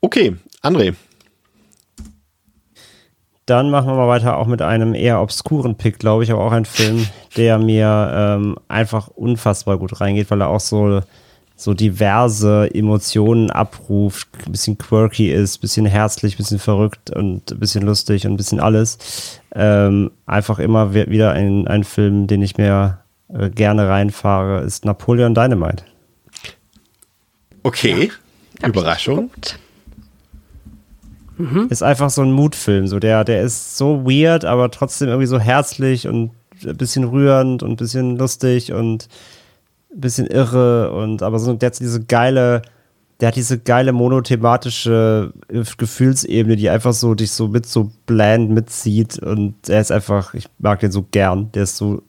Okay, André. Dann machen wir mal weiter auch mit einem eher obskuren Pick, glaube ich, aber auch ein Film, der mir ähm, einfach unfassbar gut reingeht, weil er auch so so diverse Emotionen abruft, ein bisschen quirky ist, ein bisschen herzlich, ein bisschen verrückt und ein bisschen lustig und ein bisschen alles. Ähm, einfach immer wieder ein, ein Film, den ich mir äh, gerne reinfahre, ist Napoleon Dynamite. Okay, ja, Überraschung. Mhm. Ist einfach so ein Mutfilm, so der, der ist so weird, aber trotzdem irgendwie so herzlich und ein bisschen rührend und ein bisschen lustig und bisschen irre und aber so der hat diese geile, der hat diese geile monothematische Gefühlsebene, die einfach so dich so mit so bland mitzieht und er ist einfach, ich mag den so gern, der ist so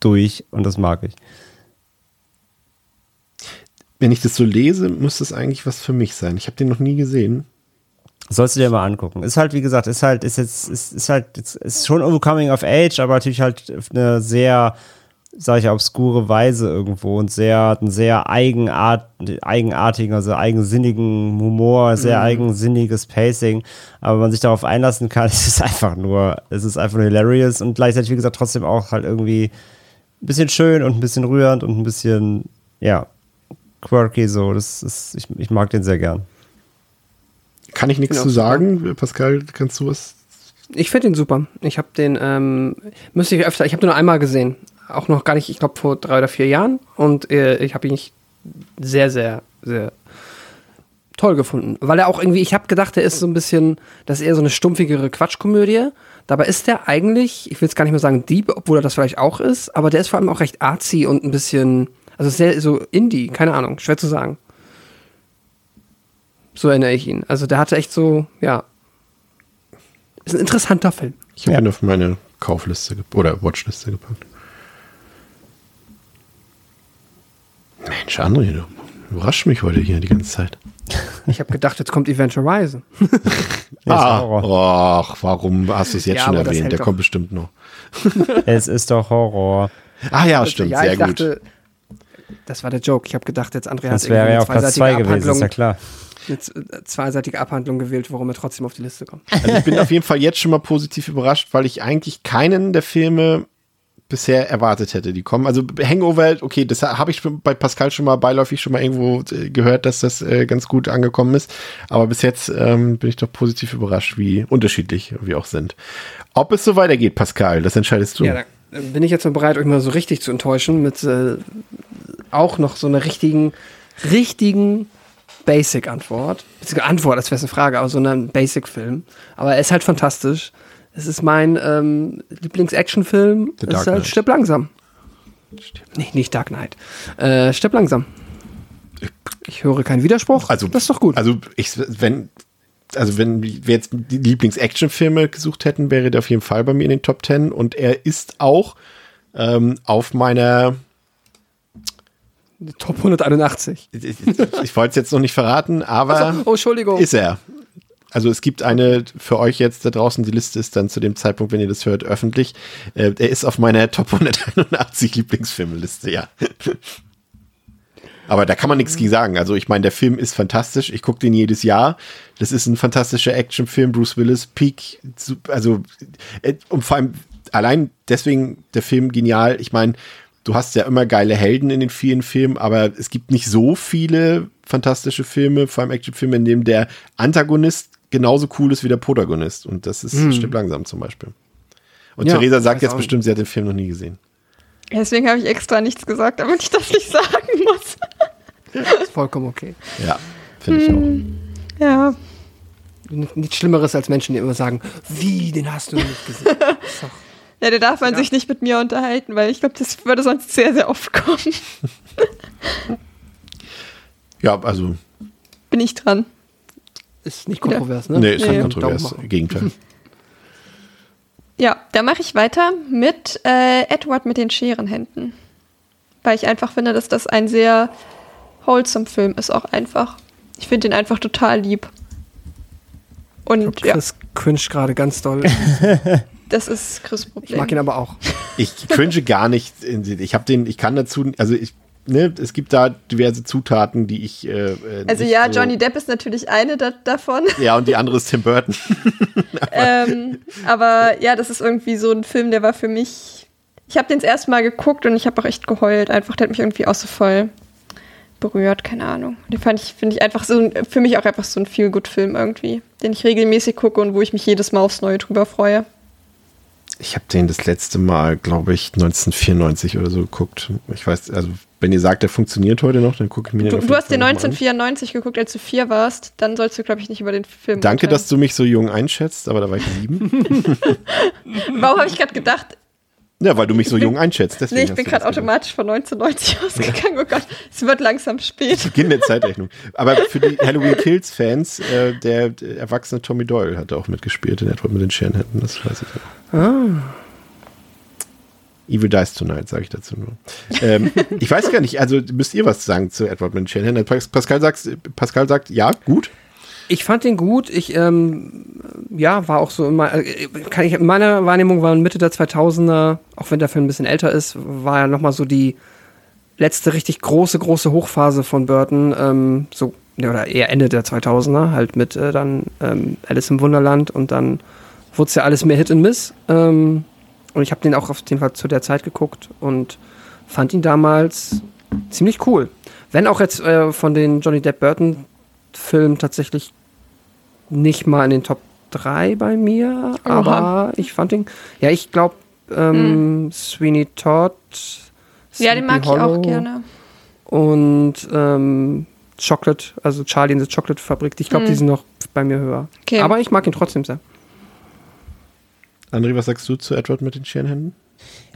durch und das mag ich. Wenn ich das so lese, muss das eigentlich was für mich sein. Ich habe den noch nie gesehen. Sollst du dir mal angucken. Ist halt, wie gesagt, ist halt, ist jetzt, ist, ist halt, ist schon irgendwo Coming of Age, aber natürlich halt eine sehr sage ich, obskure Weise irgendwo und sehr, einen sehr eigenart, eigenartigen, also eigensinnigen Humor, sehr mhm. eigensinniges Pacing. Aber wenn man sich darauf einlassen kann, es ist einfach nur, es ist einfach nur hilarious und gleichzeitig, wie gesagt, trotzdem auch halt irgendwie ein bisschen schön und ein bisschen rührend und ein bisschen, ja, quirky so. Das ist, ich, ich mag den sehr gern. Kann ich nichts zu sagen? Pascal, kannst du was ich finde den super. Ich habe den, ähm, müsste ich öfter, ich habe den nur einmal gesehen auch noch gar nicht, ich glaube vor drei oder vier Jahren. Und äh, ich habe ihn sehr, sehr, sehr toll gefunden. Weil er auch irgendwie, ich habe gedacht, er ist so ein bisschen, das ist eher so eine stumpfigere Quatschkomödie. Dabei ist der eigentlich, ich will jetzt gar nicht mehr sagen Dieb, obwohl er das vielleicht auch ist, aber der ist vor allem auch recht arzi und ein bisschen, also sehr so Indie, keine Ahnung, schwer zu sagen. So erinnere ich ihn. Also der hatte echt so, ja, ist ein interessanter Film. Ich habe ja. ihn auf meine Kaufliste oder Watchliste gepackt. Mensch, André, du überraschst mich heute hier die ganze Zeit. Ich habe gedacht, jetzt kommt Event Horizon. ah, ach, warum hast du es jetzt ja, schon erwähnt? Der doch. kommt bestimmt noch. es ist doch Horror. Ah ja, stimmt, ja, sehr gut. Dachte, das war der Joke. Ich habe gedacht, jetzt André das hat wäre ja auf Platz 2 gewesen, ist ja klar. Eine äh, zweiseitige Abhandlung gewählt, warum er trotzdem auf die Liste kommt. Also ich bin auf jeden Fall jetzt schon mal positiv überrascht, weil ich eigentlich keinen der Filme bisher erwartet hätte, die kommen. Also Hangover, okay, das habe ich bei Pascal schon mal beiläufig schon mal irgendwo äh, gehört, dass das äh, ganz gut angekommen ist. Aber bis jetzt ähm, bin ich doch positiv überrascht, wie unterschiedlich wir auch sind. Ob es so weitergeht, Pascal, das entscheidest du. Ja, dann bin ich jetzt mal bereit, euch mal so richtig zu enttäuschen mit äh, auch noch so einer richtigen, richtigen Basic-Antwort. Antwort, das wäre eine Frage, aber so ein Basic-Film. Aber er ist halt fantastisch. Es ist mein ähm, Lieblings-Action-Film. Es ist halt. Stirb langsam. Nee, nicht Dark Knight. Äh, Stirb langsam. Ich höre keinen Widerspruch. Also, das ist doch gut. Also, ich, wenn, also wenn wir jetzt die Lieblings-Action-Filme gesucht hätten, wäre der auf jeden Fall bei mir in den Top 10 und er ist auch ähm, auf meiner, Top 181. ich, ich, wollte es jetzt noch nicht verraten, aber Achso, oh, Entschuldigung. ist er. Also es gibt eine für euch jetzt da draußen, die Liste ist dann zu dem Zeitpunkt, wenn ihr das hört, öffentlich. Äh, er ist auf meiner Top 181 Lieblingsfilmeliste, ja. Aber da kann man nichts gegen sagen. Also ich meine, der Film ist fantastisch. Ich gucke den jedes Jahr. Das ist ein fantastischer Actionfilm. Bruce Willis, Peak. Also äh, und vor allem allein deswegen der Film genial. Ich meine, du hast ja immer geile Helden in den vielen Filmen, aber es gibt nicht so viele fantastische Filme, vor allem Actionfilme, in dem der Antagonist genauso cool ist wie der Protagonist. Und das ist mhm. Stirb langsam zum Beispiel. Und Ja, Theresa sagt jetzt bestimmt, sie hat den Film noch nie gesehen. Deswegen habe ich extra nichts gesagt, damit ich das nicht sagen muss. Das ist vollkommen okay. Ja, finde ich auch. Ja. Nichts Schlimmeres als Menschen, die immer sagen, wie, den hast du noch nicht gesehen. Ja, da darf man Ja. sich nicht mit mir unterhalten, weil ich glaube, das würde sonst sehr, sehr oft kommen. Ja, also, Bin ich dran. Ist nicht kontrovers, ne? nee, ist Nee. kein Daumen kontrovers. Gegenteil. Ja, da mache ich weiter mit äh, Edward mit den Scherenhänden. Weil ich einfach finde, dass das ein sehr wholesome Film ist, auch einfach. Ich finde ihn einfach total lieb. Ich Und glaub, ja, Chris cringe gerade ganz doll. das ist Chris Ich Problem. mag ihn aber auch. Ich cringe gar nicht. Ich habe den, ich kann dazu, also ich, ne, es gibt da diverse Zutaten, die ich. Äh, äh, also ja, so- Johnny Depp ist natürlich eine da davon. Ja, und die andere ist Tim Burton. ähm, aber ja, das ist irgendwie so ein Film, der war für mich. Ich habe den das erste Mal geguckt und ich habe auch echt geheult. Einfach, der hat mich irgendwie auch so voll berührt, keine Ahnung. Den fand ich, finde ich einfach so, für mich auch einfach so ein Feel-Good-Film irgendwie, den ich regelmäßig gucke und wo ich mich jedes Mal aufs Neue drüber freue. Ich habe den das letzte Mal, glaube ich, 1994 oder so geguckt. Ich weiß, also wenn ihr sagt, der funktioniert heute noch, dann gucke ich mir den Du, auf du hast den noch mal an. 1994 geguckt, als du vier warst, dann sollst du, glaube ich, nicht über den Film Danke, urteilen. dass du mich so jung einschätzt, aber da war ich sieben. Warum habe ich gerade gedacht, ja, weil du mich so jung einschätzt. Deswegen nee, ich bin gerade automatisch von 1990 ausgegangen. Oh Gott, es wird langsam spät. Beginn der Zeitrechnung. Aber für die Halloween Kills Fans, äh, der, der erwachsene Tommy Doyle hat auch mitgespielt in Edward mit den Scherenhänden, das weiß ich. Ah. Evil Dies Tonight, sage ich dazu nur. Ähm, ich weiß gar nicht, also müsst ihr was sagen zu Edward? Pas- Pascal sagt, Pascal sagt, ja, gut. Ich fand den gut. Ich, ähm, ja, war auch so in, mein, äh, kann ich, in meiner Wahrnehmung war Mitte der 2000er, auch wenn der Film ein bisschen älter ist, war ja nochmal so die letzte richtig große, große Hochphase von Burton. Ähm, so, ja, oder eher Ende der 2000er, halt mit äh, dann ähm, Alice im Wunderland und dann wurde es ja alles mehr Hit and Miss. Ähm, und ich habe den auch auf jeden Fall zu der Zeit geguckt und fand ihn damals ziemlich cool. Wenn auch jetzt äh, von den Johnny Depp Burton Filmen tatsächlich nicht mal in den Top 3 bei mir, Oha. aber ich fand ihn, ja, ich glaube, ähm, Sweeney Todd. Ja, den Sleepy mag ich Hollow auch gerne. Und ähm, Chocolate, also Charlie in the Chocolate Fabrik, ich glaube, die sind noch bei mir höher. Okay. Aber ich mag ihn trotzdem sehr. André, was sagst du zu Edward mit den Scherenhänden?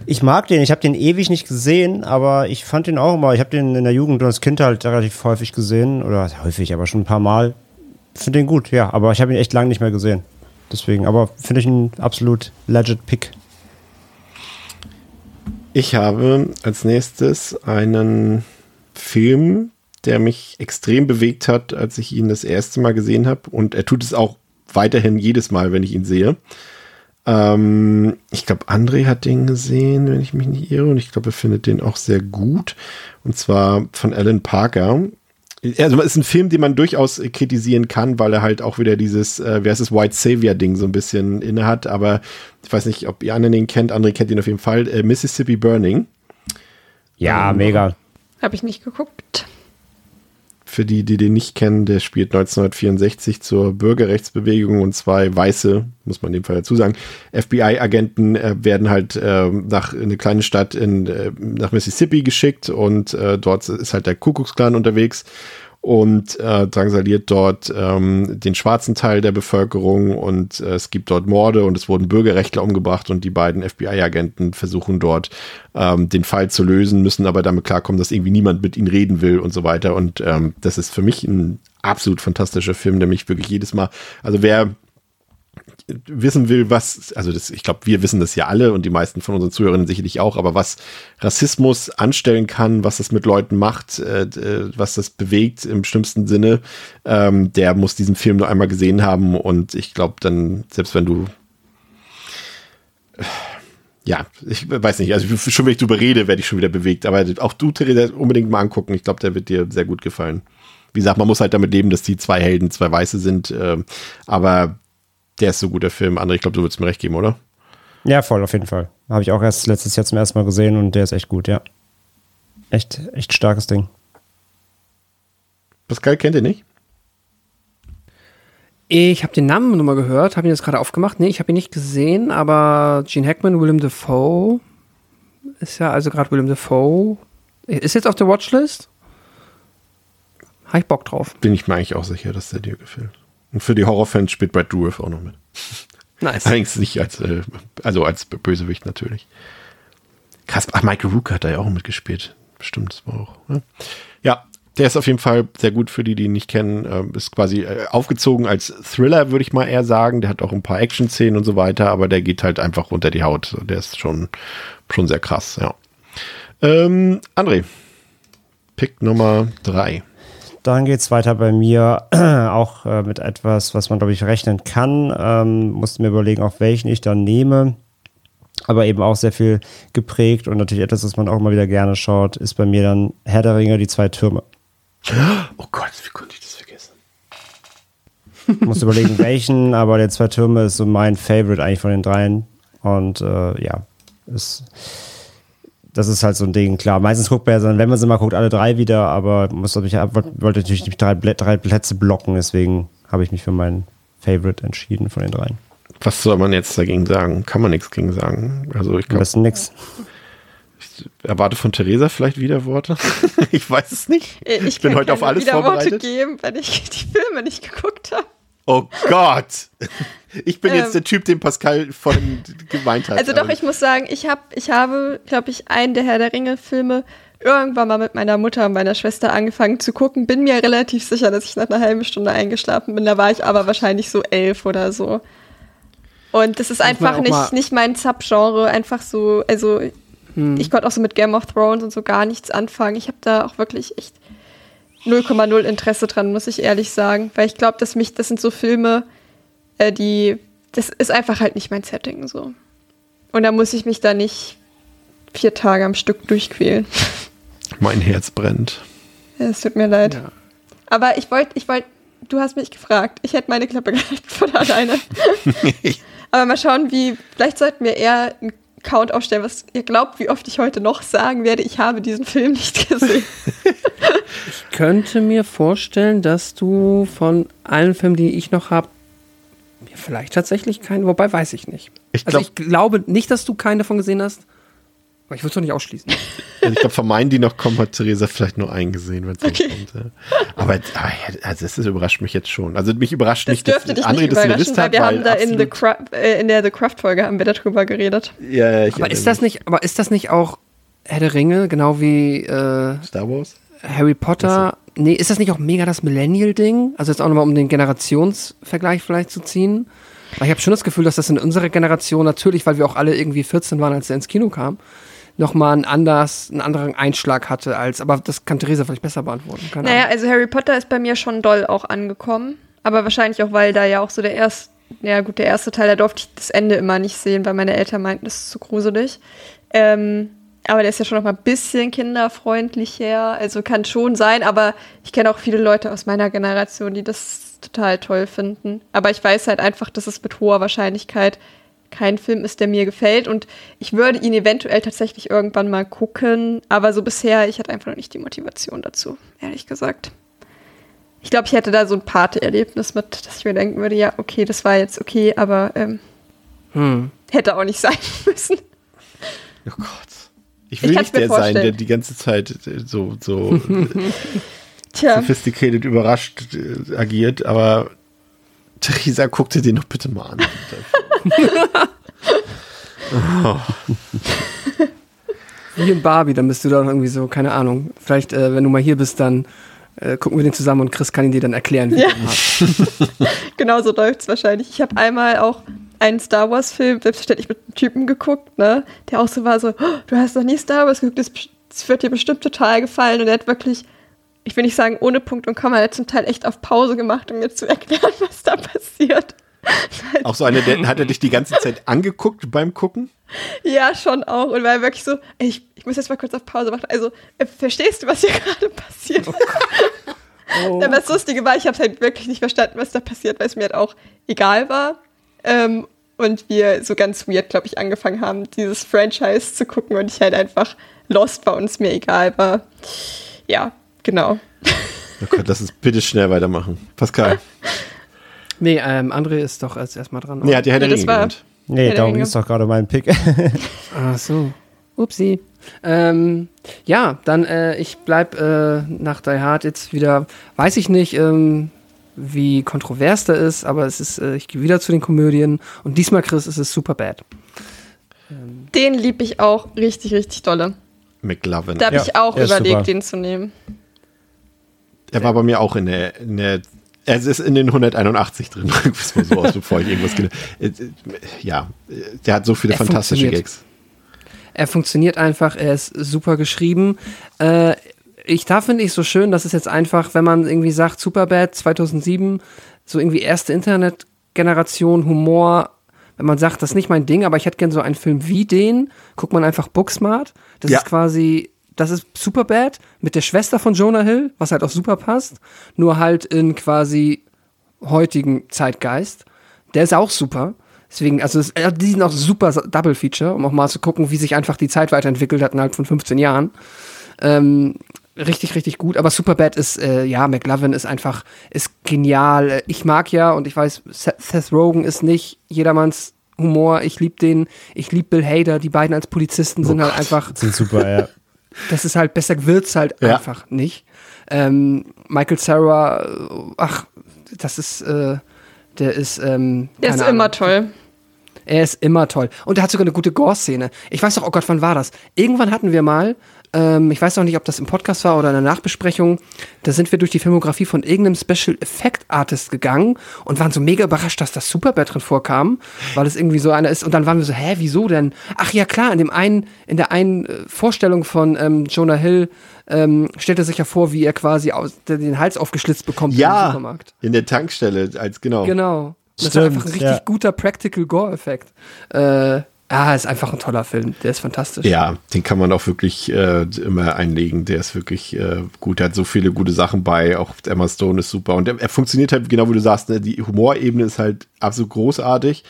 Ich mag den, ich habe den ewig nicht gesehen, aber ich fand den auch immer, ich habe den in der Jugend und als Kind halt relativ häufig gesehen, oder häufig, aber schon ein paar Mal. Finde den gut, ja, aber ich habe ihn echt lange nicht mehr gesehen. Deswegen, aber finde ich einen absolut legit Pick. Ich habe als nächstes einen Film, der mich extrem bewegt hat, als ich ihn das erste Mal gesehen habe. Und er tut es auch weiterhin jedes Mal, wenn ich ihn sehe. Ähm, ich glaube, André hat den gesehen, wenn ich mich nicht irre. Und ich glaube, er findet den auch sehr gut. Und zwar von Alan Parker. Also es ist ein Film, den man durchaus kritisieren kann, weil er halt auch wieder dieses, äh, wie heißt es, White Savior-Ding so ein bisschen inne hat. Aber ich weiß nicht, ob ihr anderen den kennt. André kennt ihn auf jeden Fall. Äh, Mississippi Burning. Ja, Ähm, mega. Habe ich nicht geguckt. Für die, die den nicht kennen, der spielt 1964 zur Bürgerrechtsbewegung und zwei weiße, muss man in dem Fall dazu sagen, FBI-Agenten äh, werden halt äh, nach in eine kleine Stadt in, äh, nach Mississippi geschickt und äh, dort ist halt der Kuckucksklan unterwegs und äh, drangsaliert dort ähm, den schwarzen Teil der Bevölkerung und äh, es gibt dort Morde und es wurden Bürgerrechtler umgebracht und die beiden FBI-Agenten versuchen dort ähm, den Fall zu lösen, müssen aber damit klarkommen, dass irgendwie niemand mit ihnen reden will und so weiter. Und ähm, das ist für mich ein absolut fantastischer Film, der mich wirklich jedes Mal, also wer wissen will, was, also das, ich glaube, wir wissen das ja alle und die meisten von unseren Zuhörern sicherlich auch, aber was Rassismus anstellen kann, was das mit Leuten macht, äh, äh, was das bewegt im schlimmsten Sinne, ähm, der muss diesen Film nur einmal gesehen haben und ich glaube dann, selbst wenn du ja, ich weiß nicht, also schon wenn ich drüber rede, werde ich schon wieder bewegt, aber auch du, Theresa, unbedingt mal angucken, ich glaube, der wird dir sehr gut gefallen. Wie gesagt, man muss halt damit leben, dass die zwei Helden zwei Weiße sind, äh, aber der ist so gut, der Film. André, ich glaube, du würdest mir recht geben, oder? Ja, voll, auf jeden Fall. Habe ich auch erst letztes Jahr zum ersten Mal gesehen und der ist echt gut, ja. Echt, echt starkes Ding. Pascal kennt ihr nicht? Ich habe den Namen nochmal gehört, habe ihn jetzt gerade aufgemacht. Nee, ich habe ihn nicht gesehen, aber Gene Hackman, Willem Dafoe ist ja also gerade Willem Dafoe. Ist jetzt auf der Watchlist? Habe ich Bock drauf. Bin ich mir eigentlich auch sicher, dass der dir gefällt. Und für die Horrorfans spielt Brad Dourif auch noch mit. Nice. Allerdings nicht als, äh, also als Bösewicht natürlich. Krass, ach, Michael Rook hat da ja auch mitgespielt. Bestimmt, das war auch. Ne? Ja, der ist auf jeden Fall sehr gut für die, die ihn nicht kennen. Ähm, ist quasi äh, aufgezogen als Thriller, würde ich mal eher sagen. Der hat auch ein paar Action-Szenen und so weiter, aber der geht halt einfach unter die Haut. Der ist schon, schon sehr krass, ja. Ähm, André, Pick Nummer drei. Dann geht es weiter bei mir, auch äh, mit etwas, was man, glaube ich, rechnen kann. Ähm, musste mir überlegen, auf welchen ich dann nehme. Aber eben auch sehr viel geprägt und natürlich etwas, was man auch immer wieder gerne schaut, ist bei mir dann Herr der Ringe, die zwei Türme. Oh Gott, wie konnte ich das vergessen? Muss überlegen, welchen, aber der zwei Türme ist so mein Favorite eigentlich von den dreien. Und äh, ja, ist das ist halt so ein Ding, klar. Meistens guckt man ja, wenn man sie mal guckt, alle drei wieder, aber muss ich wollte natürlich nicht drei, drei Plätze blocken, deswegen habe ich mich für meinen Favorite entschieden von den dreien. Was soll man jetzt dagegen sagen? Kann man nichts gegen sagen. Also ich glaube. Das ist nix. Ich erwarte von Theresa vielleicht wieder Worte. ich weiß es nicht. Ich, ich bin heute auf alles wieder vorbereitet. Worte geben, wenn ich die Filme nicht geguckt habe. Oh Gott! Ich bin ähm, jetzt der Typ, den Pascal von gemeint hat. Also doch, ich muss sagen, ich, hab, ich habe, glaube ich, einen der Herr der Ringe-Filme irgendwann mal mit meiner Mutter und meiner Schwester angefangen zu gucken. Bin mir relativ sicher, dass ich nach einer halben Stunde eingeschlafen bin. Da war ich aber wahrscheinlich so elf oder so. Und das ist einfach nicht, nicht mein Subgenre. Einfach so, also hm. ich konnte auch so mit Game of Thrones und so gar nichts anfangen. Ich habe da auch wirklich echt 0,0 Interesse dran, muss ich ehrlich sagen. Weil ich glaube, dass mich, das sind so Filme, äh, die, das ist einfach halt nicht mein Setting so. Und da muss ich mich da nicht vier Tage am Stück durchquälen. Mein Herz brennt. Es tut mir leid. Ja. Aber ich wollte, ich wollte, du hast mich gefragt. Ich hätte meine Klappe gehalten von alleine. Aber mal schauen, wie, vielleicht sollten wir eher einen Count aufstellen, was ihr glaubt, wie oft ich heute noch sagen werde, ich habe diesen Film nicht gesehen. Ich könnte mir vorstellen, dass du von allen Filmen, die ich noch habe, vielleicht tatsächlich keinen, wobei weiß ich nicht. Ich glaub, also ich glaube nicht, dass du keine davon gesehen hast. Aber ich würde es doch nicht ausschließen. Also ich glaube, von meinen, die noch kommen, hat Theresa vielleicht nur einen gesehen, wenn es okay. kommt. Aber, aber also das, das, überrascht mich jetzt schon. Also mich überrascht das nicht, dass dich André nicht das überraschen, weil wir haben da in, the äh, in der The Craft-Folge haben wir darüber geredet. Ja, aber ist das nicht, aber ist das nicht auch Herr der Ringe, genau wie äh, Star Wars? Harry Potter? Nee, ist das nicht auch mega das Millennial-Ding? Also jetzt auch nochmal, um den Generationsvergleich vielleicht zu ziehen. Aber ich habe schon das Gefühl, dass das in unserer Generation natürlich, weil wir auch alle irgendwie 14 waren, als er ins Kino kam, nochmal einen, anders, einen anderen Einschlag hatte als, aber das kann Theresa vielleicht besser beantworten. Keine naja, Ahnung. also Harry Potter ist bei mir schon doll auch angekommen. Aber wahrscheinlich auch, weil da ja auch so der erste, ja gut, der erste Teil, da durfte ich das Ende immer nicht sehen, weil meine Eltern meinten, das ist zu gruselig. Ähm, aber der ist ja schon noch mal ein bisschen kinderfreundlicher. Also kann schon sein, aber ich kenne auch viele Leute aus meiner Generation, die das total toll finden. Aber ich weiß halt einfach, dass es mit hoher Wahrscheinlichkeit kein Film ist, der mir gefällt. Und ich würde ihn eventuell tatsächlich irgendwann mal gucken. Aber so bisher, ich hatte einfach noch nicht die Motivation dazu, ehrlich gesagt. Ich glaube, ich hätte da so ein Pate-Erlebnis mit, dass ich mir denken würde, ja, okay, das war jetzt okay, aber ähm, hm. hätte auch nicht sein müssen. Oh Gott. Ich will ich nicht der sein, der die ganze Zeit so, so Tja, sophisticated überrascht äh, agiert, aber Theresa, guck dir den doch bitte mal an. Wie in Barbie, dann bist du da irgendwie so, keine Ahnung. Vielleicht, äh, wenn du mal hier bist, dann äh, gucken wir den zusammen und Chris kann ihn dir dann erklären, wie Ja. er genau so läuft's wahrscheinlich. Ich habe einmal auch einen Star Wars-Film selbstverständlich mit einem Typen geguckt, ne? Der auch so war so, "Oh, du hast noch nie Star Wars geguckt, das, das wird dir bestimmt total gefallen. Und er hat wirklich, ich will nicht sagen ohne Punkt und Komma, er hat zum Teil echt auf Pause gemacht, um mir zu erklären, was da passiert. Auch so eine, der, hat er dich die ganze Zeit angeguckt beim Gucken? Ja, schon auch. Und war wirklich so, ey, ich, ich muss jetzt mal kurz auf Pause machen. Also, äh, verstehst du, was hier gerade passiert? Oh. Aber das Lustige war, ich habe halt wirklich nicht verstanden, was da passiert, weil es mir halt auch egal war. Ähm, und wir so ganz weird, glaube ich, angefangen haben, dieses Franchise zu gucken und ich halt einfach lost war und es mir egal war. Ja, genau. Oh Gott, lass uns bitte schnell weitermachen. Pascal. Nee, ähm, André ist doch als erstmal dran. Nee, hat die Herr der Nee, das Ringe genannt. Nee, darum ist doch gerade mein Pick. Ach so. Upsi. Ähm, ja, dann äh, ich bleib äh, nach Die Hard jetzt wieder, weiß ich nicht, ähm, wie kontrovers der ist, aber es ist, äh, ich gehe wieder zu den Komödien und diesmal, Chris, ist es super bad. Den lieb ich auch richtig, richtig dolle. McLovin. Da habe Ja, ich auch er überlegt, super. den zu nehmen. Er war bei mir auch in der, in der er ist in den 181 drin. Bis so aus, bevor ich irgendwas Äh, äh, Ja, der hat so viele Er fantastische. Gags. Er funktioniert einfach, er ist super geschrieben. Äh, ich da finde ich so schön, dass es jetzt einfach, wenn man irgendwie sagt, Superbad 2007, so irgendwie erste Internetgeneration, Humor, wenn man sagt, das ist nicht mein Ding, aber ich hätte gern so einen Film wie den, guckt man einfach Booksmart. Das Ja. ist quasi, das ist Superbad mit der Schwester von Jonah Hill, was halt auch super passt, nur halt in quasi heutigen Zeitgeist. Der ist auch super. Deswegen, also es, die sind auch super Double Feature, um auch mal zu gucken, wie sich einfach die Zeit weiterentwickelt hat innerhalb von 15 Jahren. Ähm, richtig, richtig gut. Aber Superbad ist, äh, ja, McLovin ist einfach, ist genial. Äh, Ich mag ja, und ich weiß, Seth Rogen ist nicht jedermanns Humor. Ich liebe den, ich liebe Bill Hader. Die beiden als Polizisten sind halt einfach Sind super, ja. das ist halt, besser wird's halt Ja. einfach nicht. Ähm, Michael Sarah, äh, ach, das ist, äh, der ist, ähm, Der ist keine immer Ahnung. toll. Er ist immer toll. Und er hat sogar eine gute Gore-Szene. Ich weiß doch, oh Gott, wann war das? Irgendwann hatten wir mal, ähm, ich weiß noch nicht, ob das im Podcast war oder in der Nachbesprechung, da sind wir durch die Filmografie von irgendeinem Special Effect Artist gegangen und waren so mega überrascht, dass das Superbad drin vorkam, weil es irgendwie so einer ist. Und dann waren wir so, hä, wieso denn? Ach ja, klar, in dem einen, in der einen äh, Vorstellung von ähm, Jonah Hill ähm, stellt er sich ja vor, wie er quasi aus, den Hals aufgeschlitzt bekommt im Ja, Supermarkt. in der Tankstelle, als genau. Genau. Das ist Stimmt, einfach ein richtig ja. guter Practical Gore-Effekt. Äh, ah, ist einfach ein toller Film. Der ist fantastisch. Ja, den kann man auch wirklich äh, immer einlegen. Der ist wirklich äh, gut. Der hat so viele gute Sachen bei. Auch Emma Stone ist super. Und er, er funktioniert halt, genau wie du sagst, ne? die Humorebene ist halt absolut großartig.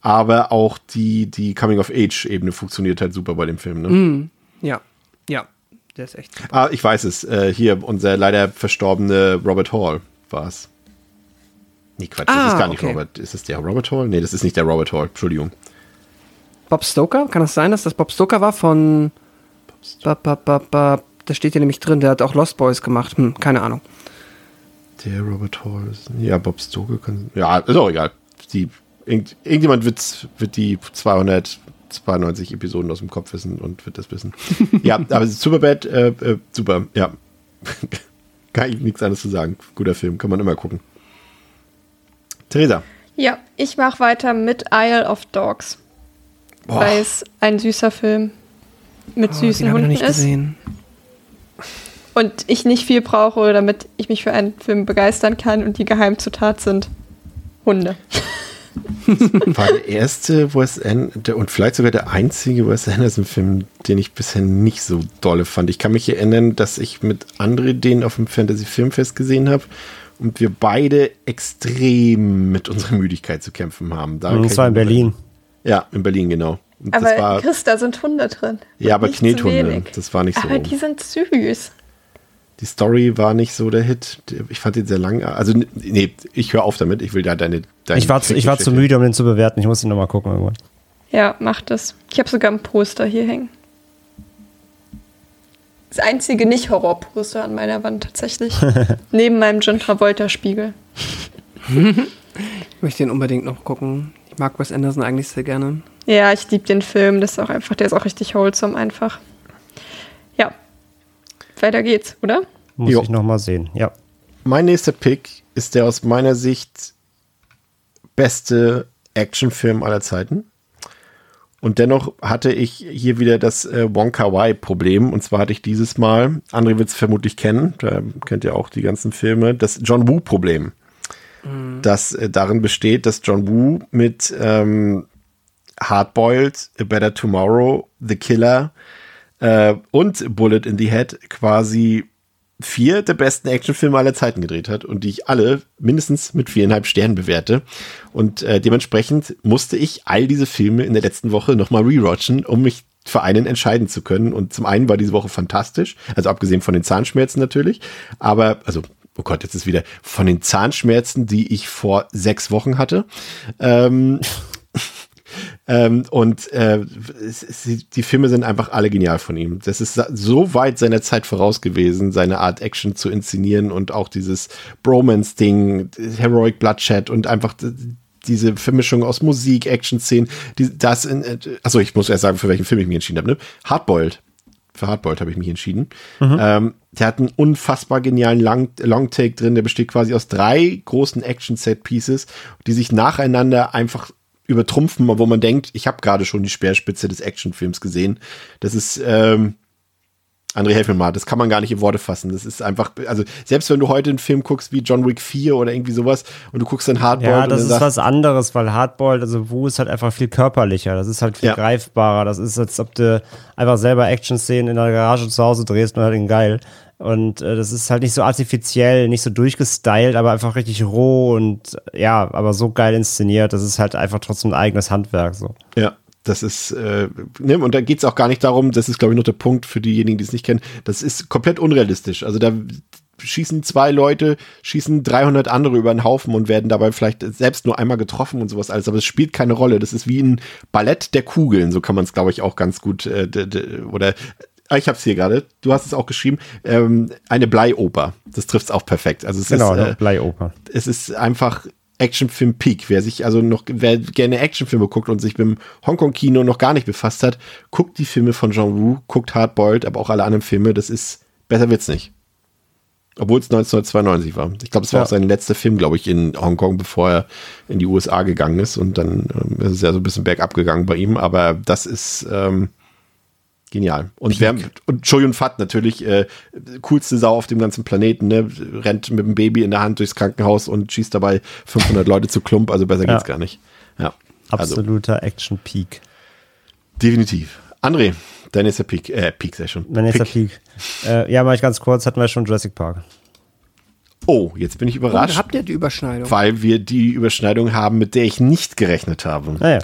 Aber auch die, die Coming-of-Age-Ebene funktioniert halt super bei dem Film. Ne? Ja, ja. Der ist echt. super. Ah, ich weiß es. Äh, hier, unser leider verstorbene Robert Hall war es. Nee, Quatsch, das Ah, ist gar nicht okay. Robert. Ist es der Robert Hall? Nee, das ist nicht der Robert Hall. Entschuldigung. Bob Stoker? Kann das sein, dass das Bob Stoker war von. Ba, ba, ba, ba. Da steht hier nämlich drin, der hat auch Lost Boys gemacht. Hm, keine Ahnung. Der Robert Hall ist. Ja, Bob Stoker kann. Ja, ist auch egal. Die, irgend, irgendjemand wird, wird die 292 Episoden aus dem Kopf wissen und wird das wissen. ja, aber Superbad, äh, äh, super, ja. kann ich nichts anderes zu sagen. Guter Film, kann man immer gucken. Theresa. Ja, ich mache weiter mit Isle of Dogs, Boah. weil es ein süßer Film mit Oh, süßen Hunden nicht ist. gesehen. Und ich nicht viel brauche, damit ich mich für einen Film begeistern kann und die Geheimzutat sind Hunde. War der erste Wes Anderson und vielleicht sogar der einzige Wes Anderson-Film, den ich bisher nicht so dolle fand. Ich kann mich erinnern, dass ich mit André den auf dem Fantasy-Filmfest gesehen habe und wir beide extrem mit unserer Müdigkeit zu kämpfen haben. Da Das war in Berlin. Ja, in Berlin, genau. Und Aber das war, Chris, da sind Hunde drin. ja, aber Knethunde. Das war nicht so. Aber die sind süß. Die Story war nicht so der Hit. Ich fand den sehr lang. Also, nee, ich höre auf damit. Ich will da deine. deine Ich war, zu, ich war zu müde, um den zu bewerten. Ich muss ihn nochmal gucken irgendwann. Ja, macht es. Ich habe sogar ein Poster hier hängen. Das einzige Nicht-Horror-Poster an meiner Wand tatsächlich. Neben meinem John Travolta-Spiegel. Ich möchte den unbedingt noch gucken. Ich mag Wes Anderson eigentlich sehr gerne. Ja, ich liebe den Film. Das ist auch einfach, der ist auch richtig wholesome einfach. Ja. Weiter geht's, oder? Muss Jo. ich noch mal sehen. Ja. Mein nächster Pick ist der aus meiner Sicht beste Actionfilm aller Zeiten. Und dennoch hatte ich hier wieder das äh, Wonka Wai-Problem. Und zwar hatte ich dieses Mal, André wird es vermutlich kennen, da kennt ihr auch die ganzen Filme, das John Woo-Problem. Das äh, darin besteht, dass John Woo mit ähm, Hardboiled, A Better Tomorrow, The Killer äh, und Bullet in the Head quasi vier der besten Actionfilme aller Zeiten gedreht hat und die ich alle mindestens mit viereinhalb Sternen bewerte. Und äh, dementsprechend musste ich all diese Filme in der letzten Woche nochmal rewatchen, um mich für einen entscheiden zu können. Und zum einen war diese Woche fantastisch, also abgesehen von den Zahnschmerzen natürlich, aber, also, oh Gott, jetzt ist wieder von den Zahnschmerzen, die ich vor sechs Wochen hatte. Ähm, ähm, und äh, die Filme sind einfach alle genial von ihm. Das ist so weit seiner Zeit voraus gewesen, seine Art Action zu inszenieren und auch dieses Bromance-Ding, Heroic Bloodshed und einfach diese Vermischung aus Musik, Action-Szenen. Das in, äh, achso, ich muss erst sagen, für welchen Film ich mich entschieden habe. Ne? Hardboiled. Für Hardboiled habe ich mich entschieden. Ähm, der hat einen unfassbar genialen Long Longtake drin. Der besteht quasi aus drei großen Action-Set-Pieces, die sich nacheinander einfach übertrumpfen, wo man denkt, ich habe gerade schon die Speerspitze des Actionfilms gesehen. Das ist, ähm, André, helf mir mal, das kann man gar nicht in Worte fassen. Das ist einfach, also selbst wenn du heute einen Film guckst wie John Wick 4 oder irgendwie sowas und du guckst dann Hardboiled Ja, das ist sagst, was anderes, weil Hardboiled, also Wu ist halt einfach viel körperlicher. Das ist halt viel Ja. greifbarer. Das ist, als ob du einfach selber Action-Szenen in der Garage zu Hause drehst und halt den geil. Und äh, das ist halt nicht so artifiziell, nicht so durchgestylt, aber einfach richtig roh und ja, aber so geil inszeniert. Das ist halt einfach trotzdem ein eigenes Handwerk. So. Ja, das ist, äh, ne, und da geht's auch gar nicht darum, das ist, glaube ich, noch der Punkt für diejenigen, die es nicht kennen, das ist komplett unrealistisch. Also da schießen zwei Leute, schießen 300 andere über den Haufen und werden dabei vielleicht selbst nur einmal getroffen und sowas alles, aber es spielt keine Rolle. Das ist wie ein Ballett der Kugeln, so kann man es, glaube ich, auch ganz gut, äh, oder ah, ich habe es hier gerade, du hast es auch geschrieben, ähm, eine Bleioper. Das trifft es auch perfekt. Also es Genau, ist, äh, Bleioper. es ist einfach Actionfilm Peak. Wer sich also noch, wer gerne Actionfilme guckt und sich mit dem Hongkong-Kino noch gar nicht befasst hat, guckt die Filme von Jean Woo, guckt Hardboiled, aber auch alle anderen Filme. Das ist, besser wird's nicht. Obwohl es 1992 war. Ich glaube, es war Ja. auch sein letzter Film, glaube ich, in Hongkong, bevor er in die USA gegangen ist. Und dann ähm, ist es ja so ein bisschen bergab gegangen bei ihm. Aber das ist ähm, genial. Und, wer, und Choi Yun Fat natürlich, äh, coolste Sau auf dem ganzen Planeten, ne? rennt mit dem Baby in der Hand durchs Krankenhaus und schießt dabei 500 Leute zu Klump. Also besser Ja. geht's gar nicht. Ja, also Absoluter Action-Peak. definitiv. André, dein nächster Peak. Äh, Peak, sehr schon. Mein nächster Peak. Äh, ja, mal ich ganz kurz, hatten wir schon Jurassic Park. Oh, jetzt bin ich da überrascht, habt ihr die Überschneidung. weil wir die Überschneidung haben, mit der ich nicht gerechnet habe. Naja,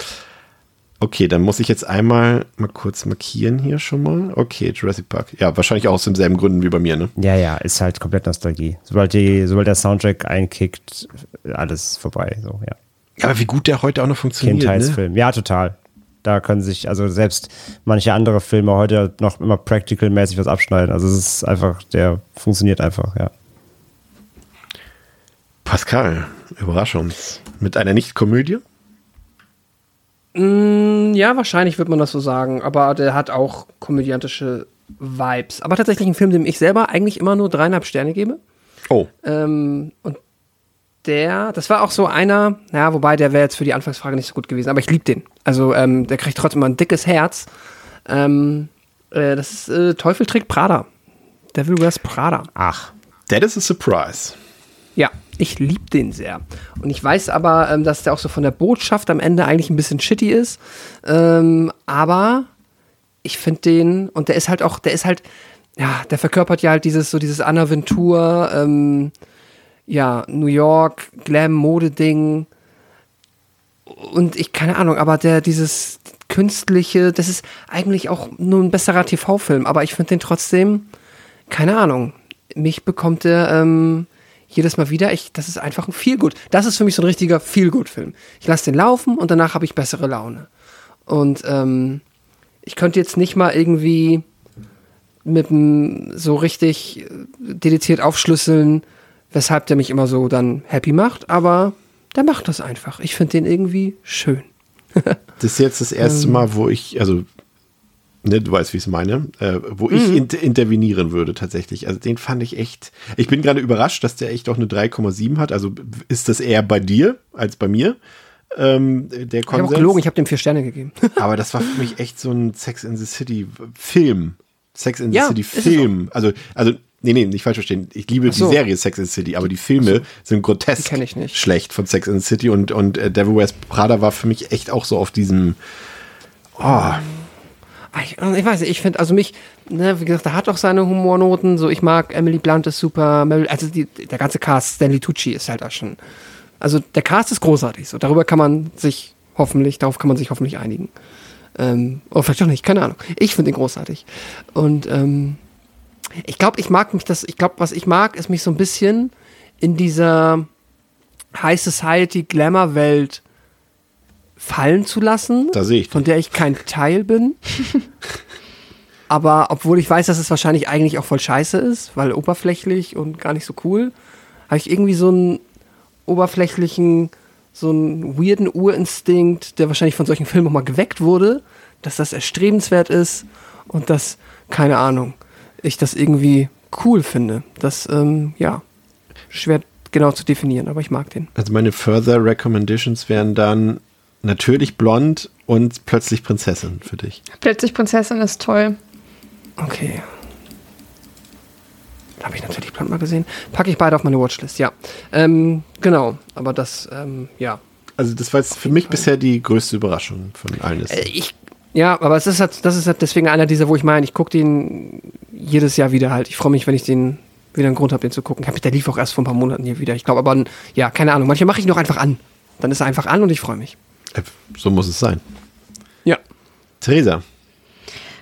Okay, dann muss ich jetzt einmal mal kurz markieren hier schon mal. Okay, Jurassic Park. Ja, wahrscheinlich auch aus demselben Gründen wie bei mir, ne? ja, ja, ist halt komplett Nostalgie. Sobald, die, sobald der Soundtrack einkickt, alles vorbei. So, ja. Ja, aber wie gut der heute auch noch funktioniert, ne? Kindheitsfilm. Ja, total. Da können sich, also selbst manche andere Filme heute noch immer practical-mäßig was abschneiden. Also es ist einfach, der funktioniert einfach, ja. Pascal, überrasch uns. Mit einer Nicht-Komödie? Mm, Ja, wahrscheinlich wird man das so sagen, aber der hat auch komödiantische Vibes. Aber tatsächlich ein Film, dem ich selber eigentlich immer nur dreieinhalb Sterne gebe. Oh, Ähm, und der, das war auch so einer, ja, wobei der wäre jetzt für die Anfangsfrage nicht so gut gewesen, aber ich liebe den. Also ähm, der kriegt trotzdem mal ein dickes Herz. Ähm, äh, das ist äh, Teufel trägt Prada. Devil Wears Prada. Ach, that is a surprise. Ja, ich liebe den sehr. Und ich weiß aber, ähm, dass der auch so von der Botschaft am Ende eigentlich ein bisschen shitty ist. Ähm, aber ich finde den, und der ist halt auch, der ist halt, ja, der verkörpert ja halt dieses, so dieses Anna Ventur, ähm, ja, New York, Glam-Mode-Ding. Und ich, keine Ahnung, aber der, dieses künstliche, das ist eigentlich auch nur ein besserer TV-Film, aber ich finde den trotzdem, keine Ahnung, mich bekommt der ähm, jedes Mal wieder, ich, das ist einfach ein Feelgood. Das ist für mich so ein richtiger Feelgood-Film. Ich lasse den laufen und danach habe ich bessere Laune. Und ähm, ich könnte jetzt nicht mal irgendwie mit dem so richtig äh, dediziert aufschlüsseln, weshalb der mich immer so dann happy macht, aber der macht das einfach. Ich finde den irgendwie schön. Das ist jetzt das erste Mal, wo ich, also, ne, du weißt, wie ich es meine, äh, wo ich inter intervenieren würde tatsächlich. Also den fand ich echt, ich bin gerade überrascht, dass der echt auch eine 3,7 hat. Also ist das eher bei dir als bei mir? Ähm, der Ich habe Konsens. gelogen, ich habe dem vier Sterne gegeben. Aber das war für mich echt so ein Sex in the City Film. Sex in the Ja, City Film. Also, also, nee, nee, nicht falsch verstehen. Ich liebe so. die Serie Sex in the City, aber die Filme sind grotesk Die kenn ich nicht. schlecht von Sex in the City und, und äh, Devil Wears Prada war für mich echt auch so auf diesem, oh, Ich, ich weiß nicht, ich finde, also mich, ne, wie gesagt, er hat auch seine Humornoten. So, ich mag Emily Blunt ist super, Meryl, also die, der ganze Cast, Stanley Tucci ist halt auch schon. Also der Cast ist großartig. So, darüber kann man sich hoffentlich, darauf kann man sich hoffentlich einigen. Ähm, oder vielleicht auch nicht, keine Ahnung. Ich finde ihn großartig. Und ähm, ich glaube, ich mag mich das, ich glaube, was ich mag, ist mich so ein bisschen in dieser High Society Glamour Welt fallen zu lassen, von der ich kein Teil bin. Aber obwohl ich weiß, dass es wahrscheinlich eigentlich auch voll scheiße ist, weil oberflächlich und gar nicht so cool, habe ich irgendwie so einen oberflächlichen, so einen weirden Urinstinkt, der wahrscheinlich von solchen Filmen auch mal geweckt wurde, dass das erstrebenswert ist und dass, keine Ahnung, ich das irgendwie cool finde. Das, ähm, ja, schwer genau zu definieren, aber ich mag den. also meine Further Recommendations wären dann natürlich blond und plötzlich Prinzessin für dich. Plötzlich Prinzessin ist toll. Okay. Habe ich natürlich Plan mal gesehen. Packe ich beide auf meine Watchlist, ja. Ähm, genau, aber das, ähm, ja. Also das war jetzt für mich bisher die größte Überraschung von allen. Äh, ich, ja, aber es ist halt, das ist halt deswegen einer dieser, wo ich meine, ich gucke den jedes Jahr wieder halt. Ich freue mich, wenn ich den wieder einen Grund habe, den zu gucken. Der lief auch erst vor ein paar Monaten hier wieder. Ich glaube aber, ja, keine Ahnung. Manchmal mache ich ihn noch einfach an. Dann ist er einfach an und ich freue mich. Äh, So muss es sein. Ja. Theresa,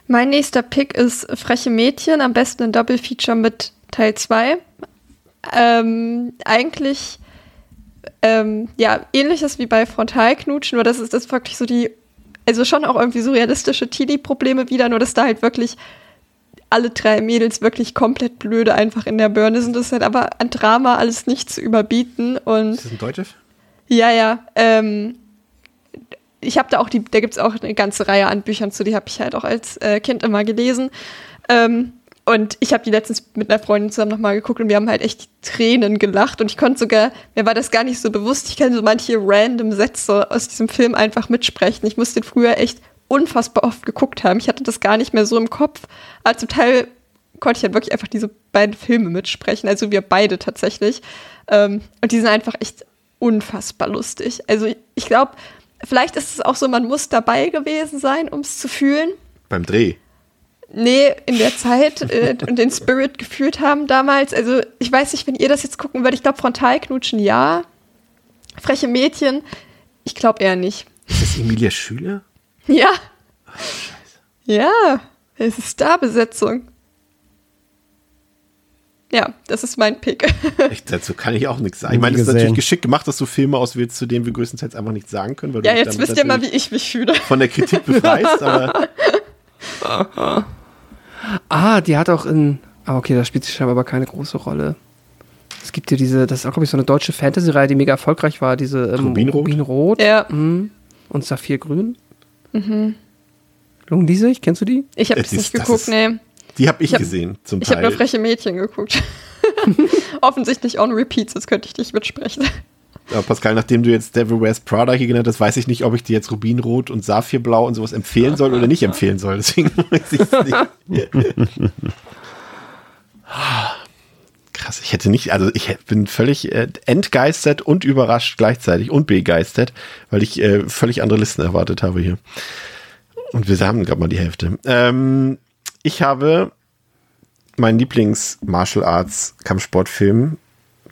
Mein nächster Pick ist Freche Mädchen, am besten ein Double Feature mit Teil 2. Ähm, eigentlich ähm, ja, ähnliches wie bei Frontalknutschen, nur das ist das wirklich so die, also schon auch irgendwie so realistische Teenie-Probleme wieder, nur dass da halt wirklich alle drei Mädels wirklich komplett blöde einfach in der Birne sind. Das ist halt aber an Drama alles nicht zu überbieten und ist das ein Deutscher? ja, ja. Ähm, ich habe da auch die, da gibt es auch eine ganze Reihe an Büchern zu, die habe ich halt auch als äh, Kind immer gelesen. Ähm, und ich habe die letztens mit einer Freundin zusammen nochmal geguckt und wir haben halt echt Tränen gelacht. Und ich konnte sogar, mir war das gar nicht so bewusst, ich kann so manche random Sätze aus diesem Film einfach mitsprechen. Ich musste den früher echt unfassbar oft geguckt haben. Ich hatte das gar nicht mehr so im Kopf. Aber zum Teil konnte ich halt wirklich einfach diese beiden Filme mitsprechen. Also wir beide tatsächlich. Ähm, und die sind einfach echt unfassbar lustig. Also ich, ich glaube, vielleicht ist es auch so, man muss dabei gewesen sein, um es zu fühlen. Beim Dreh. Nee, in der Zeit äh, und den Spirit gefühlt haben damals. Also ich weiß nicht, wenn ihr das jetzt gucken würdet, ich glaube Frontalknutschen ja. Freche Mädchen, ich glaube eher nicht. Ist das Emilia Schüler? Ja. Ja, es ist Starbesetzung. Ja, das ist mein Pick. Ich, dazu kann ich auch nichts sagen. Ich meine, es ist natürlich geschickt gemacht, dass du Filme auswählst, zu denen wir größtenteils einfach nichts sagen können. Weil ja, jetzt damit wisst ihr mal, wie ich mich fühle. von der Kritik befreist, aber Ah, die hat auch in. Ah, okay, da spielt sie scheinbar aber keine große Rolle. Es gibt ja diese, das ist auch, glaube ich, so eine deutsche Fantasy-Reihe, die mega erfolgreich war, diese ähm, Rubinrot? Rubinrot Ja, mhm. und Saphirgrün. Mhm. Lungen die sich? Kennst du die? ich habe Es es ist- nicht das geguckt, ist- nee. Die habe ich, Ich hab- gesehen zum Ich habe Teil. nur freche Mädchen geguckt. Offensichtlich on repeat, sonst könnte ich nicht mitsprechen. Ja, Pascal, nachdem du jetzt Devil Wears Prada hier genannt hast, weiß ich nicht, ob ich dir jetzt Rubinrot und Saphirblau und sowas empfehlen soll oder nicht empfehlen soll. Deswegen weiß ich nicht. Krass, ich hätte nicht, also ich bin völlig äh, entgeistert und überrascht gleichzeitig und begeistert, weil ich äh, völlig andere Listen erwartet habe hier. Und wir haben gerade mal die Hälfte. Ähm, ich habe meinen Lieblings-Martial Arts Kampfsportfilm,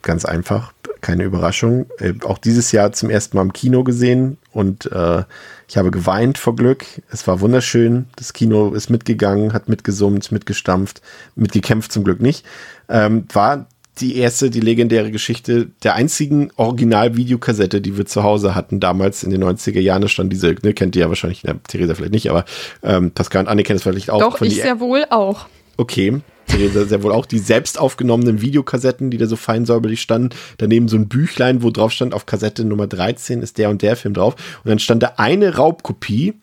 ganz einfach, keine Überraschung, äh, auch dieses Jahr zum ersten Mal im Kino gesehen und äh, ich habe geweint vor Glück. Es war wunderschön. Das Kino ist mitgegangen, hat mitgesummt, mitgestampft, mitgekämpft zum Glück nicht. Ähm, war die erste, die legendäre Geschichte der einzigen Original-Videokassette, die wir zu Hause hatten, damals in den 90er Jahren. Stand diese, ne, kennt ihr ja wahrscheinlich, ne, Theresa vielleicht nicht, aber ähm, Pascal und Anne kennen es vielleicht auch. Doch, ich sehr wohl auch. Okay. Theresa sehr wohl auch die selbst aufgenommenen Videokassetten, die da so fein säuberlich standen. Daneben so ein Büchlein, wo drauf stand, auf Kassette Nummer 13 ist der und der Film drauf. Und dann stand da eine Raubkopie,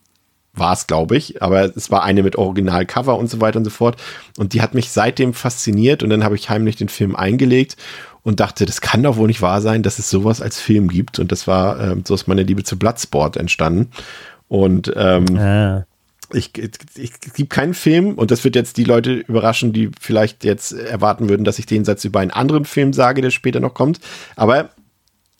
war es, glaube ich, aber es war eine mit Originalcover und so weiter und so fort. Und die hat mich seitdem fasziniert und dann habe ich heimlich den Film eingelegt und dachte, das kann doch wohl nicht wahr sein, dass es sowas als Film gibt. Und das war, äh, so ist meine Liebe zu Bloodsport entstanden. Und ähm, Ah. ich, ich, es gibt keinen Film, und das wird jetzt die Leute überraschen, die vielleicht jetzt erwarten würden, dass ich den Satz über einen anderen Film sage, der später noch kommt. Aber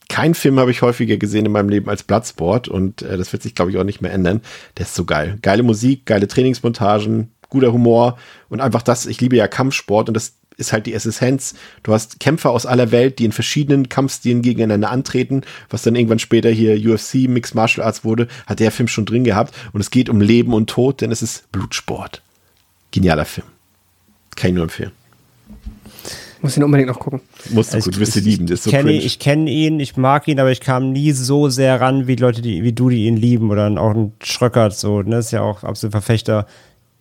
keinen Film habe ich häufiger gesehen in meinem Leben als Bloodsport und äh, das wird sich, glaube ich, auch nicht mehr ändern. Der ist so geil. Geile Musik, geile Trainingsmontagen, guter Humor und einfach das, ich liebe ja Kampfsport und das ist halt die Essenz. Du hast Kämpfer aus aller Welt, die in verschiedenen Kampfstilen gegeneinander antreten, was dann irgendwann später hier UFC, Mixed Martial Arts wurde, hat der Film schon drin gehabt. Und es geht um Leben und Tod, denn es ist Blutsport. Genialer Film. Kann ich nur empfehlen. Muss ihn unbedingt noch gucken. Musst du Also gut, du wirst ihn lieben. Das ist so kenne, cringe. ich kenne ihn, ich mag ihn, aber ich kam nie so sehr ran, wie Leute, die, wie du, die ihn lieben. Oder auch ein Schröckert, so, ne, ist ja auch absolut Verfechter.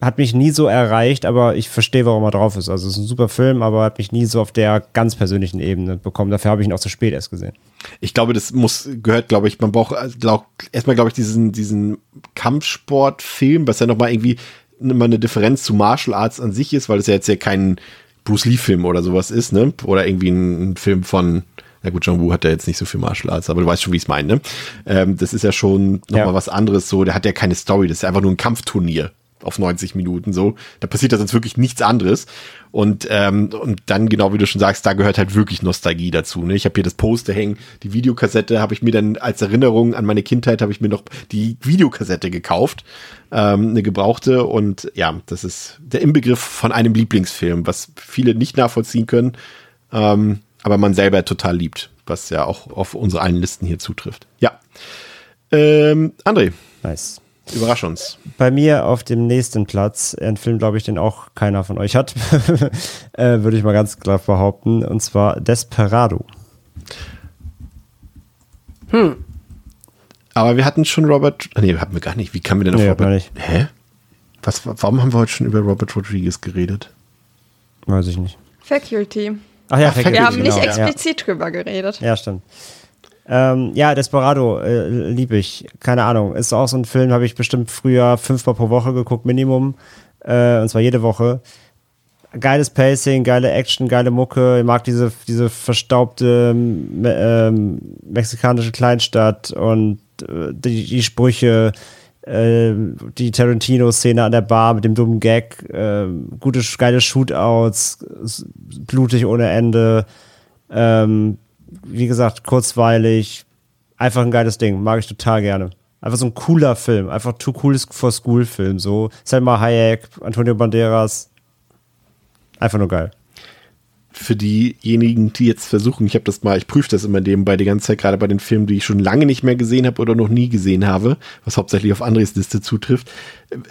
Hat mich nie so erreicht, aber ich verstehe, warum er drauf ist. Also, es ist ein super Film, aber hat mich nie so auf der ganz persönlichen Ebene bekommen. Dafür habe ich ihn auch zu spät erst gesehen. Ich glaube, das muss, gehört, glaube ich, man braucht also, glaub, erstmal, glaube ich, diesen, diesen Kampfsportfilm, was ja nochmal irgendwie immer eine Differenz zu Martial Arts an sich ist, weil es ja jetzt ja kein Bruce Lee-Film oder sowas ist, ne? Oder irgendwie ein, ein Film von, na gut, John Woo hat ja jetzt nicht so viel Martial Arts, aber du weißt schon, wie ich es meine, ne? Ähm, das ist ja schon nochmal Ja. was anderes so, der hat ja keine Story, das ist ja einfach nur ein Kampfturnier auf 90 Minuten so. Da passiert da sonst wirklich nichts anderes. Und, ähm, und dann, genau wie du schon sagst, da gehört halt wirklich Nostalgie dazu. Ne? Ich habe hier das Poster hängen, die Videokassette habe ich mir dann als Erinnerung an meine Kindheit, habe ich mir noch die Videokassette gekauft, ähm, eine gebrauchte. Und ja, das ist der Inbegriff von einem Lieblingsfilm, was viele nicht nachvollziehen können, ähm, aber man selber total liebt, was ja auch auf unsere allen Listen hier zutrifft. Ja. Ähm, André, Nice. Überrasch uns. Bei mir auf dem nächsten Platz, ein Film, glaube ich, den auch keiner von euch hat, äh, würde ich mal ganz klar behaupten, und zwar Desperado. Aber wir hatten schon Robert. Nee, hatten wir gar nicht. Wie kamen wir denn auf Nee, Robert? nicht. Hä? Was, warum haben wir heute schon über Robert Rodriguez geredet? Weiß ich nicht. Faculty. Ach ja, Ach, Faculty, Wir haben nicht genau, ja. explizit drüber geredet. Ja, stimmt. Ähm, ja, Desperado äh, liebe ich. Keine Ahnung. Ist auch so ein Film, habe ich bestimmt früher fünfmal pro Woche geguckt, Minimum. Äh, und zwar jede Woche. Geiles Pacing, geile Action, geile Mucke. Ich mag diese, diese verstaubte me ähm, mexikanische Kleinstadt und äh, die, die Sprüche, äh, die Tarantino-Szene an der Bar mit dem dummen Gag, äh, gute, geile Shootouts, blutig ohne Ende. Ähm, wie gesagt, kurzweilig, einfach ein geiles Ding, mag ich total gerne. Einfach so ein cooler Film, einfach too cool for school Film, so Selma Hayek, Antonio Banderas, einfach nur geil. Für diejenigen, die jetzt versuchen, ich habe das mal, ich prüfe das immer nebenbei die ganze Zeit, gerade bei den Filmen, die ich schon lange nicht mehr gesehen habe oder noch nie gesehen habe, was hauptsächlich auf Andres Liste zutrifft.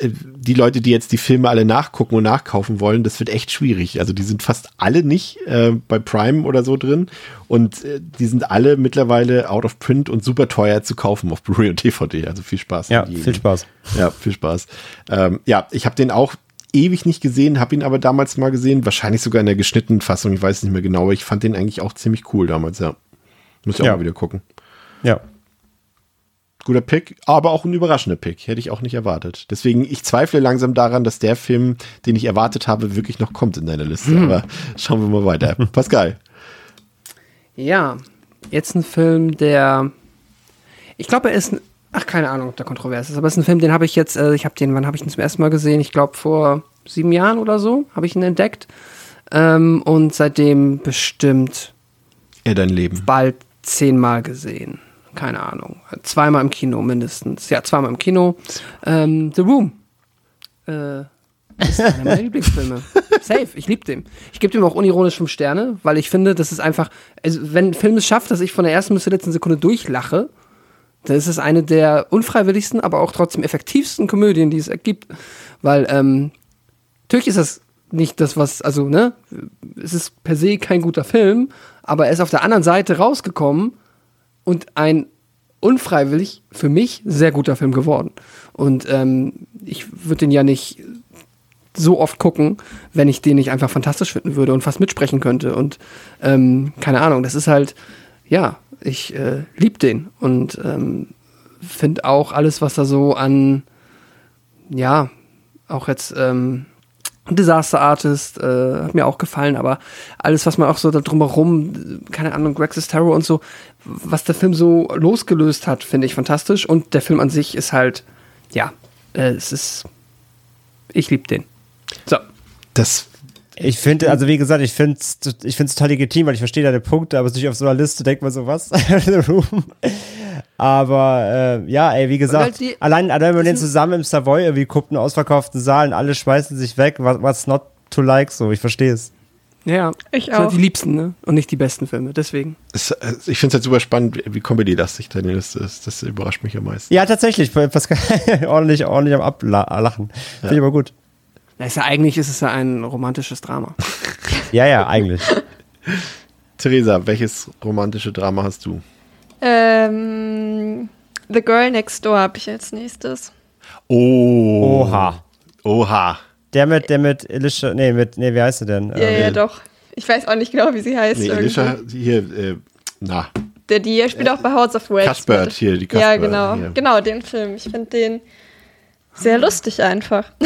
Äh, Die Leute, die jetzt die Filme alle nachgucken und nachkaufen wollen, das wird echt schwierig. Also die sind fast alle nicht äh, bei Prime oder so drin und äh, die sind alle mittlerweile out of print und super teuer zu kaufen auf Blu-ray und DVD. Also viel Spaß. Ja, viel Spaß. Ja, viel Spaß. Ähm, ja, ich habe den auch ewig nicht gesehen, habe ihn aber damals mal gesehen, wahrscheinlich sogar in der geschnittenen Fassung, ich weiß es nicht mehr genau, aber ich fand den eigentlich auch ziemlich cool damals, ja. Muss ich auch Ja. mal wieder gucken. Ja. Guter Pick, aber auch ein überraschender Pick, hätte ich auch nicht erwartet. Deswegen, ich zweifle langsam daran, dass der Film, den ich erwartet habe, wirklich noch kommt in deiner Liste. Aber schauen wir mal weiter. Pascal. Ja, jetzt ein Film, der. Ich glaube, er ist ein. Ach, keine Ahnung, ob der kontrovers ist, aber es ist ein Film, den habe ich jetzt, äh, ich habe den, wann habe ich ihn zum ersten Mal gesehen? Ich glaube, vor sieben Jahren oder so habe ich ihn entdeckt. Ähm, und seitdem bestimmt Er dein Leben. bald zehnmal gesehen. Keine Ahnung. Zweimal im Kino mindestens. Ja, zweimal im Kino. Ähm, The Room. Äh, ist einer meiner Lieblingsfilme. Safe, ich liebe den. Ich gebe dem auch unironisch fünf Sterne, weil ich finde, das ist einfach, also wenn ein Film es schafft, dass ich von der ersten bis zur letzten Sekunde durchlache, dann ist eine der unfreiwilligsten, aber auch trotzdem effektivsten Komödien, die es gibt. Weil, ähm, natürlich ist das nicht das, was, also, ne, es ist per se kein guter Film, aber er ist auf der anderen Seite rausgekommen und ein unfreiwillig für mich sehr guter Film geworden. Und ähm, ich würde den ja nicht so oft gucken, wenn ich den nicht einfach fantastisch finden würde und fast mitsprechen könnte. Und ähm, keine Ahnung, das ist halt, ja, ich äh, lieb den und ähm, finde auch alles, was da so an, ja, auch jetzt ähm, Disaster Artist äh, hat mir auch gefallen, aber alles, was man auch so da drumherum, keine Ahnung, Greg Sestero und so, was der Film so losgelöst hat, finde ich fantastisch. Und der Film an sich ist halt, ja, äh, es ist, ich liebe den. So. Das Ich finde, also wie gesagt, ich finde es ich find's total legitim, weil ich verstehe deine Punkte, aber es ist nicht auf so einer Liste, denkt man so, was? The Room. Aber äh, ja, ey, wie gesagt, halt allein, allein wenn man den zusammen im Savoy irgendwie guckt, einen ausverkauften Saal und alle schmeißen sich weg, what, what's not to like, so, ich verstehe es. Ja. Ich auch. die liebsten, ne? Und nicht die besten Filme, deswegen. äh, ich finde es halt super spannend, wie Comedy-lastig deine Liste ist. Das überrascht mich am meisten. Ja, tatsächlich, Pascal, ordentlich, ordentlich am Ablachen. Finde ich aber gut. Na, ist ja, eigentlich ist es ja ein romantisches Drama. Ja, ja, eigentlich. Theresa, welches romantische Drama hast du? Ähm, The Girl Next Door habe ich als nächstes. Oh. Oha. Oha. Der mit, der mit Elisha, nee, mit, nee, wie heißt sie denn? Ja, Ähm, ja, doch. Ich weiß auch nicht genau, wie sie heißt. Nee. Alicia, hier, äh, na, Der, die spielt auch bei House of Wax. Cuthbert hier, die Ja, Cuthbert genau. hier. Genau, den Film. Ich finde den sehr lustig einfach.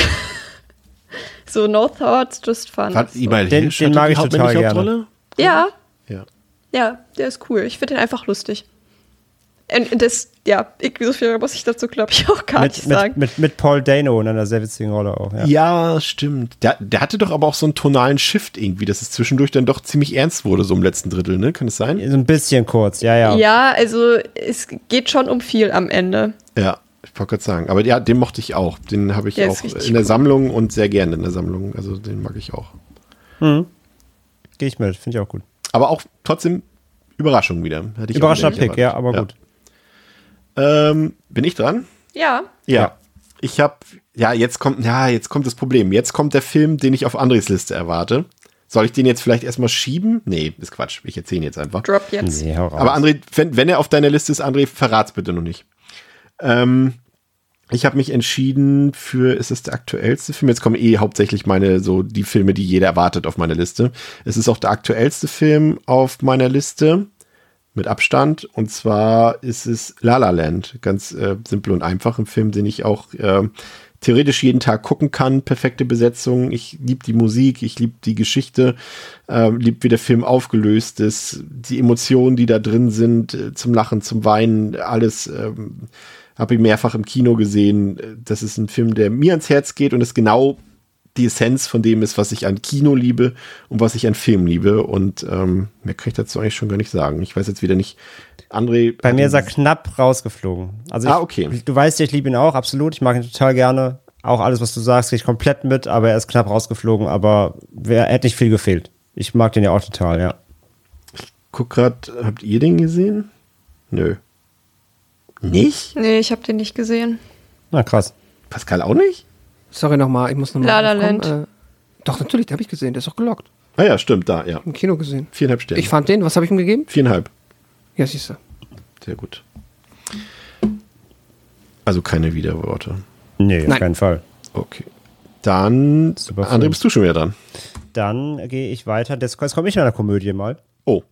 so no thoughts, just fun. Warte, Imal Den- den hatte mag die ich total gerne. Hauptrolle? ja, Ja. ja, der ist cool. Ich finde den einfach lustig. Und das, ja, ich, so viel muss ich dazu, glaube ich, auch gar nicht mit, sagen. mit, mit, mit Paul Dano in einer sehr witzigen Rolle auch. Ja. Ja, stimmt. Der, der hatte doch aber auch so einen tonalen Shift irgendwie, dass es zwischendurch dann doch ziemlich ernst wurde, so im letzten Drittel, ne? Kann es sein? So ein bisschen kurz, ja, ja. ja, also es geht schon um viel am Ende. Ja, ich wollte gerade sagen. Aber ja, den mochte ich auch. Den habe ich Der auch in der cool. Sammlung und sehr gerne in der Sammlung. Also den mag ich auch. Gehe ich mit, finde ich auch gut. Aber auch trotzdem Überraschung wieder. Überraschender Pick, ja, erwartet. aber gut. Ähm, bin ich dran? Ja, Ja. Ja. Ich habe, ja, jetzt kommt, ja, jetzt kommt das Problem. Jetzt kommt der Film, den ich auf Andres Liste erwarte. Soll ich den jetzt vielleicht erstmal schieben? Nee, ist Quatsch. Ich erzähle ihn jetzt einfach. drop jetzt. Nee. Aber André, wenn, wenn er auf deiner Liste ist, André, verrat's bitte noch nicht. Ähm, ich habe mich entschieden für, ist es der aktuellste Film? Jetzt kommen eh hauptsächlich meine, so die Filme, die jeder erwartet auf meiner Liste. Es ist auch der aktuellste Film auf meiner Liste mit Abstand. Und zwar ist es La La Land. Ganz äh, simpel und einfach. Ein Film, den ich auch äh, theoretisch jeden Tag gucken kann. Perfekte Besetzung. Ich liebe die Musik, ich liebe die Geschichte, äh, liebe, wie der Film aufgelöst ist, die Emotionen, die da drin sind, äh, zum Lachen, zum Weinen, alles. Ähm, habe ich mehrfach im Kino gesehen. Das ist ein Film, der mir ans Herz geht und ist genau die Essenz von dem ist, was ich an Kino liebe und was ich an Film liebe. Und ähm, mehr kann ich dazu eigentlich schon gar nicht sagen. Ich weiß jetzt wieder nicht. André. Bei mir ihn- ist er knapp rausgeflogen. Also ich, Ah, okay. Du weißt ja, ich liebe ihn auch, absolut. Ich mag ihn total gerne. Auch alles, was du sagst, gehe ich komplett mit, aber er ist knapp rausgeflogen, aber wer hätte nicht viel gefehlt. Ich mag den ja auch total, ja. guck grad, habt ihr den gesehen? Nö. Nicht? Nee, ich habe den nicht gesehen. Na krass. Pascal auch nicht? Sorry nochmal, ich muss nochmal. La La Land. Äh, doch, natürlich, den habe ich gesehen, der ist doch gelockt. Ah ja, stimmt, da, ja. Im Kino gesehen. Viereinhalb Sterne. Ich fand den, was habe ich ihm gegeben? Viereinhalb. Ja, siehst du. Sehr gut. Also keine Widerworte. Nee, auf Nein. keinen Fall. Okay. Dann, Super André, bist du schon wieder dran? Dann gehe ich weiter. Das, jetzt komme ich in einer Komödie mal. Oh.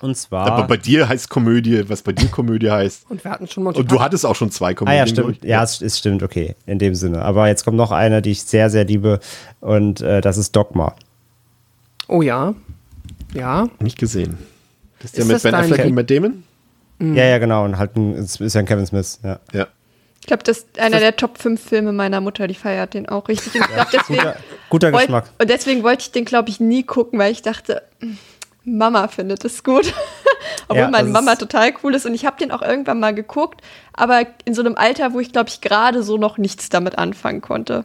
Und zwar. Aber bei dir heißt Komödie, was bei dir Komödie heißt. Und wir hatten schon mal. Und du hattest auch schon zwei Ah Komödien. ja, glaub stimmt. Ja, es, es stimmt, okay, in dem Sinne. Aber jetzt kommt noch eine, die ich sehr, sehr liebe und äh, das ist Dogma. Oh ja. Ja. Nicht gesehen. Das ist, ja Ist mit das Ben Affleck und Matt Damon? Ja, ja, genau. Und halt ein, es ist ja ein Kevin Smith, ja. Ja. Ich glaube, das ist einer der Top 5 Filme meiner Mutter, die feiert den auch richtig. Und ich glaub, deswegen, Guter, guter wollt, Geschmack. und deswegen wollte ich den, glaube ich, nie gucken, weil ich dachte, hm, Mama findet es gut. Obwohl Ja, meine das Mama total cool ist. Und ich habe den auch irgendwann mal geguckt, aber in so einem Alter, wo ich, glaube ich, gerade so noch nichts damit anfangen konnte.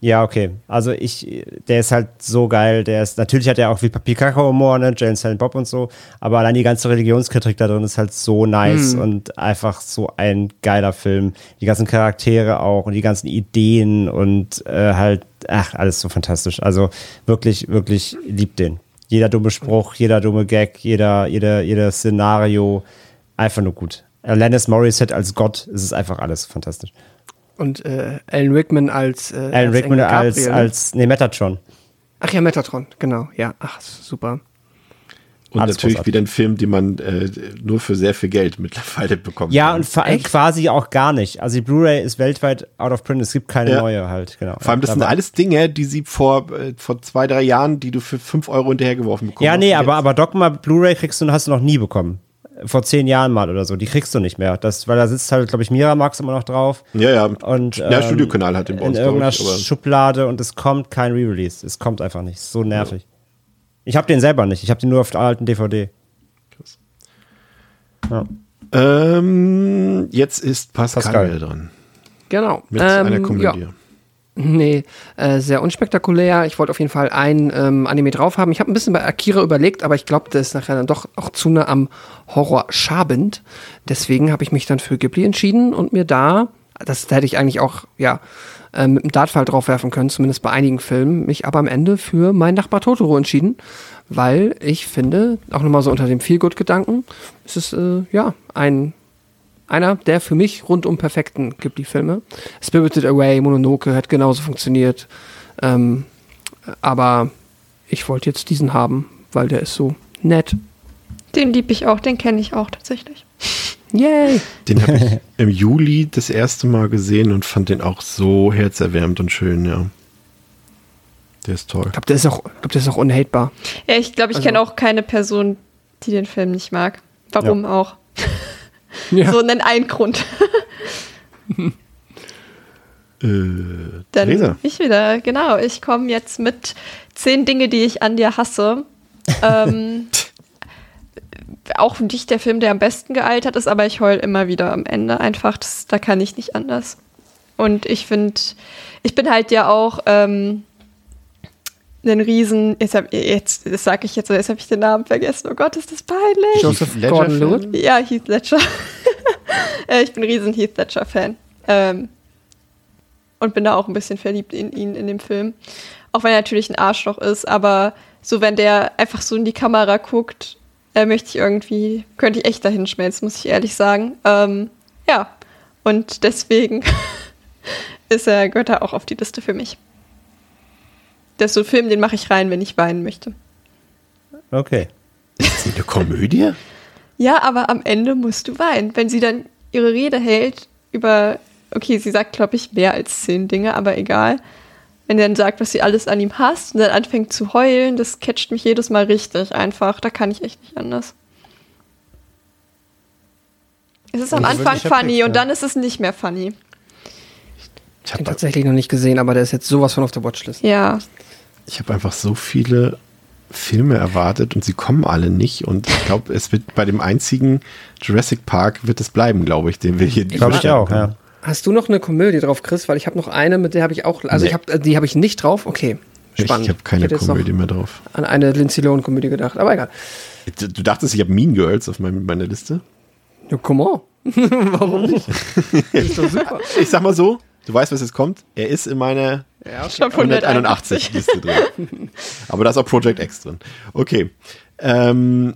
Ja, okay. Also ich, der ist halt so geil. Der ist, natürlich hat er auch wie Pikachu-Humor, ne, Jane Silent Bob und so, aber allein die ganze Religionskritik da drin ist halt so nice und einfach so ein geiler Film. Die ganzen Charaktere auch und die ganzen Ideen und äh, halt, ach, alles so fantastisch. Also wirklich, wirklich liebt den. Jeder dumme Spruch, jeder dumme Gag, jeder, jeder, jeder Szenario, einfach nur gut. Alanis Morissette als Gott, es ist einfach alles fantastisch. Und äh, Alan Rickman als. Äh, Alan Rickman Engel als, ne? als, nee, Metatron. Ach ja, Metatron, genau. Ja, ach, super. Und Alles natürlich großartig. wieder ein Film, den man äh, nur für sehr viel Geld mittlerweile bekommt. Ja, und vor allem Echt? quasi auch gar nicht. Also die Blu-ray ist weltweit out of print. Es gibt keine Ja. neue halt, genau. Vor allem, das Ja, sind alles Dinge, die sie vor, äh, vor zwei, drei Jahren, die du für fünf Euro hinterhergeworfen bekommen Ja, nee, aber, aber Dogma Blu-ray kriegst du, hast du noch nie bekommen. Vor zehn Jahren mal oder so. Die kriegst du nicht mehr. Das, weil da sitzt halt, glaube ich, Miramax immer noch drauf. Ja, ja. Und, ja, ähm, Studiokanal hat den bei in uns, irgendeiner ich, Schublade und es kommt kein Re-Release. Es kommt einfach nicht. So nervig. Ich habe den selber nicht. Ich habe den nur auf der alten DVD. Ja. Ähm, jetzt ist Pascal, Pascal. dran. Genau. Mit Ähm, einer Komödie. Ja. Nee, äh, sehr unspektakulär. Ich wollte auf jeden Fall ein ähm, Anime drauf haben. Ich habe ein bisschen bei Akira überlegt, aber ich glaube, das ist nachher dann doch auch zu nah am Horror schabend. Deswegen habe ich mich dann für Ghibli entschieden und mir da, das hätte ich eigentlich auch, ja, äh, mit dem Dartfall draufwerfen können, zumindest bei einigen Filmen, mich aber am Ende für mein Nachbar Totoro entschieden, weil ich finde, auch nochmal so unter dem Feelgood-Gedanken, es ist, äh, ja, ein einer der für mich rundum perfekten Ghibli-Filme. Spirited Away, Mononoke hat genauso funktioniert. Ähm, aber ich wollte jetzt diesen haben, weil der ist so nett. Den lieb ich auch, den kenne ich auch tatsächlich. Yay! Den habe ich im Juli das erste Mal gesehen und fand den auch so herzerwärmend und schön, ja. Der ist toll. Ich glaube, der ist auch, ich glaub, der ist auch unhatebar. Ja, ich glaube, ich Also- kenne auch keine Person, die den Film nicht mag. Warum auch? Ja. So nenn einen Grund. Äh, Dann Theresa. ich wieder, genau. Ich komme jetzt mit zehn Dinge, die ich an dir hasse. ähm, auch nicht der Film, der am besten gealtert ist, aber ich heul immer wieder am Ende. Einfach, das, da kann ich nicht anders. Und ich finde, ich bin halt ja auch ähm, ein Riesen. Jetzt, hab, jetzt das sage ich jetzt, jetzt habe ich den Namen vergessen. Oh Gott, ist das peinlich. Joseph. Fan? Ja, Heath Ledger. Äh, ich bin ein riesen Heath Ledger-Fan. Ähm, und bin da auch ein bisschen verliebt in ihn in dem Film. Auch wenn er natürlich ein Arschloch ist, aber so, wenn der einfach so in die Kamera guckt, äh, möchte ich irgendwie, könnte ich echt dahin schmelzen, muss ich ehrlich sagen. Ähm, ja, und deswegen ist er, gehört er auch auf die Liste für mich. Das ist so ein Film, den mache ich rein, wenn ich weinen möchte. Okay. Ist das eine Komödie? Ja, aber am Ende musst du weinen. Wenn sie dann ihre Rede hält über, okay, sie sagt, glaube ich, mehr als zehn Dinge, aber egal. Wenn er dann sagt, was sie alles an ihm hasst und dann anfängt zu heulen, das catcht mich jedes Mal richtig einfach. Da kann ich echt nicht anders. Es ist am Ein Anfang funny und dann ist es nicht mehr funny. Ich Den habe tatsächlich noch nicht gesehen, aber der ist jetzt sowas von auf der Watchlist. Ja. ich hab einfach so viele Filme erwartet und sie kommen alle nicht. Und ich glaube, es wird bei dem einzigen Jurassic Park wird es bleiben, glaube ich, den wir hier Glaube ich auch, ja. Hast du noch eine Komödie drauf, Chris? Weil ich habe noch eine, mit der habe ich auch, also Nee. ich habe, die habe ich nicht drauf. Okay, spannend. Ich habe keine noch Komödie mehr drauf. An eine Lindsay Lohan Komödie gedacht, aber egal. Du, du dachtest, ich habe Mean Girls auf mein, meiner Liste? Ja, come on. Warum nicht? ist doch super. Ich sag mal so, du weißt, was jetzt kommt. Er ist in meiner Ja, okay. Schon 181 Liste drin. Aber da ist auch Project X drin. Okay. Ähm,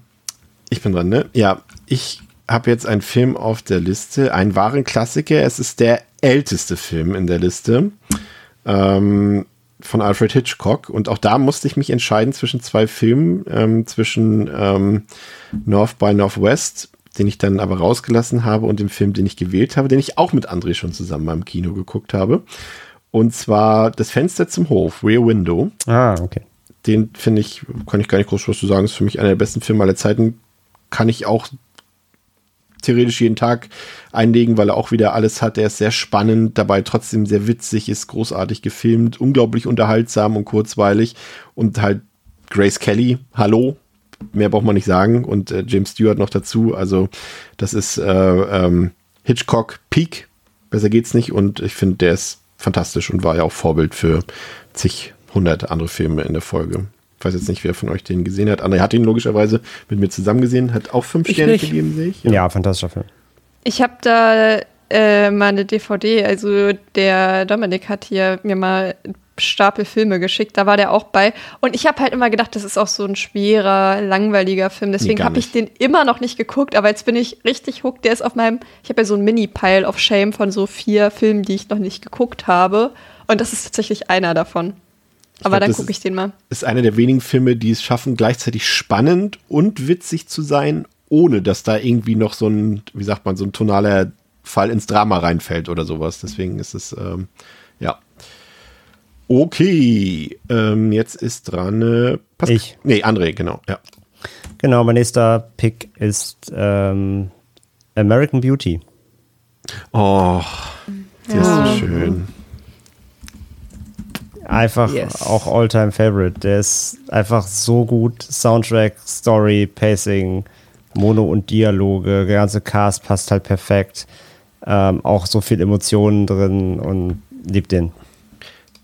ich bin dran, ne? Ja, ich habe jetzt einen Film auf der Liste, einen wahren Klassiker. Es ist der älteste Film in der Liste ähm, von Alfred Hitchcock. Und auch da musste ich mich entscheiden zwischen zwei Filmen, ähm, zwischen ähm, North by Northwest, den ich dann aber rausgelassen habe, und dem Film, den ich gewählt habe, den ich auch mit André schon zusammen mal im Kino geguckt habe. Und zwar Das Fenster zum Hof, Rear Window. Ah, okay. Den finde ich, kann ich gar nicht groß was zu sagen, ist für mich einer der besten Filme aller Zeiten. Kann ich auch theoretisch jeden Tag einlegen, weil er auch wieder alles hat. Er ist sehr spannend, dabei trotzdem sehr witzig, ist großartig gefilmt, unglaublich unterhaltsam und kurzweilig. Und halt Grace Kelly, hallo, mehr braucht man nicht sagen. Und äh, James Stewart noch dazu. Also, das ist äh, ähm, Hitchcock Peak. Besser geht's nicht. Und ich finde, der ist fantastisch und war ja auch Vorbild für zig hundert andere Filme in der Folge. Ich weiß jetzt nicht, wer von euch den gesehen hat. André hat ihn logischerweise mit mir zusammen gesehen, hat auch fünf Ich Sterne nicht. gegeben, sehe ich. Ja, fantastischer Film. Ich habe da äh, mal eine DVD, also der Dominik hat hier mir mal Stapel Filme geschickt, da war der auch bei. Und ich habe halt immer gedacht, das ist auch so ein schwerer, langweiliger Film. Deswegen habe ich den immer noch nicht geguckt, aber jetzt bin ich richtig hooked. Der ist auf meinem, ich habe ja so ein Mini-Pile of Shame von so vier Filmen, die ich noch nicht geguckt habe. Und das ist tatsächlich einer davon. Aber glaub, dann gucke ich den mal. Ist einer der wenigen Filme, die es schaffen, gleichzeitig spannend und witzig zu sein, ohne dass da irgendwie noch so ein, wie sagt man, so ein tonaler Fall ins Drama reinfällt oder sowas. Deswegen ist es, ähm, ja. Okay, ähm, jetzt ist dran. Äh, Pascal- Ich. Nee, André, genau. Ja. Genau, mein nächster Pick ist ähm, American Beauty. Oh, der ist Ja. so schön. Einfach Yes. auch All-Time Favorite. Der ist einfach so gut. Soundtrack, Story, Pacing, Mono und Dialoge, der ganze Cast passt halt perfekt. Ähm, auch so viel Emotionen drin und liebt den.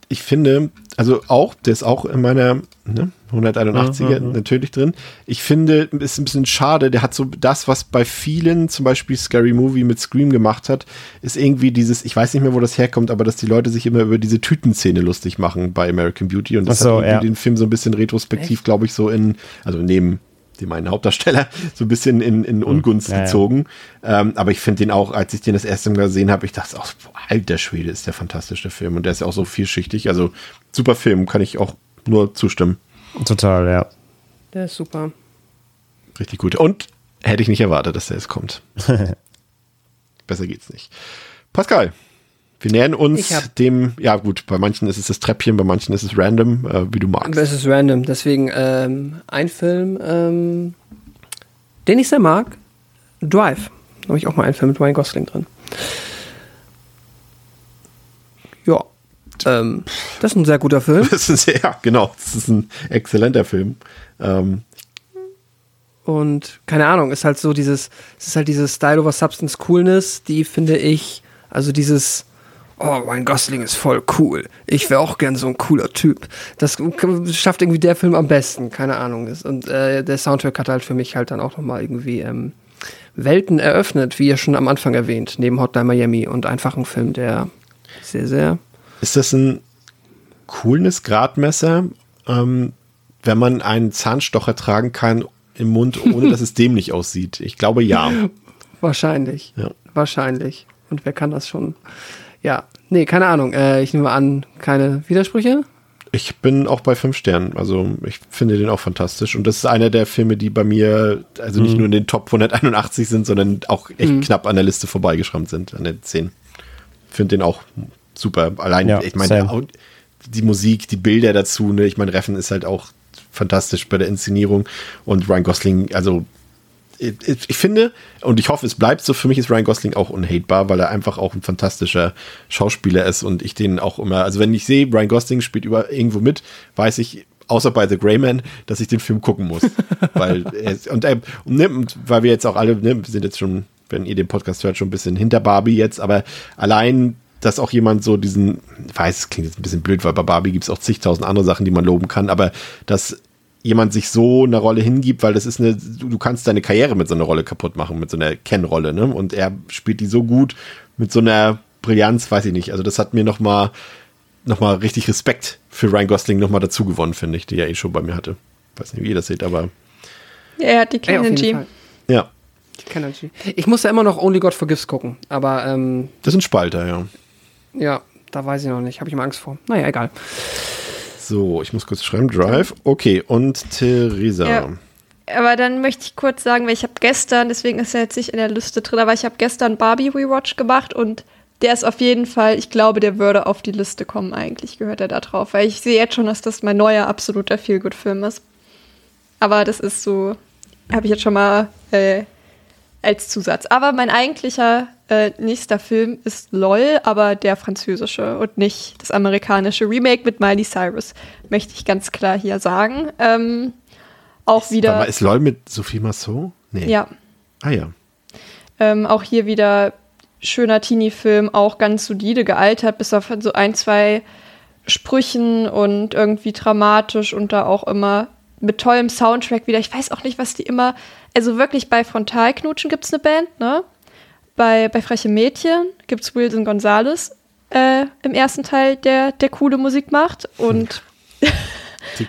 ich finde, also auch, der ist auch in meiner ne, 181er natürlich drin. Ich finde, es ist ein bisschen schade, der hat so das, was bei vielen, zum Beispiel Scary Movie mit Scream gemacht hat, ist irgendwie dieses, ich weiß nicht mehr, wo das herkommt, aber dass die Leute sich immer über diese Tütenszene lustig machen bei American Beauty und das so, hat irgendwie ja. den Film so ein bisschen retrospektiv, glaube ich, so in, also neben dem einen Hauptdarsteller, so ein bisschen in, in Ungunst Hm. Ja, ja. gezogen. Ähm, aber ich finde den auch, als ich den das erste Mal gesehen habe, ich dachte auch, boah, alter Schwede, ist der fantastisch, der Film. Und der ist ja auch so vielschichtig. Also super Film, kann ich auch nur zustimmen. Total, ja. Der ist super. Richtig gut. Und hätte ich nicht erwartet, dass der jetzt kommt. Besser geht's nicht. Pascal, wir nähern uns dem, ja gut, bei manchen ist es das Treppchen, bei manchen ist es random, äh, wie du magst. Es ist random. Deswegen ähm, ein Film, ähm, den ich sehr mag, Drive. Da habe ich auch mal einen Film mit Ryan Gosling drin. Ja. Ähm, das ist ein sehr guter Film. Das ist ja, genau, das ist ein exzellenter Film. Ähm, Und keine Ahnung, ist halt so dieses, es ist halt dieses Style over Substance Coolness, die finde ich, also dieses, oh, Ryan Gosling ist voll cool. Ich wäre auch gern so ein cooler Typ. Das schafft irgendwie der Film am besten, keine Ahnung. Und äh, der Soundtrack hat halt für mich halt dann auch nochmal irgendwie ähm, Welten eröffnet, wie ihr schon am Anfang erwähnt, neben Hotline Miami und einfach ein Film, der sehr, sehr Ist das ein Coolness-Gradmesser, ähm, wenn man einen Zahnstocher tragen kann im Mund, ohne dass es dämlich aussieht? Ich glaube ja. Wahrscheinlich. Ja. Wahrscheinlich. Und wer kann das schon? Ja. Nee, keine Ahnung. Äh, ich nehme an, keine Widersprüche. Ich bin auch bei fünf Sternen. Also ich finde den auch fantastisch. Und das ist einer der Filme, die bei mir, also nicht nur in den Top 181 sind, sondern auch echt knapp an der Liste vorbeigeschrammt sind, an den 10. Finde den auch super. Allein, Ja, ich meine, die Musik, die Bilder dazu, ne? Ich meine, Reffen ist halt auch fantastisch bei der Inszenierung. Und Ryan Gosling, also ich, ich finde, und ich hoffe, es bleibt so, für mich ist Ryan Gosling auch unhatebar, weil er einfach auch ein fantastischer Schauspieler ist und ich den auch immer, also wenn ich sehe, Ryan Gosling spielt über irgendwo mit, weiß ich, außer bei The Grey Man, dass ich den Film gucken muss. weil er, und, er, und, ne, und weil wir jetzt auch alle, ne, wir sind jetzt schon, wenn ihr den Podcast hört, schon ein bisschen hinter Barbie jetzt, aber allein dass auch jemand so diesen, ich weiß, es klingt jetzt ein bisschen blöd, weil bei Barbie gibt es auch zigtausend andere Sachen, die man loben kann, aber dass jemand sich so einer Rolle hingibt, weil das ist eine, du, kannst deine Karriere mit so einer Rolle kaputt machen, mit so einer Ken-Rolle, ne? Und er spielt die so gut mit so einer Brillanz, weiß ich nicht. Also das hat mir noch mal, noch mal richtig Respekt für Ryan Gosling noch mal dazu gewonnen, finde ich, die er eh schon bei mir hatte. Weiß nicht, wie ihr das seht, aber Er hat die Energy. Ja, Die Energy. Ich muss ja immer noch Only God Forgives gucken, aber ähm, das sind Spalter, ja. Ja, da weiß ich noch nicht. Habe ich mal Angst vor. Naja, egal. So, ich muss kurz schreiben, Drive. Okay, und Theresa. Ja. Aber dann möchte ich kurz sagen, weil ich habe gestern, deswegen ist er jetzt nicht in der Liste drin, aber ich habe gestern Barbie Rewatch gemacht und der ist auf jeden Fall, ich glaube, der würde auf die Liste kommen. Eigentlich gehört er da drauf, weil ich sehe jetzt schon, dass das mein neuer absoluter Feelgood-Film ist. Aber das ist so, habe ich jetzt schon mal äh, als Zusatz. Aber mein eigentlicher äh, nächster Film ist LOL, aber der französische und nicht das amerikanische Remake mit Miley Cyrus, möchte ich ganz klar hier sagen. Ähm, auch wieder. Warte mal, ist LOL mit Sophie Massot? Nee. Ja, Ah ja. ähm, auch hier wieder schöner Teenie-Film, auch ganz solide gealtert, bis auf so ein, zwei Sprüchen und irgendwie dramatisch und da auch immer mit tollem Soundtrack wieder. Ich weiß auch nicht, was die immer. Also wirklich bei Frontalknutschen gibt es eine Band, ne? Bei, bei Freche Mädchen gibt es Wilson Gonzalez. äh, im ersten Teil, der, der coole Musik macht. Und,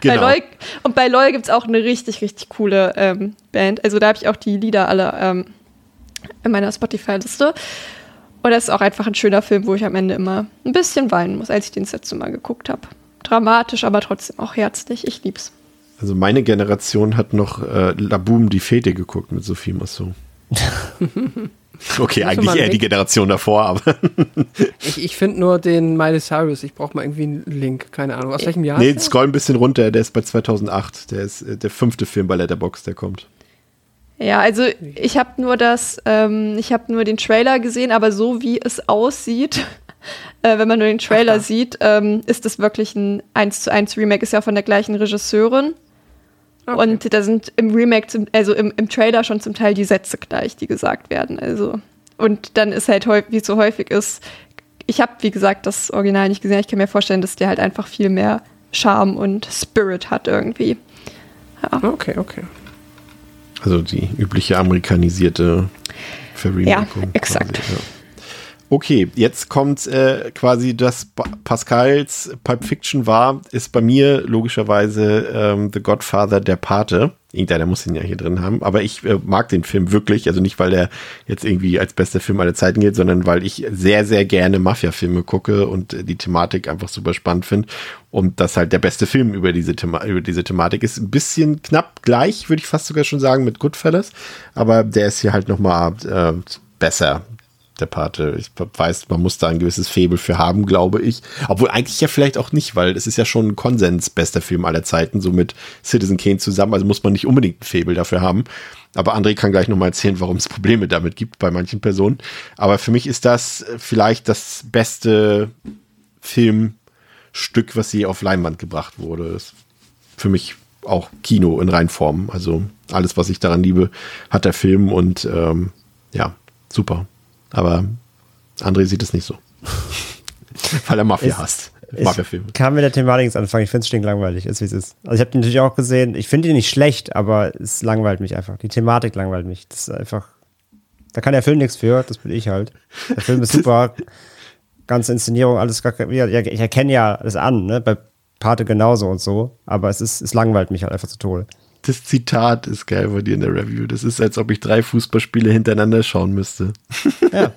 Genau. bei, Loy, und bei Loy gibt es auch eine richtig, richtig coole ähm, Band. Also da habe ich auch die Lieder alle ähm, in meiner Spotify-Liste. Und das ist auch einfach ein schöner Film, wo ich am Ende immer ein bisschen weinen muss, als ich den das letzte Mal geguckt habe. Dramatisch, aber trotzdem auch herzlich. Ich lieb's. Also meine Generation hat noch äh, Laboom die Fete geguckt mit Sophie Massot. okay, eigentlich eher die Generation davor, aber Ich, ich finde nur den Miley Cyrus. Ich brauche mal irgendwie einen Link. Keine Ahnung. Aus welchem Jahr? nee, scroll ein bisschen runter, der ist bei 2008. Der ist äh, der fünfte Film bei Letterboxd, der kommt. Ja, also ich habe nur das, ähm, ich habe nur den Trailer gesehen, aber so wie es aussieht, äh, wenn man nur den Trailer Ach sieht, ähm, ist das wirklich ein 1 zu 1 Remake, ist ja von der gleichen Regisseurin. Okay. Und da sind im Remake, zum, also im, im Trailer schon zum Teil die Sätze gleich, die gesagt werden. Also, und dann ist halt, wie es so häufig ist, ich habe, wie gesagt, das Original nicht gesehen. Ich kann mir vorstellen, dass der halt einfach viel mehr Charme und Spirit hat irgendwie. Okay, okay. Also die übliche amerikanisierte Verremakung. Ja, exakt. quasi, ja. Okay, jetzt kommt äh, quasi das Pa- Pascals Pulp Fiction war, ist bei mir logischerweise ähm, The Godfather der Pate. Irgendeiner muss ihn ja hier drin haben, aber ich äh, mag den Film wirklich, also nicht, weil der jetzt irgendwie als bester Film aller Zeiten geht, sondern weil ich sehr, sehr gerne Mafia-Filme gucke und äh, die Thematik einfach super spannend finde und das halt der beste Film über diese, Thema über diese Thematik. Ist. Ein bisschen knapp gleich, würde ich fast sogar schon sagen, mit Goodfellas, aber der ist hier halt nochmal äh, besser, der Pate. Ich weiß, man muss da ein gewisses Faible für haben, glaube ich. Obwohl eigentlich ja vielleicht auch nicht, weil es ist ja schon ein Konsens bester Film aller Zeiten, so mit Citizen Kane zusammen. Also muss man nicht unbedingt ein Faible dafür haben. Aber André kann gleich nochmal erzählen, warum es Probleme damit gibt bei manchen Personen. Aber für mich ist das vielleicht das beste Filmstück, was je auf Leinwand gebracht wurde. Ist für mich auch Kino in Reinform. Also alles, was ich daran liebe, hat der Film und ähm, ja, super. Aber André sieht es nicht so. Weil er Mafia hasst. Ich Mafia-Filme. kann mit der Thematik jetzt anfangen. Ich finde es stinklangweilig, ist wie es ist. Also ich habe den natürlich auch gesehen. Ich finde ihn nicht schlecht, aber es langweilt mich einfach. Die Thematik langweilt mich. Das ist einfach. Da kann der Film nichts für, das bin ich halt. Der Film ist super. Ganze Inszenierung, alles gar kein- ja, ja, Ich erkenne ja das an, ne? Bei Pate genauso und so. Aber es ist, es langweilt mich halt einfach zu Tode. Das Zitat ist geil bei dir in der Review. Das ist, als ob ich drei Fußballspiele hintereinander schauen müsste. Ja.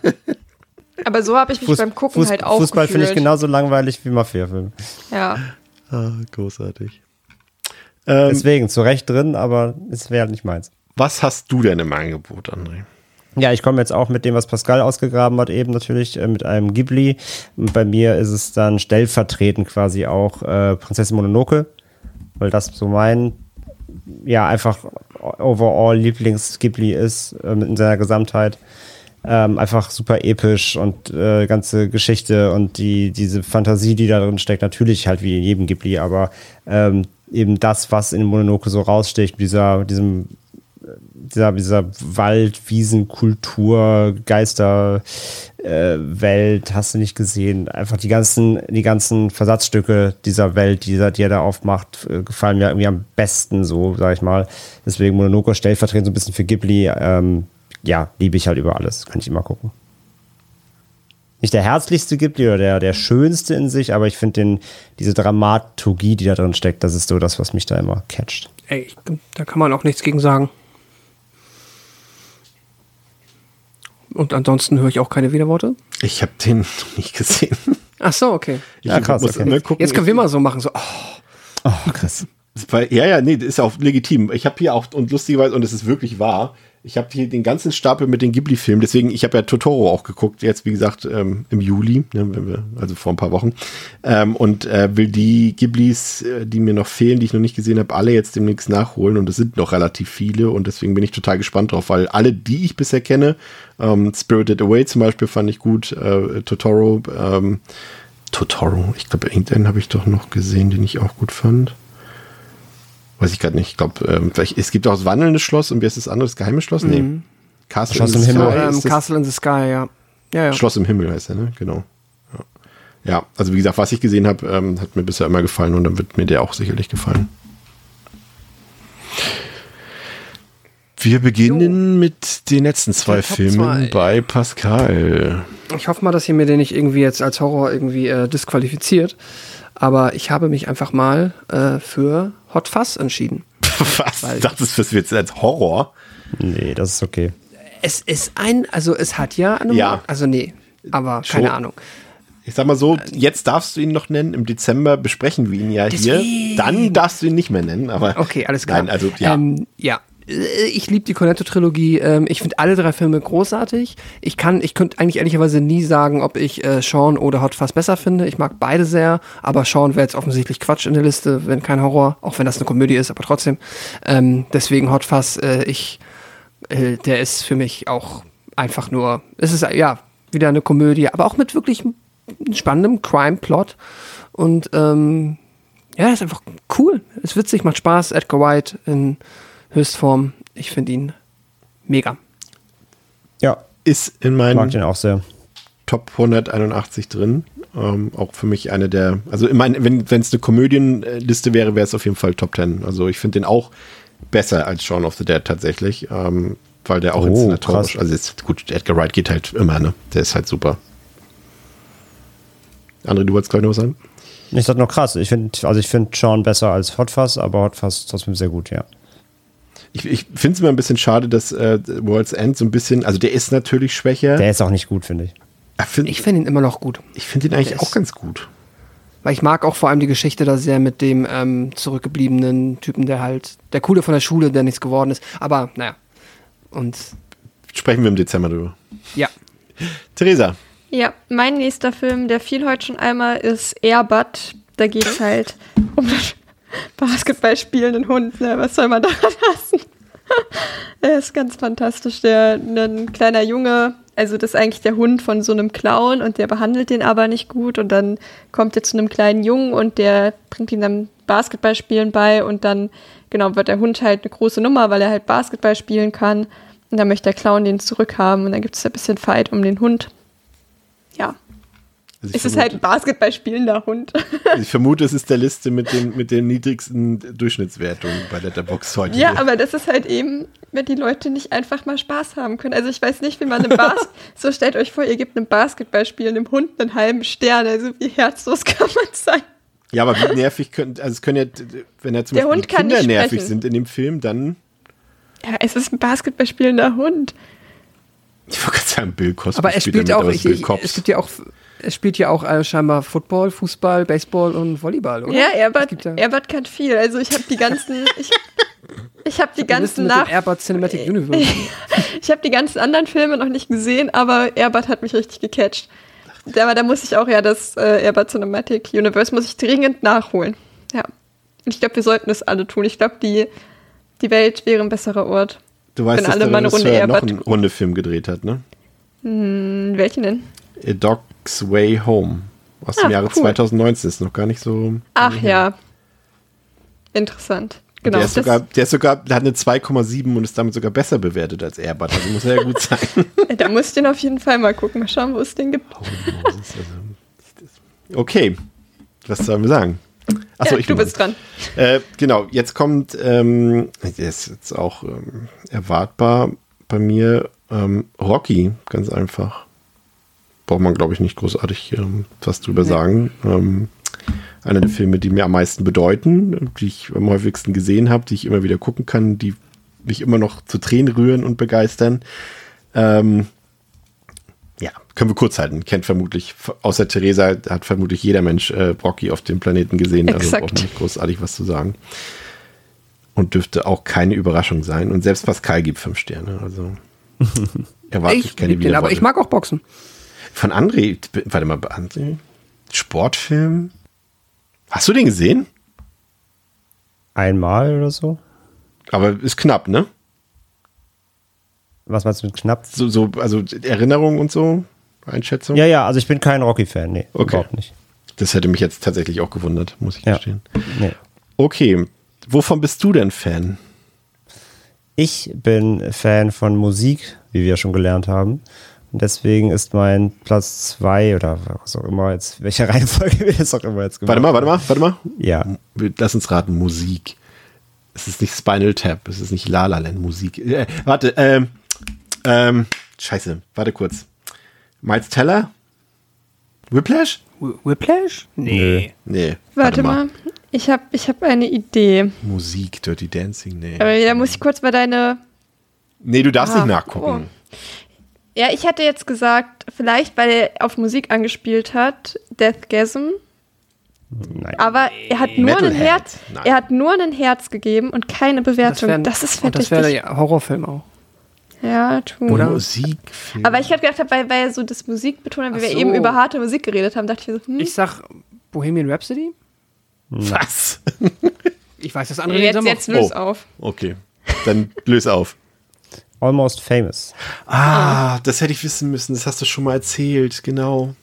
Aber so habe ich mich Fuß- beim Gucken Fuß- halt auch Fußball finde ich genauso langweilig wie Mafia-Film. Ja. Ah, großartig. Ähm, Deswegen, zu Recht drin, aber es wäre halt nicht meins. was hast du denn im Angebot, André? Ja, ich komme jetzt auch mit dem, was Pascal ausgegraben hat, eben natürlich äh, mit einem Ghibli. Und bei mir ist es dann stellvertretend quasi auch äh, Prinzessin Mononoke, weil das so mein, ja, einfach overall Lieblings-Ghibli ist äh, in seiner Gesamtheit. Ähm, einfach super episch und äh, ganze Geschichte und die, diese Fantasie, die da drin steckt, natürlich halt wie in jedem Ghibli, aber ähm, eben das, was in Mononoke so raussticht, dieser, diesem dieser, dieser Wald, Wiesen, Kultur, Geister, äh, Welt, hast du nicht gesehen. Einfach die ganzen, die ganzen Versatzstücke dieser Welt, die, er- die er da aufmacht, äh, gefallen mir irgendwie am besten, so, sag ich mal. Deswegen Mononoke stellvertretend so ein bisschen für Ghibli. Ähm, ja, liebe ich halt über alles. Kann ich immer gucken. Nicht der herzlichste Ghibli oder der, der schönste in sich, aber ich finde diese Dramaturgie, die da drin steckt, das ist so das, was mich da immer catcht. Ey, da kann man auch nichts gegen sagen. Und ansonsten höre ich auch keine Widerworte. Ich habe den noch nicht gesehen. Ach so, okay. Ich Ja, krass, muss okay. immer gucken. Jetzt können wir mal so machen, so, oh, Oh, krass. Ja, ja, nee, das ist auch legitim. Ich habe hier auch, und lustigerweise, und es ist wirklich wahr, ich habe hier den ganzen Stapel mit den Ghibli-Filmen, deswegen, ich habe ja Totoro auch geguckt, jetzt wie gesagt ähm, im Juli, ne, wir, also vor ein paar Wochen, ähm, und äh, will die Ghiblis, äh, die mir noch fehlen, die ich noch nicht gesehen habe, alle jetzt demnächst nachholen. Und es sind noch relativ viele. Und deswegen bin ich total gespannt drauf, weil alle, die ich bisher kenne, ähm, Spirited Away zum Beispiel fand ich gut, äh, Totoro, ähm, Totoro, ich glaube, irgendeinen habe ich doch noch gesehen, den ich auch gut fand. Weiß ich gerade nicht. Ich glaube, ähm, vielleicht- es gibt auch das wandelnde Schloss und wie ist das andere? Das geheime Schloss? Nee. Castle Schloss in im the Himmel. Sky ähm, Castle in the Sky, ja. Ja, ja. Schloss im Himmel heißt er, ne? Genau. Ja. ja, also wie gesagt, was ich gesehen habe, ähm, hat mir bisher immer gefallen und dann wird mir der auch sicherlich gefallen. Wir beginnen mit den letzten zwei Top Filmen zwei. bei Pascal. Ich hoffe mal, dass ihr mir den nicht irgendwie jetzt als Horror irgendwie äh, disqualifiziert. Aber ich habe mich einfach mal äh, für Hot Fuzz entschieden. Was? Weil- Das ist das jetzt als Horror? Nee, das ist okay. Es ist ein, also es hat ja eine, Ja. also nee, aber Schon. keine Ahnung. Ich sag mal so, jetzt darfst du ihn noch nennen. Im Dezember besprechen wir ihn ja hier. Deswegen. Dann darfst du ihn nicht mehr nennen. Aber Okay, alles klar. Nein, also ja. Ähm, ja. Äh, Ich liebe die Cornetto-Trilogie. Ähm, Ich finde alle drei Filme großartig. Ich kann, ich könnte eigentlich ehrlicherweise nie sagen, ob ich äh, Sean oder Hot Fuzz besser finde. Ich mag beide sehr, aber Sean wäre jetzt offensichtlich Quatsch in der Liste, wenn kein Horror, auch wenn das eine Komödie ist, aber trotzdem. Ähm, deswegen Hot Fuzz, äh, ich, der ist für mich auch einfach nur, es ist ja wieder eine Komödie, aber auch mit wirklich spannendem Crime-Plot. Und ähm, ja, ist einfach cool. Ist witzig, macht Spaß. Edgar White in Höchstform. Ich finde ihn mega. Ja, ist in mag meinen den auch sehr. Top 181 drin. Ähm, auch für mich eine der, also in mein, wenn es eine Komödienliste wäre, wäre es auf jeden Fall Top 10. Also ich finde den auch besser als Shaun of the Dead tatsächlich, ähm, weil der auch Oh, inszenatorisch, krass. also ist gut, Edgar Wright geht halt immer, ne? Der ist halt super. André, du wolltest gleich noch was sagen? Ich sag noch krass. Ich finde, also ich finde Sean besser als Hot Fuzz, aber Hot Fuzz trotzdem sehr gut, ja. Ich, ich finde es immer ein bisschen schade, dass äh, World's End so ein bisschen, also der ist natürlich schwächer. Der ist auch nicht gut, finde ich. ich finde Ich finde ihn immer noch gut. ich find ihn eigentlich der auch ist- ganz gut. Weil ich mag auch vor allem die Geschichte da sehr mit dem ähm, zurückgebliebenen Typen, der halt, der Coole von der Schule, der nichts geworden ist. Aber naja. Und Sprechen wir im Dezember drüber. ja. Theresa, Ja, mein nächster Film, der fiel heute schon einmal, ist Airbud. Da geht es halt um den Basketball spielenden Hund. Ne? Was soll man daran hassen? er ist ganz fantastisch. Der ein kleiner Junge, also das ist eigentlich der Hund von so einem Clown und der behandelt den aber nicht gut. Und dann kommt er zu einem kleinen Jungen und der bringt ihm dann Basketballspielen bei und dann genau wird der Hund halt eine große Nummer, weil er halt Basketball spielen kann. Und dann möchte der Clown den zurückhaben und dann gibt es ein bisschen Fight um den Hund. Ja, also es ist halt ein Basketball spielender Hund. Ich vermute, es ist der Liste mit den, mit den niedrigsten Durchschnittswertungen bei Letterboxd heute. ja, aber das ist halt eben, wenn die Leute nicht einfach mal Spaß haben können. Also ich weiß nicht, wie man einem Bas so stellt euch vor, ihr gebt einem Basketball spielendem Hund einen halben Stern. Also wie herzlos kann man sein? Ja, aber wie nervig können, also es können ja, wenn ja zum Der Beispiel Hund die kann Kinder nervig sprechen. sind in dem Film, dann, Ja, es ist ein Basketball spielender Hund. ich wollte gerade sagen, Bill Cosby Aber er spielt damit, auch, ich, ich, es gibt ja auch, es spielt ja auch äh, scheinbar Football, Fußball, Baseball und Volleyball, oder? Ja, gibt ja Airbud kann viel. Also ich habe die ganzen, ich, ich habe die ganzen nach, Airbud Cinematic Universe. ich habe die ganzen anderen Filme noch nicht gesehen, aber Airbud hat mich richtig gecatcht. Aber da muss ich auch ja das äh, Airbud Cinematic Universe muss ich dringend nachholen. Ja. Und ich glaube, wir sollten das alle tun. Ich glaube, die, die Welt wäre ein besserer Ort. du weißt, wenn dass alle der mal eine Runde noch einen Rundefilm gedreht hat, ne? Hm, welchen denn? A Dog's Way Home aus dem Ah, Jahre cool. 2019, ist noch gar nicht so. Ach ja. Interessant. Genau. der, ist sogar, der ist sogar, der hat eine 2,7 und ist damit sogar besser bewertet als Airbud. Also muss er ja gut sein. da muss ich den auf jeden Fall mal gucken. Mal schauen, wo es den gibt. Okay, was sollen wir sagen? Achso, ja, ich du bist dran. Äh, genau, jetzt kommt, ähm, der ist jetzt auch ähm, erwartbar bei mir, ähm, Rocky, ganz einfach. Braucht man, glaube ich, nicht großartig ähm, was drüber sagen. Ähm, einer der Filme, die mir am meisten bedeuten, die ich am häufigsten gesehen habe, die ich immer wieder gucken kann, die mich immer noch zu Tränen rühren und begeistern. Ähm, ja, können wir kurz halten. Kennt vermutlich, außer Theresa, hat vermutlich jeder Mensch äh, Rocky auf dem Planeten gesehen. Also Exakt. braucht man nicht großartig was zu sagen. Und dürfte auch keine Überraschung sein. Und selbst Pascal gibt fünf Sterne. Also erwarte ich, Ich keine den, aber ich mag auch Boxen. Von André, warte mal, André, Sportfilm? Hast du den gesehen? Einmal oder so. Aber ist knapp, ne? Was meinst du mit knapp? So, so also Erinnerung und so, Einschätzung? Ja, ja, also ich bin kein Rocky-Fan, nee, Okay. überhaupt nicht. Das hätte mich jetzt tatsächlich auch gewundert, muss ich Ja. gestehen. Nee. Okay, wovon bist du denn Fan? Ich bin Fan von Musik, wie wir schon gelernt haben. Und deswegen ist mein Platz zwei oder was auch immer jetzt, welche Reihenfolge wir das auch immer jetzt gemacht Warte mal, warte mal, warte mal. Ja. Lass uns raten, Musik. Es ist nicht Spinal Tap, es ist nicht La La Land Musik. Äh, warte, ähm, ähm, scheiße, warte kurz. Miles Teller? Whiplash? Wh- Whiplash? Nee. Nee. Warte, mal. Ich habe ich hab eine Idee. Musik, Dirty Dancing, nee. Aber da muss ich kurz mal deine. Nee, du darfst Ah, nicht nachgucken. Ja, ich hätte jetzt gesagt, vielleicht, weil er auf Musik angespielt hat, Deathgasm. Nein. Aber er hat nur ein Metalhead. Herz. Nein. Er hat nur ein Herz gegeben und keine Bewertung. wär- Das, ist fett Das wäre der Horrorfilm auch. Ja, tu. Oder? Musik. Aber ich habe gedacht, weil, weil er so das Musik betont hat, wie wir so. eben über harte Musik geredet haben, dachte ich mir so, hm, Ich sag Bohemian Rhapsody. Was? Ich weiß das andere jetzt, jetzt löse Oh. auf. Okay. Dann löse auf. Almost Famous. Ah, das hätte ich wissen müssen. Das hast du schon mal erzählt. Genau.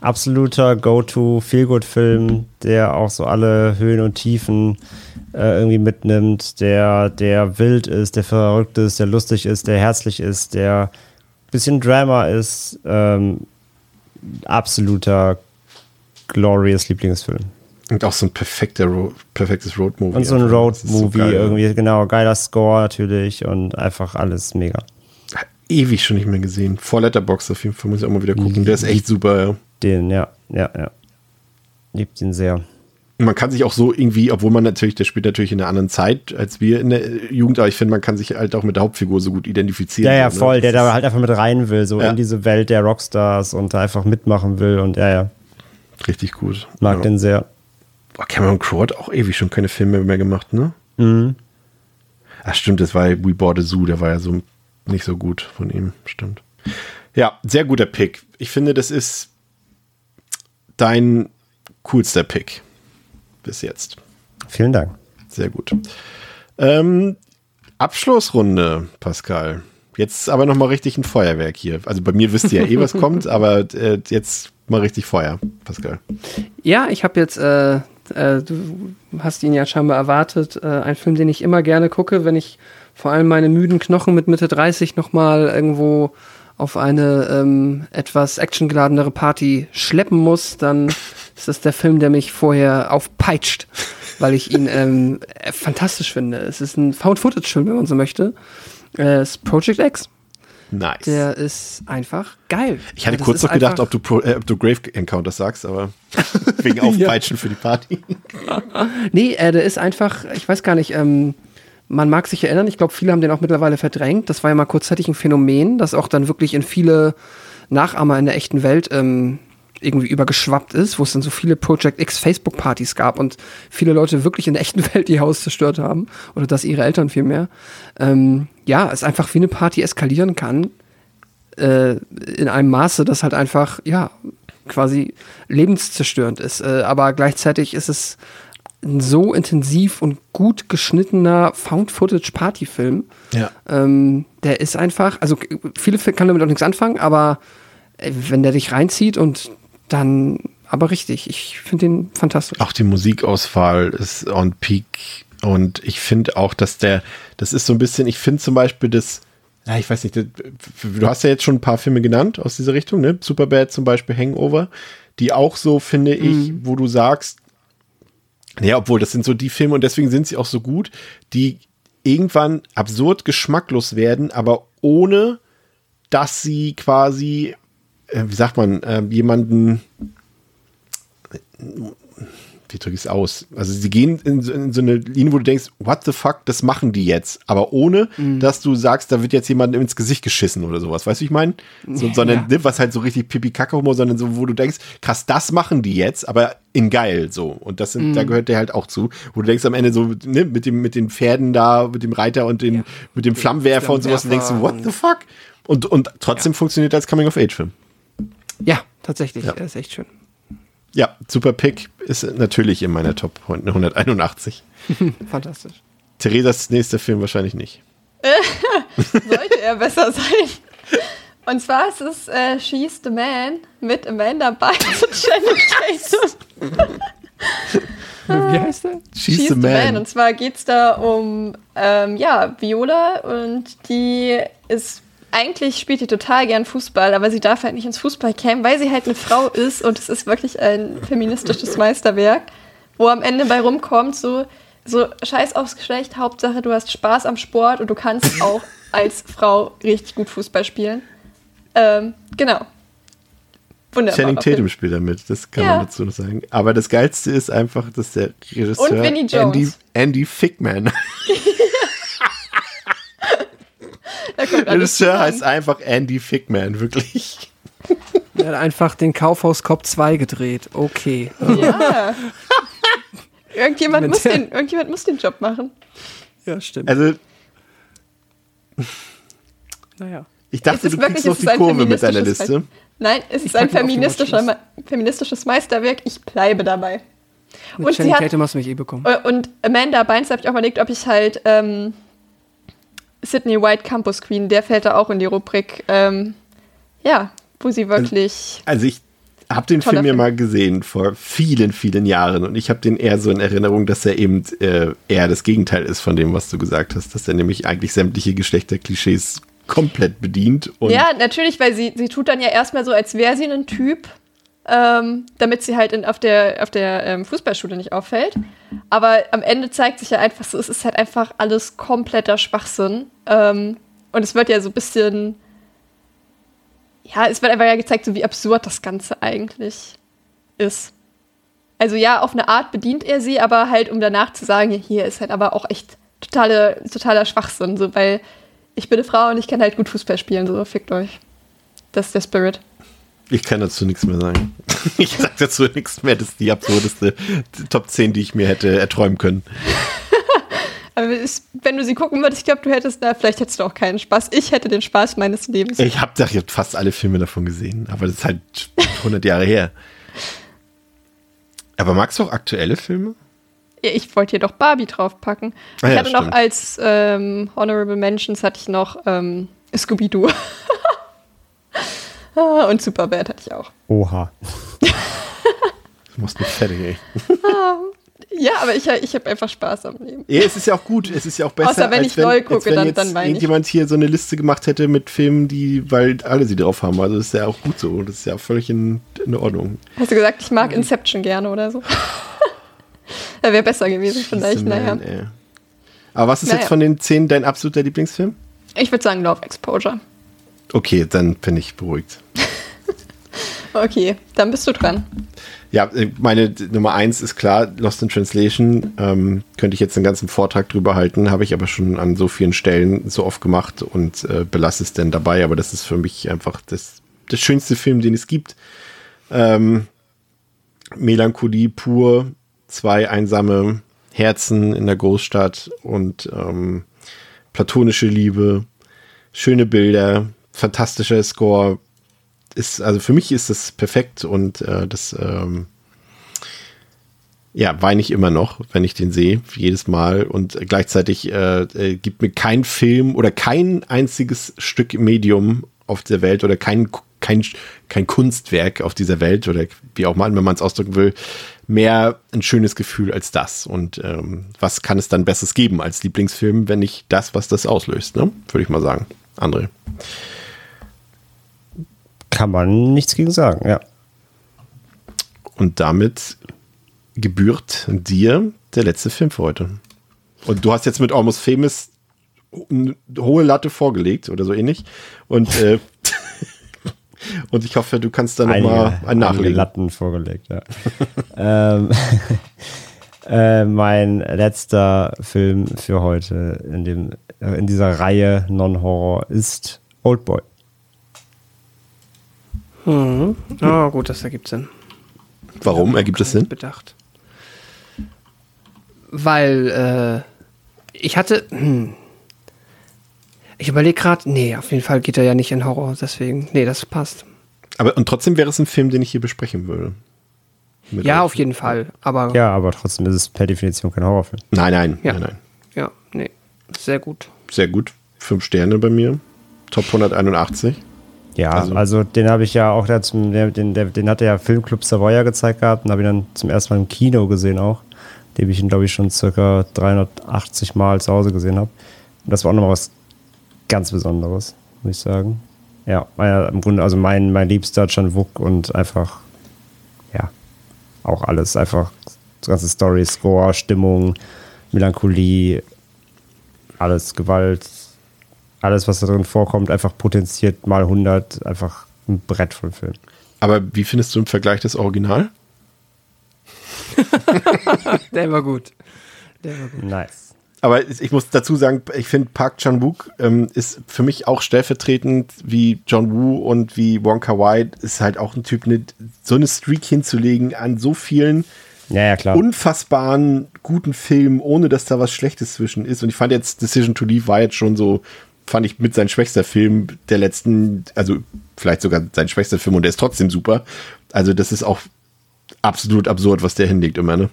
Absoluter Go-To-Feelgood-Film, der auch so alle Höhen und Tiefen äh, irgendwie mitnimmt, der, der wild ist, der verrückt ist, der lustig ist, der herzlich ist, der ein bisschen Drama ist. Ähm, absoluter glorious Lieblingsfilm. Und auch so ein perfekter Ro perfektes Road-Movie. Und so ein ist so Road-Movie geil. irgendwie, genau, geiler Score natürlich und einfach alles mega. Ewig schon nicht mehr gesehen. Vor Letterbox auf jeden Fall muss ich auch mal wieder gucken. Der ist echt super. Ja. Den, ja, ja, ja. Liebt ihn sehr. Man kann sich auch so irgendwie, obwohl man natürlich, der spielt natürlich in einer anderen Zeit als wir in der Jugend, aber ich finde, man kann sich halt auch mit der Hauptfigur so gut identifizieren. Ja, ja, so, ne? voll, der Das da halt einfach mit rein will, so Ja. in diese Welt der Rockstars und da einfach mitmachen will und ja, ja, Richtig gut. mag ja. den sehr. Boah, Cameron Crowe hat auch ewig schon keine Filme mehr gemacht, ne? Mhm. Ach, stimmt, das war We Bought a Zoo, der war ja so nicht so gut von ihm, stimmt. Ja, sehr guter Pick. Ich finde, das ist dein coolster Pick bis jetzt. Vielen Dank. Sehr gut. Ähm, Abschlussrunde, Pascal. Jetzt aber noch mal richtig ein Feuerwerk hier. Also bei mir wisst ihr ja eh, was kommt, aber äh, jetzt mal richtig Feuer, Pascal. Ja, ich habe jetzt, äh, äh, du hast ihn ja scheinbar erwartet, äh, ein Film, den ich immer gerne gucke, wenn ich vor allem meine müden Knochen mit Mitte 30 nochmal irgendwo auf eine ähm, etwas actiongeladenere Party schleppen muss, dann ist das der Film, der mich vorher aufpeitscht, weil ich ihn ähm, äh, fantastisch finde. Es ist ein Found-Footage-Film, wenn man so möchte. Äh, es ist Project X. Nice. Der ist einfach geil. ich hatte Das kurz noch gedacht, ob du, Pro, äh, ob du Grave Encounters sagst, aber wegen Aufpeitschen für die Party. Nee, äh, der ist einfach, ich weiß gar nicht, ähm, man mag sich erinnern, ich glaube, viele haben den auch mittlerweile verdrängt. Das war ja mal kurzzeitig ein Phänomen, das auch dann wirklich in viele Nachahmer in der echten Welt ähm, irgendwie übergeschwappt ist, wo es dann so viele Project X Facebook-Partys gab und viele Leute wirklich in der echten Welt ihr Haus zerstört haben oder dass ihre Eltern vielmehr. Ähm, ja, es einfach wie eine Party eskalieren kann, äh, in einem Maße, das halt einfach, ja, quasi lebenszerstörend ist. Äh, aber gleichzeitig ist es ein so intensiv und gut geschnittener Found-Footage-Party-Film. Ja. Ähm, der ist einfach, also viele kann damit auch nichts anfangen, aber äh, wenn der dich reinzieht und dann, aber richtig, ich finde den fantastisch. Auch die Musikauswahl ist on peak. Und ich finde auch, dass der, das ist so ein bisschen, ich finde zum Beispiel das, ja, ich weiß nicht, das, du hast ja jetzt schon ein paar Filme genannt aus dieser Richtung, ne? Superbad zum Beispiel, Hangover, die auch so, finde ich, wo du sagst, ja, obwohl das sind so die Filme und deswegen sind sie auch so gut, die irgendwann absurd geschmacklos werden, aber ohne, dass sie quasi, wie sagt man, äh, jemanden wie drücke ich es aus? Also sie gehen in, so- in so eine Linie, wo du denkst, what the fuck, das machen die jetzt. Aber ohne, dass du sagst, da wird jetzt jemand ins Gesicht geschissen oder sowas. Weißt du, wie ich meine? So, sondern, ne, was halt so richtig Pipi-Kacke-Humor, sondern so, wo du denkst, krass, das machen die jetzt, aber in geil so. Und das sind, da gehört der halt auch zu. Wo du denkst am Ende so, ne, mit dem, mit den Pferden da, mit dem Reiter und den, mit dem Flammenwerfer und sowas, und denkst du, what the fuck? Und, und trotzdem funktioniert er als Coming-of-Age-Film. Ja, tatsächlich, Ja. er ist echt schön. Ja, super Pick ist natürlich in meiner Top 181. Fantastisch. Theresas nächster Film wahrscheinlich nicht. Sollte er besser sein. Und zwar ist es äh, She's the Man mit Amanda Bynes und Channing Tatum. Wie heißt der? She's, the, man. Und zwar geht es da um, ähm, ja, Viola und die ist, eigentlich spielt die total gern Fußball, aber sie darf halt nicht ins Fußballcamp, weil sie halt eine Frau ist und es ist wirklich ein feministisches Meisterwerk, wo am Ende bei rumkommt so, so scheiß aufs Geschlecht, Hauptsache du hast Spaß am Sport und du kannst auch als Frau richtig gut Fußball spielen. Ähm, genau. Wunderbar. Channing Tatum spielt damit, das kann Ja. man dazu noch sagen. Aber das Geilste ist einfach, dass der Regisseur. Andy, Andy Fickman, Da kommt der alles Regisseur heißt einfach Andy Fickman, wirklich. Er hat einfach den Kaufhaus Cop 2 gedreht. Okay. Ja. irgendjemand, muss den, irgendjemand muss den Job machen. Ja, stimmt. Also, naja. ich dachte, Es ist du wirklich- kriegst noch die Kurve mit deiner Liste. Nein, es ist ein feministischer, feministisches Meisterwerk. Ich bleibe dabei. Mit Und sie Channing hat- Tatum hast du mich eh bekommen. Äh, Und Amanda Bynes habe ich auch überlegt, ob ich halt ähm, Sydney White Campus Queen, der fällt da auch in die Rubrik, ähm, ja, wo sie wirklich. Also ich habe den Film ja mal gesehen vor vielen, vielen Jahren und ich habe den eher so in Erinnerung, dass er eben äh, eher das Gegenteil ist von dem, was du gesagt hast, dass er nämlich eigentlich sämtliche Geschlechterklischees komplett bedient und ja, natürlich, weil sie, sie tut dann ja erstmal so, als wäre sie ein Typ, ähm, damit sie halt in, auf der, auf der ähm, Fußballschule nicht auffällt. Aber am Ende zeigt sich ja einfach so, es ist halt einfach alles kompletter Schwachsinn. Ähm, und es wird ja so ein bisschen. Ja, es wird einfach ja gezeigt, so wie absurd das Ganze eigentlich ist. Also ja, auf eine Art bedient er sie, aber halt, um danach zu sagen, hier ist halt aber auch echt totale, totaler Schwachsinn, so, weil ich bin eine Frau und ich kann halt gut Fußball spielen, so, fickt euch. Das ist der Spirit. Ich kann dazu nichts mehr sagen. Ich sage dazu nichts mehr, das ist die absurdeste Top 10, die ich mir hätte erträumen können. Aber wenn du sie gucken würdest, ich glaube, du hättest da, vielleicht hättest du auch keinen Spaß. Ich hätte den Spaß meines Lebens. Ich habe da jetzt fast alle Filme davon gesehen, aber das ist halt 100 Jahre her. Aber magst du auch aktuelle Filme? Ja, ich wollte hier doch Barbie draufpacken. Ah ich ja, hatte noch stimmt. als ähm, Honorable Mentions hatte ich noch ähm, Scooby-Doo. Und Superbad hatte ich auch. Oha. Du machst mich fertig, ey. Ja, aber ich, ich habe einfach Spaß am Leben. Ja, es ist ja auch gut. Es ist ja auch besser, Außer wenn ich LOL als gucke, wenn dann- jetzt dann weine ich. irgendjemand hier so eine Liste gemacht hätte mit Filmen, die, weil alle sie drauf haben. Also das ist ja auch gut so. Das ist ja völlig in, in Ordnung. Hast du gesagt, ich mag Inception gerne oder so? da wäre besser gewesen, vielleicht. Diese Naja. Man, ey. Aber was ist Naja. jetzt von den zehn dein absoluter Lieblingsfilm? Ich würde sagen Love Exposure. Okay, dann bin ich beruhigt. Okay, dann bist du dran. Ja, äh, meine Nummer eins ist klar, Lost in Translation. Ähm, könnte ich jetzt einen ganzen Vortrag drüber halten, habe ich aber schon an so vielen Stellen so oft gemacht und äh, belasse es denn dabei. Aber das ist für mich einfach das, das schönste Film, den es gibt. Ähm, Melancholie pur, zwei einsame Herzen in der Großstadt und ähm, platonische Liebe, schöne Bilder, fantastischer Score, ist, also für mich ist das perfekt und äh, das, ähm, ja, weine ich immer noch, wenn ich den sehe, jedes Mal. Und gleichzeitig äh, äh, gibt mir kein Film oder kein einziges Stück Medium auf der Welt oder kein, kein, kein Kunstwerk auf dieser Welt oder wie auch mal, wenn man es ausdrücken will, mehr ein schönes Gefühl als das. Und ähm, was kann es dann Besseres geben als Lieblingsfilm, wenn nicht das, was das auslöst, ne? Würde ich mal sagen. André. Kann man nichts gegen sagen, ja. Und damit gebührt dir der letzte Film für heute. Und du hast jetzt mit Almost Famous eine hohe Latte vorgelegt oder so ähnlich. Und, äh, und ich hoffe, du kannst da nochmal ein nachlegen. Latten vorgelegt, ja. ähm, äh, mein letzter Film für heute in, dem, äh, in dieser Reihe Non-Horror ist Oldboy. Mhm. Oh, gut, das ergibt Sinn. Warum ergibt es Sinn? Bedacht. Weil äh, ich hatte. Hm, ich überlege gerade, nee, auf jeden Fall geht er ja nicht in Horror, deswegen. Nee, das passt. Aber und trotzdem wäre es ein Film, den ich hier besprechen würde. Mit Ja, euch. auf jeden Fall. Aber Ja, aber trotzdem ist es per Definition kein Horrorfilm. Nein, nein, Ja. nein, nein. ja, nee. Sehr gut. Sehr gut. Fünf Sterne bei mir. Top 181. Ja, Also- also, den habe ich ja auch da zum, der, den, der, den hat der Filmclub Savoya gezeigt gehabt und habe ihn dann zum ersten Mal im Kino gesehen auch. Den ich ihn, glaube ich, schon circa 380 Mal zu Hause gesehen habe. Und das war auch nochmal was ganz Besonderes, muss ich sagen. Ja, meiner, im Grunde, also mein, mein liebster John Wook und einfach, ja, auch alles. Einfach das ganze Story, Score, Stimmung, Melancholie, alles Gewalt, alles, was da drin vorkommt, einfach potenziert mal 100, einfach ein Brett von Film. Aber wie findest du im Vergleich das Original? Der war gut. Der war gut. Nice. Aber ich muss dazu sagen, ich finde Park Chan-wook ähm, ist für mich auch stellvertretend wie John Woo und wie Wonka White ist halt auch ein Typ, ne, so eine Streak hinzulegen an so vielen Ja, ja, klar. unfassbaren guten Filmen, ohne dass da was Schlechtes zwischen ist. Und ich fand jetzt Decision to Leave war jetzt schon so, fand ich mit sein schwächster Film der letzten, also vielleicht sogar sein schwächster Film und der ist trotzdem super. Also das ist auch absolut absurd, was der hinlegt immer, ne?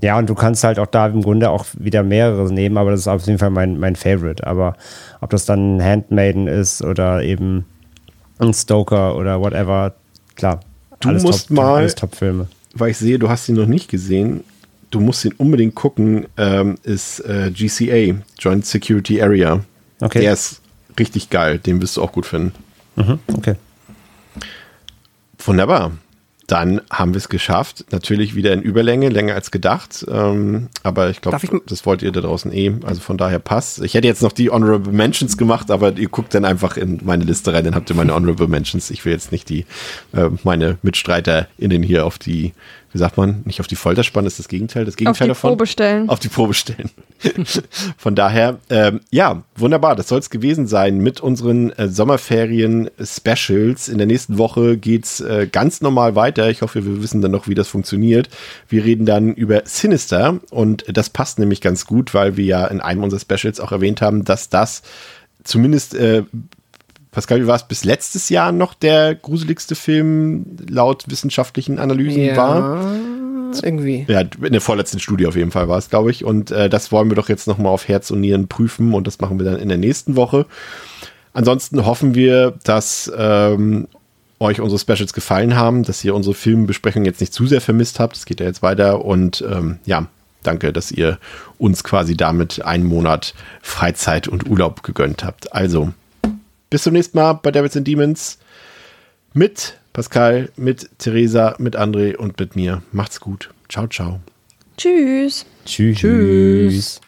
Ja, und du kannst halt auch da im Grunde auch wieder mehrere nehmen, aber das ist auf jeden Fall mein, mein Favorite. Aber ob das dann Handmaiden ist oder eben ein Stoker oder whatever, klar. Du musst Top, mal-. Weil ich sehe, du hast ihn noch nicht gesehen. Du musst ihn unbedingt gucken, ähm, ist äh, GCA, Joint Security Area. Okay. Der ist richtig geil, den wirst du auch gut finden. Mhm, okay. Wunderbar. Dann haben wir es geschafft. Natürlich wieder in Überlänge, länger als gedacht. Ähm, aber ich glaube, das wollt ihr da draußen eh. Also von daher passt. Ich hätte jetzt noch die Honorable Mentions gemacht, aber ihr guckt dann einfach in meine Liste rein, dann habt ihr meine Honorable Mentions. Ich will jetzt nicht die, äh, meine MitstreiterInnen hier auf die, wie sagt man, nicht auf die Folter spannen, ist das Gegenteil, das Auf Gegenteil die davon. Probe stellen. Auf die Probe stellen. Von daher, ähm, ja, wunderbar. Das soll es gewesen sein mit unseren äh, Sommerferien-Specials. In der nächsten Woche geht's äh, ganz normal weiter. Ich hoffe, wir wissen dann noch, wie das funktioniert. Wir reden dann über Sinister und das passt nämlich ganz gut, weil wir ja in einem unserer Specials auch erwähnt haben, dass das zumindest äh, Pascal, wie war es bis letztes Jahr noch der gruseligste Film laut wissenschaftlichen Analysen war? irgendwie. Ja, in der vorletzten Studie auf jeden Fall war es, glaube ich. Und äh, das wollen wir doch jetzt nochmal auf Herz und Nieren prüfen und das machen wir dann in der nächsten Woche. Ansonsten hoffen wir, dass ähm, euch unsere Specials gefallen haben, dass ihr unsere Filmbesprechung jetzt nicht zu sehr vermisst habt. Es geht ja jetzt weiter und ähm, ja, danke, dass ihr uns quasi damit einen Monat Freizeit und Urlaub gegönnt habt. Also, bis zum nächsten Mal bei Devils and Demons mit Pascal, mit Theresa, mit André und mit mir. Macht's gut. Ciao, ciao. Tschüss. Tschüss. Tschüss.